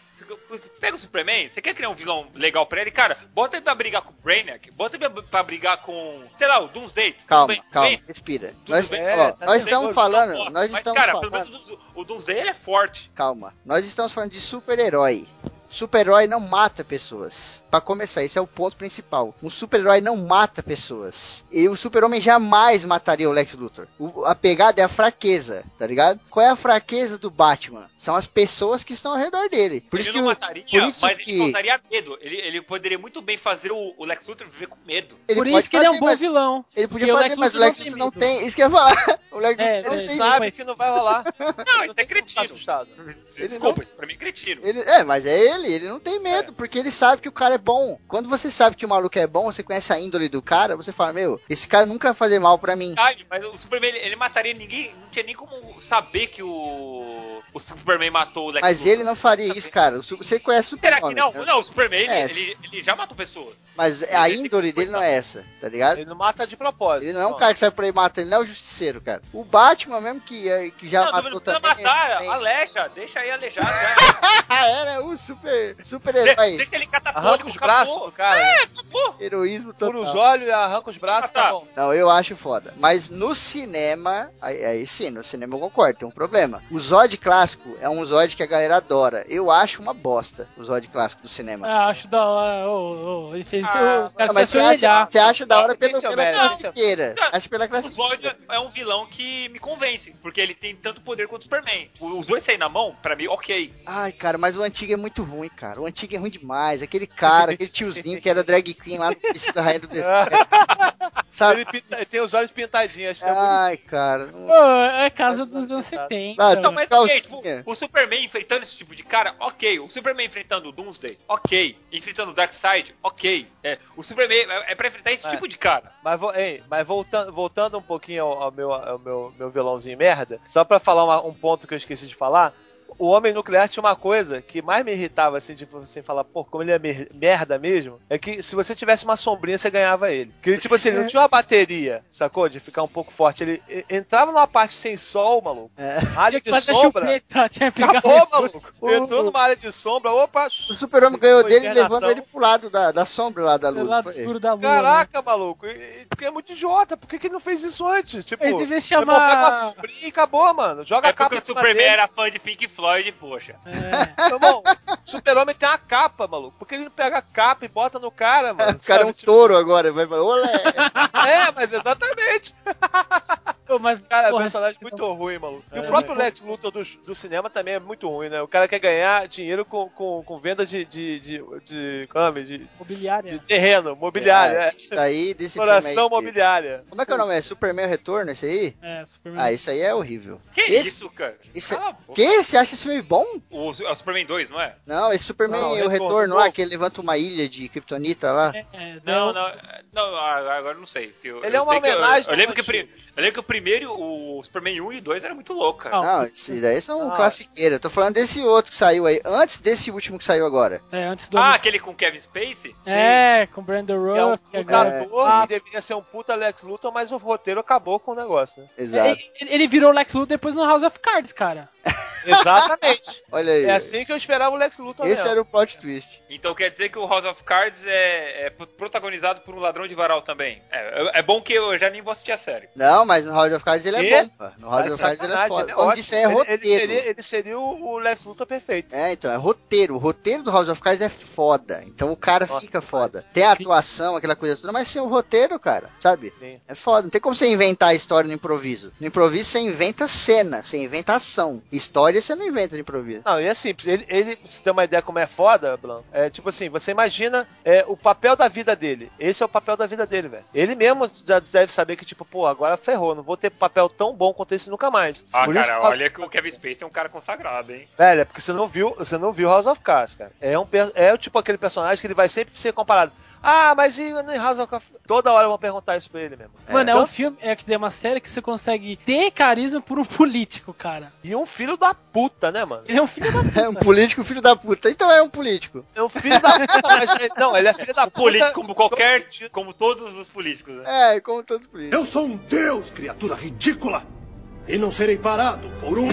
pega o Superman, você quer criar um vilão legal pra ele, cara, bota ele pra brigar com o Brainiac, bota ele pra, brigar com, sei lá, o Doomsday. Calma, bem, calma, bem, respira. Tudo Nós, bem, ó, é, tá nós estamos falando, nós mas, estamos cara, falando. pelo menos o, o Doomsday ele é forte. Calma, nós estamos falando de super-herói. Super-herói não mata pessoas. Pra começar, esse é o ponto principal. Um super-herói não mata pessoas. E o super-homem jamais mataria o Lex Luthor. O- a pegada é a fraqueza, tá ligado? Qual é a fraqueza do Batman? São as pessoas que estão ao redor dele. Por ele isso não que o- mataria, por isso mas que ele causaria medo. Ele, ele poderia muito bem fazer o, o Lex Luthor viver com medo. ele Por isso que ele é um fazer, bom vilão. Ele podia fazer, Lex mas o Lex Luthor não medo. tem. Isso que eu ia falar. O Lex É, Luthor não ele tem. sabe. Sabe que não vai rolar. Não, isso é ficar cretino. assustado. Desculpa, isso pra mim é cretino. Ele, é, mas é ele, ele não tem medo, porque ele sabe que o cara é bom. Quando você sabe que o maluco é bom, você conhece a índole do cara, você fala, meu, esse cara nunca vai fazer mal pra mim. Ai, mas o Superman, ele, ele mataria ninguém, não tinha nem como saber que o, o Superman matou o Lex Mas Luthor. ele não faria isso, cara. O Você conhece o Será que não? né? Não, o Superman, ele, É. ele, ele já matou pessoas. Mas a índole dele não é essa, tá ligado? Ele não mata de propósito. Ele não é um cara que sai por aí matando, ele não é o justiceiro, cara. O Batman mesmo que, é- que já não, matou não precisa também. matar, também. aleja, deixa aí alejar. era o super, super herói. deixa ele Arranca os braços do cara. É, acabou. Heroísmo Fura os total. olhos e arranca os braços, tá bom. Não, eu acho foda. Mas no cinema, aí, aí sim, no cinema eu concordo, tem um problema. O Zod clássico é um Zod que a galera adora. Eu acho uma bosta o Zod clássico do cinema. Ah, acho da hora. Ô, ô, ele fez isso. Ah, o cara Não, mas se você acha, você acha da hora pelo, é pela mérito. classiqueira. Não. Acho pela O Zod classiqueira. é um vilão que me convence, porque ele tem tanto poder quanto o Superman. Os dois saem na mão, pra mim, ok. Ai, cara, mas o antigo é muito ruim, cara. O antigo é ruim demais. Aquele cara, aquele tiozinho que era drag queen lá no da Rainha do Deserto. Sabe? Ele, tem os olhos pintadinhos, acho que é Ai, cara. não- Pô, é casa dos anos 70. Ah, Não, mas calcinha. ok, tipo, o Superman enfrentando esse tipo de cara, ok. O Superman enfrentando o Doomsday, ok. Enfrentando o Darkseid, ok. É, o Superman é, é pra enfrentar esse É. tipo de cara. Mas, ei, mas voltando, voltando um pouquinho ao, ao meu, ao meu, meu vilãozinho merda, só pra falar uma- um ponto que eu esqueci de falar. O Homem Nuclear tinha uma coisa que mais me irritava, assim, tipo, assim, falar, pô, como ele é mer- merda mesmo, é que se você tivesse uma sombrinha, você ganhava ele. Que ele, tipo assim, ele não tinha uma bateria, sacou? De ficar um pouco forte. Ele entrava numa parte sem sol, maluco. É. Área Tinha que de sombra. chupeta, tinha Acabou, maluco. O- Entrou numa área de sombra, opa. O super-homem ganhou dele levando ele pro lado da, da sombra lá da do lua. lado escuro da lua. né? Caraca, maluco, e- e- porque é muito idiota, por que, que ele não fez isso antes? Tipo, Esse vez você chama- pô, pega uma sombrinha e acabou, mano. Joga É a capa porque o Superman dele. era fã de Pink Floyd, poxa. É. Meu irmão, Super-Homem tem uma capa, maluco. Por que ele não pega a capa e bota no cara, mano? O cara é um tipo, touro agora, vai falar, olé! É, mas exatamente. Pô, mas, Cara, é um porra, personagem esse- muito ruim, maluco. E É, o próprio? Lex Luthor do, do cinema também é muito ruim, né? O cara quer ganhar dinheiro com, com, com venda de. de. de. de, como, de, Mobiliária. de terreno, mobiliário. É, É, Isso aí desse Exploração aí. mobiliária. Como é que é o nome? É Superman Retorno, esse aí? É, Superman. Ah, isso aí é horrível. Que Esse- isso, cara? esse- Cala. Que? Você acha esse filme bom? O, é o Superman 2, não é? Não, esse Superman, Não, o Retorno, Retorno lá, que ele levanta uma ilha de Kryptonita lá. É, é, Não, não, não, não, agora não sei. Eu, Ele eu é uma sei que eu- homenagem Eu, lembro que, eu lembro que o primeiro, o Superman 1 e 2 era muito louco, cara. Não. Esses daí são Ah. classiqueiros. Eu tô falando desse outro que saiu aí, antes desse último que saiu agora. É, antes do. Ah, aquele com Kevin Spacey? é, com Brandon É um Ruff. agora- ator Ah, que deveria ser um puta Lex Luthor, mas o roteiro acabou com o negócio? Exato. ele, ele virou Lex Luthor depois no House of Cards, cara. Exatamente. Olha aí. É assim que eu esperava o Lex Luthor Esse mesmo. era o plot twist. Então quer dizer que o House of Cards é, é protagonizado por um ladrão de varal também. É, é bom que eu já nem vou assistir a série. Não, mas no House of Cards ele é E? bom, pá. No House de of Cards ele é foda. ele é Quando ótimo. isso é roteiro. Ele, seria, ele seria o o Lex Luthor perfeito. É, então, é roteiro. O roteiro do House of Cards é foda. Então o cara Nossa, fica foda. Tem a atuação, aquela coisa toda, mas sem o roteiro, cara, sabe? Sim. É foda. Não tem como você inventar a história no improviso. No improviso você inventa cena, você inventa ação. História você não inventa no improviso. Não, e é simples. Ele, ele se tem uma ideia como é foda, Blanco, é tipo assim, você imagina é, o papel da vida dele. Esse é o papel da vida dele, velho. Ele mesmo já deve saber que, tipo, pô, agora ferrou, não vou ter papel tão bom quanto esse nunca mais. Ah, Por cara, que- olha que o Kevin Spacey é um cara consagrado, hein? Velho, é porque você não viu, você não viu House of Cards, cara. É um é o tipo aquele personagem que ele vai sempre ser comparado. Ah, mas e no House of? Toda hora vão perguntar isso pra ele mesmo. Mano, é, Então- um filme, é quer dizer, uma série que você consegue ter carisma por um político, cara. E um filho da puta, né, mano? Ele é um filho da puta. É um político filho da puta. Então é um político. É um filho da puta, mas não, ele é filho da puta. Político como qualquer, como todos os políticos, né? É, como todo político. Eu sou um deus, criatura ridícula! E não serei parado por um.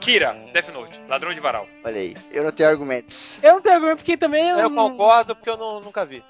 Kira, Death Note, ladrão de varal. Olha aí, eu não tenho argumentos. Eu não tenho argumento porque também eu, Eu concordo porque eu não- nunca vi.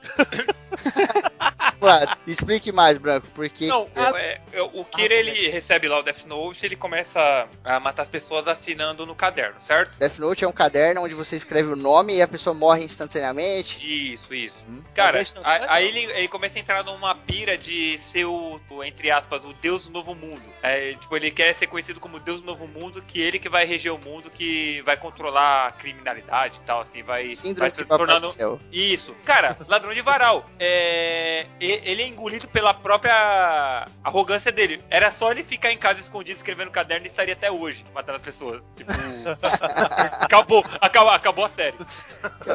Explique mais, Branco, porque. Não, é, o, é, é, o Kira ele recebe lá o Death Note e ele começa a matar as pessoas assinando no caderno, certo? Death Note é um caderno onde você escreve o nome e a pessoa morre instantaneamente. Isso, isso. Hum. Cara, é aí ele, ele começa a entrar numa pira de ser o, o, entre aspas, o Deus do Novo Mundo. É, tipo, ele quer ser conhecido como Deus do Novo Mundo, que ele que vai reger o mundo, que vai controlar a criminalidade e tal, assim, vai, Síndrome vai tornando... Isso. Cara, ladrão de varal. É, ele é engolido pela própria arrogância dele. Era só ele ficar em casa escondido escrevendo caderno e estaria até hoje matando as pessoas. Tipo, acabou, acabou, acabou a série.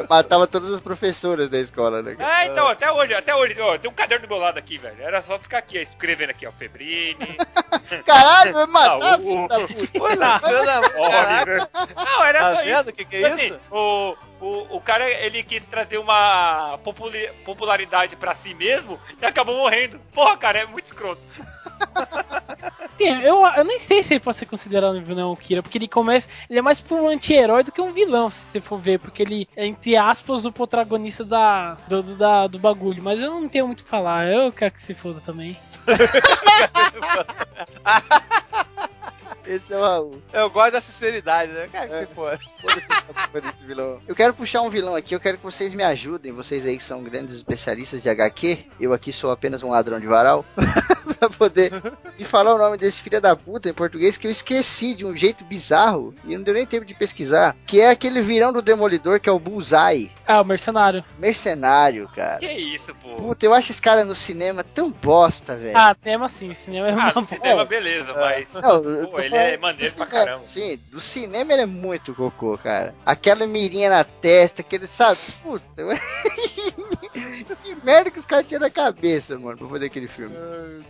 Matava todas as professoras da escola, né? cara? Ah, então, até hoje, até hoje, ó, tem um caderno do meu lado aqui, velho. Era só ficar aqui, ó, escrevendo aqui, ó, Febrini. Caralho, vai matar, Ah, o- da puta. Olha lá, caraca, Não, era tá só vendo isso. o que, que é Assim, isso? o, o, o cara, ele quis trazer uma popularidade pra si mesmo e acabou morrendo. Porra, cara, é muito escroto. Sim, eu, eu nem sei se ele pode ser considerado um vilão o Kira, porque ele começa. Ele é mais pra um anti-herói do que um vilão, se você for ver, porque ele é, entre aspas, o protagonista da, do, do- da, do bagulho. Mas eu não tenho muito o que falar, eu quero que se foda também. Esse é o Raul. Eu gosto da sinceridade, né? Cara, que É. se for. Porra desse vilão. Eu quero puxar um vilão aqui, eu quero que vocês me ajudem, vocês aí que são grandes especialistas de HQ, eu aqui sou apenas um ladrão de varal, pra poder me falar o nome desse filho da puta em português que eu esqueci de um jeito bizarro e não deu nem tempo de pesquisar, que é aquele virão do Demolidor que é o Bullseye, Ah, o mercenário. mercenário, cara. Que isso, pô. Puta, eu acho esse cara no cinema tão bosta, velho. Ah, tema sim, cinema é uma Ah, no boa. cinema, beleza, mas. Não, Pô, ele é maneiro do pra caramba. Sim, do cinema ele é muito cocô, cara. Aquela mirinha na testa, aquele, sabe? Puta, que merda que os caras tinham na cabeça, mano, pra fazer aquele filme.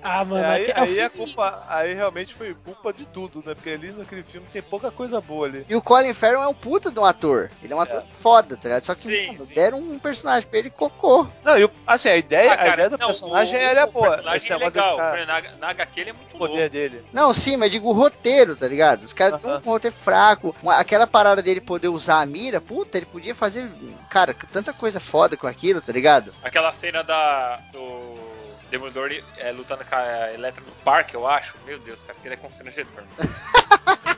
Ah, mano, É, aí, é o aí é filme- culpa. Aí realmente foi culpa de tudo, né? Porque ali naquele filme tem pouca coisa boa ali. E o Colin Farrell é um puta de um ator. Ele é um ator foda, tá ligado? Só que Sim, mano, sim. deram um personagem pra ele cocô. Não, e o- assim, a ideia, Ah, a cara, ideia do não, personagem o, é, é o boa. personagem Esse é legal. ficar- Na, na HQ ele é muito o louco. poder dele. Não, sim, mas digo o roteiro, tá ligado? Os caras têm Aham. um roteiro fraco. Uma- aquela parada dele poder usar a mira, puta, ele podia fazer, cara, tanta coisa foda com aquilo, tá ligado? Aquela cena da. do. Demolidor é, lutando com a Electra no parque, eu acho. Meu Deus, cara, aquilo é constrangedor.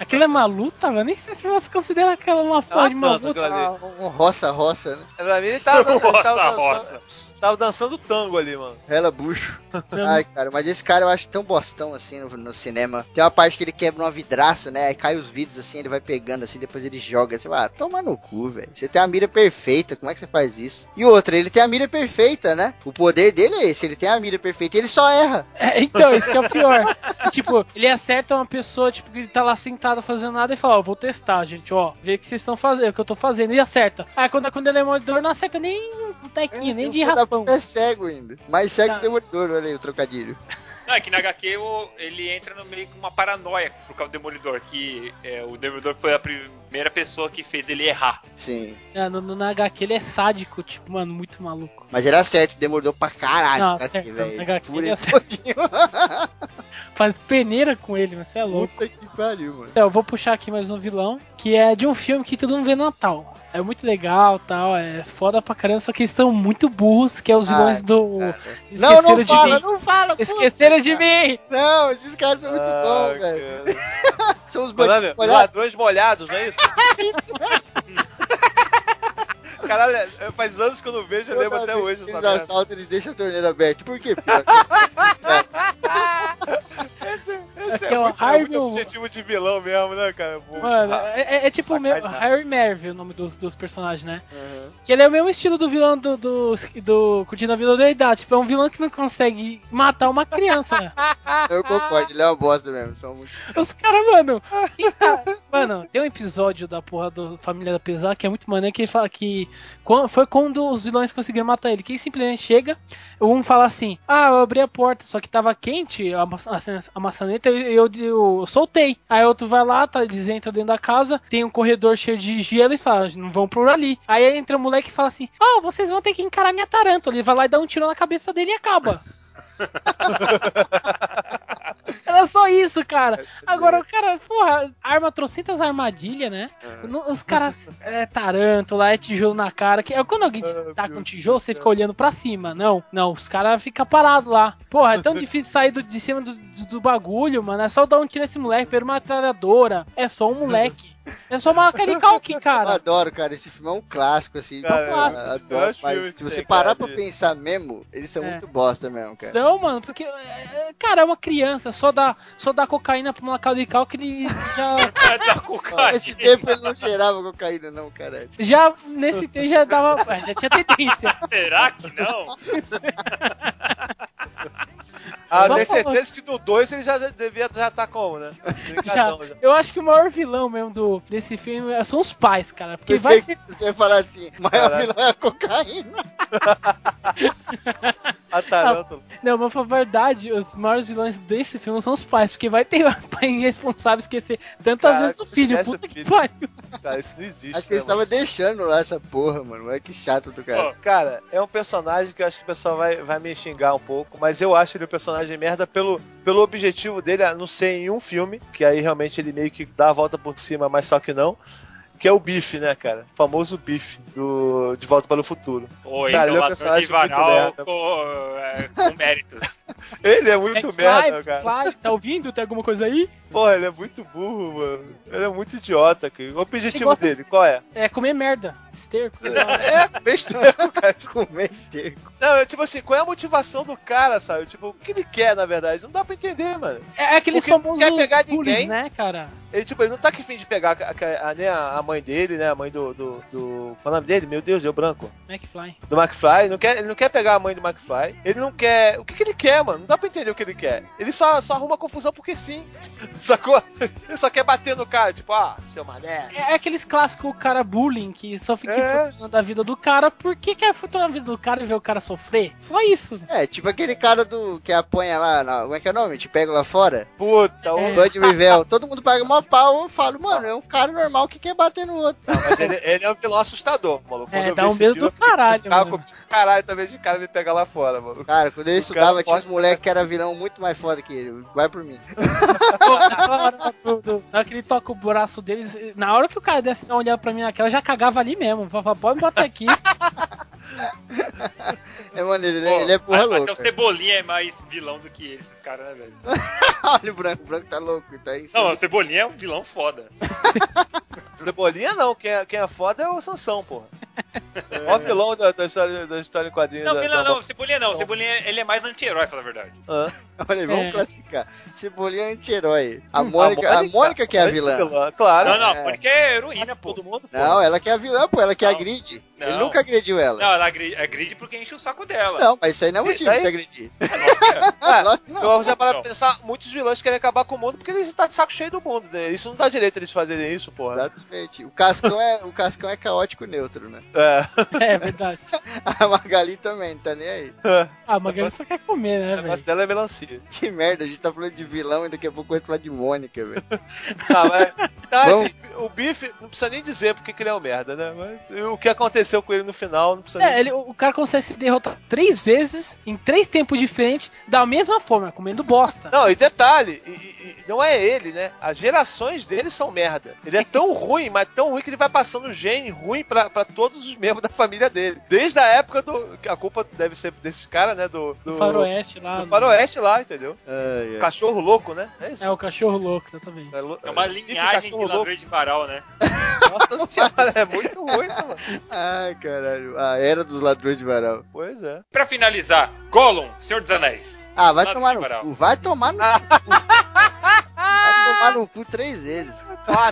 Aquilo é uma luta, velho? Nem sei se você considera aquela uma porra de uma dança, luta. Ah, um roça-roça, né? Pra mim ele tava, ele tava, Nossa, dançando, tava dançando tango ali, mano. Rela bucho. Ai, cara, mas esse cara eu acho tão bostão assim no, no cinema. Tem uma parte que ele quebra uma vidraça, né? Aí cai os vidros assim, ele vai pegando assim, depois ele joga. Vai, ah, toma no cu, velho. Você tem a mira perfeita, como é que você faz isso? E outra, ele tem a mira perfeita, né? O poder dele é esse, ele tem a mira perfeita e ele só erra. É, então, esse que é o pior. tipo, ele acerta uma pessoa, tipo, que tá lá sentada fazendo nada e fala, ó, vou testar, gente, ó, ver o que vocês estão fazendo, o que eu tô fazendo, e acerta. Aí quando, quando é demolidor, não acerta nem um tequinho, nem o de raspão. É cego ainda. Mais cego Tá. que o demolidor, olha aí o trocadilho. Não, é que na HQ ele entra no meio com uma paranoia por causa do Demolidor, que é, o Demolidor foi a primeira pessoa que fez ele errar. Sim. É, no, no, na HQ ele é sádico, tipo, mano, muito maluco. Mas era certo, demorou pra caralho. Não, assim, certo, velho. na HQ Fura ele é ele. Faz peneira com ele, mas você é louco. Puta que pariu, mano. Então, eu vou puxar aqui mais um vilão, que é de um filme que todo mundo vê no Natal. É muito legal tal, é foda pra caramba, só que eles estão muito burros, que é os vilões Ai, do. Não, Esqueceram não de fala, mim. não fala. puta, Esqueceram de cara. mim! Não, esses caras são muito Ah, bons, velho. cara. São os bandidos. Ladrões molhados, não é isso? Isso. Caralho, é- faz anos que eu não vejo, eu lembro até hoje Eles assaltam, eles deixam a torneira aberta. Por quê? Esse, esse Aqui é, é o muito, é Harvey- muito objetivo de vilão mesmo, né, cara? Pô, Mano, ah, é, é- é tipo o meu. Harry Mervyn, o nome dos, dos personagens, né? uhum. Que ele é o mesmo estilo do vilão do, do, do Curtindo a Vida da Idade. Tipo, é um vilão que não consegue matar uma criança. né? Eu concordo, ele é uma bosta mesmo. São muito... Os caras, mano. tá- Mano, tem um episódio da porra do Família da Pesar que é muito maneiro que ele fala que foi quando os vilões conseguiram matar ele. Que simplesmente chega, um fala assim: Ah, eu abri a porta, só que tava quente a, ma- a- maçaneta e eu, eu, soltei. Aí outro vai lá, tá, eles entram dentro da casa, tem um corredor cheio de gelo e fala: Não vão por ali. Aí entra o moleque e fala assim: Ah, vocês vão ter que encarar minha tarântula. Ele vai lá e dá um tiro na cabeça dele e acaba. Era só isso, cara. Agora, o cara, porra, arma trocentas armadilhas, né? No- Os caras é tarântula, é tijolo na cara. Que, é quando alguém te Ah, tá com tijolo, você fica olhando pra cima. Não, não, os caras ficam parados lá. Porra, é tão difícil sair do- de cima do, do- do bagulho, mano. É só dar um tiro nesse moleque, pela uma metralhadora. É só um moleque. É só uma caricalque, Eu cara. adoro, cara. Esse filme é um clássico, assim. Cara, eu clássico. adoro, Dois filmes mas se você tem, parar cara, pra pensar mesmo, eles são É. muito bosta mesmo, cara. São, mano, porque, é, cara, é uma criança, só dá, só dá cocaína pra uma calical que ele já, da cocaína. Nesse tempo ele não cheirava cocaína, não, cara. já nesse tempo já dava, já tinha tendência. Será que não? Ah, Só tenho certeza que no 2 ele já devia já tá como, né? Já, já. eu acho que o maior vilão mesmo do, desse filme são os pais, cara. Porque vai você falar assim, o maior Caralho. vilão é a cocaína. A tarântula. Não, mas pra verdade, os maiores vilões desse filme são os pais, porque vai ter pai irresponsável esquecer tantas Caraca, vezes o filho. Puta o que filho. pariu. Cara, isso não existe. Acho que né, estava mano? deixando lá essa porra, mano. Olha que chato do cara. Pô, Cara, é um personagem que eu acho que o pessoal vai, vai me xingar um pouco, mas eu acho ele um personagem merda pelo, pelo objetivo dele, a não ser em um filme, que aí realmente ele meio que dá a volta por cima, mas só que não. Que é o Biff, né, cara? O famoso Biff do De Volta para o Futuro. Ou Cara, ele é um personagem muito merda. com, é, com méritos. Ele é muito McFly, merda, cara. McFly, tá ouvindo? Tem alguma coisa aí? Porra, ele é muito burro, mano. Ele é muito idiota, cara. O objetivo gosta- dele, qual é? É comer merda. Esterco. É, besteira, cara. Comer esterco. Não, é tipo assim, qual é a motivação do cara, sabe? Tipo, o que ele quer, na verdade? Não dá pra entender, mano. É aqueles Porque famosos quer pegar bullies, ninguém. né, cara? Ele, tipo, ele não tá aqui fim de pegar a, a, a- a mãe dele, né? A mãe do. do, do qual é o nome dele? Meu Deus, deu branco. McFly. Do McFly. Ele não quer, ele não quer pegar a mãe do McFly. Ele não quer. O que, que ele quer, mano? Não dá pra entender o que ele quer. Ele só, só arruma confusão porque sim. Sacou? Ele só quer bater no cara, tipo, ah, seu mané. É aqueles clássicos cara bullying que só fica É. influenciando a vida do cara. Por que quer futurar a vida do cara e ver o cara sofrer? Só isso. É, tipo aquele cara do que apanha lá, na, como é que é o nome? Te pega lá fora? Puta, o. É. Bud Rivel. Todo mundo paga uma pau, eu falo, mano, é um cara normal que quer bater no outro. Não, mas ele, ele é um vilão assustador, maluco. Quando É, dá um esse medo do caralho, mano. com caralho também de cara me pegar lá fora, mano. Cara, quando eu O estudava, cara tinha uns moleques que era vilão muito mais foda que ele. Vai por mim. Na hora que ele toca o braço deles, na hora que o cara desse uma olhada pra mim naquela, já cagava ali mesmo. Falava, pode me botar aqui. É maneiro, ele, Pô, ele é porra louca. Até o Cebolinha é mais vilão do que esses caras, né, velho? Olha o branco, o branco tá louco, tá aí. Não, o Cebolinha é um vilão foda. Cebolinha não, quem é, quem é foda é o Sansão, porra. O maior vilão da, da história, da história em quadrinhos. Não, da, vilão da- não, Cebolinha não. Cebolinha ele é mais anti-herói, pra falar a verdade. Hã? Olha aí, vamos É. classificar. Cebolinha é anti-herói. A Hum, Mônica, a Mônica que é a vilã. Claro. Não, não, é. porque é heroína, pô. Todo mundo, pô. Não, ela que é a vilã, pô, ela que Não. agride. Ele Não. nunca agrediu ela. Não, ela agride, agride porque enche o saco dela. Não, mas isso aí não é motivo pra você agredir. Ah, se não. eu já Não. pensar, muitos vilões querem acabar com o mundo porque eles estão de saco cheio do mundo, né? Isso não dá direito eles fazerem isso, porra. Exatamente. O Cascão é, o Cascão é caótico neutro, né? É. É verdade. A Magali também, não tá nem aí. Ah, Magali só quer comer, né, O velho? negócio dela é melancia. Que merda, a gente tá falando de vilão e daqui a pouco vai falar de Mônica, velho. Tá, mas, tá, Vamos. assim, o Biff não precisa nem dizer porque que ele é um merda, né? Mas o que aconteceu com ele no final não precisa É, nem ele, o o cara consegue se derrotar três vezes em três tempos diferentes da mesma forma, comendo bosta. Não, e detalhe, e- e não é ele, né? As gerações dele são merda. Ele é tão ruim, mas tão ruim que ele vai passando gene ruim pra, pra todos os membros da família dele. Desde a época do. A culpa deve ser desse cara, né? Do. Do, Do faroeste lá. do faroeste lá, entendeu? Ai, ai. Cachorro louco, né? É isso. É o cachorro louco, exatamente. lo- É uma Bife linhagem de ladrões de varal, né? Nossa senhora, é muito ruim, né, mano. Ai, caralho. A era dos ladrões de varal. Pois é. Pra finalizar, Gollum, Senhor dos Anéis. Ah, vai Ladrão tomar no. Vai tomar no tomar no cu três vezes.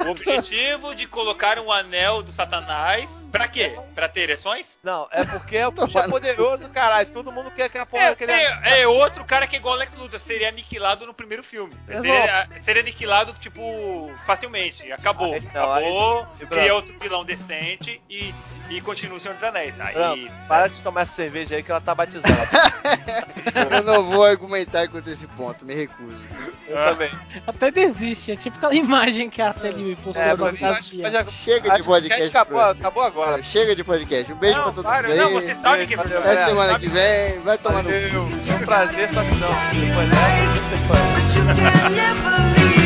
O objetivo de colocar um anel do Satanás. Pra quê? Pra ter ereções? Não, é porque é o bicho é poderoso, caralho. Todo mundo quer que a porra É, daquele. é, é outro cara que é igual o Lex Luthor, seria aniquilado no primeiro filme. Seria, seria aniquilado, tipo, facilmente. Acabou. Aí não, aí- Acabou, e cria Bruno? outro vilão decente e, e continua o Senhor dos Anéis. Aí, Não, sucesso. para de tomar essa cerveja aí que ela tá batizada. Eu não vou argumentar contra esse ponto, me recuso. Eu Ah. também. Até É tipo aquela imagem que a Celine postou É, da pra mim, já- Chega de podcast. acabou, acabou agora. Chega de podcast. Um beijo Não, pra todo para, mundo não, você sabe que Valeu, Até semana Sabe- que vem. Vai tomar no cu. Valeu. Foi um prazer, só que não. Depois dessa, depois.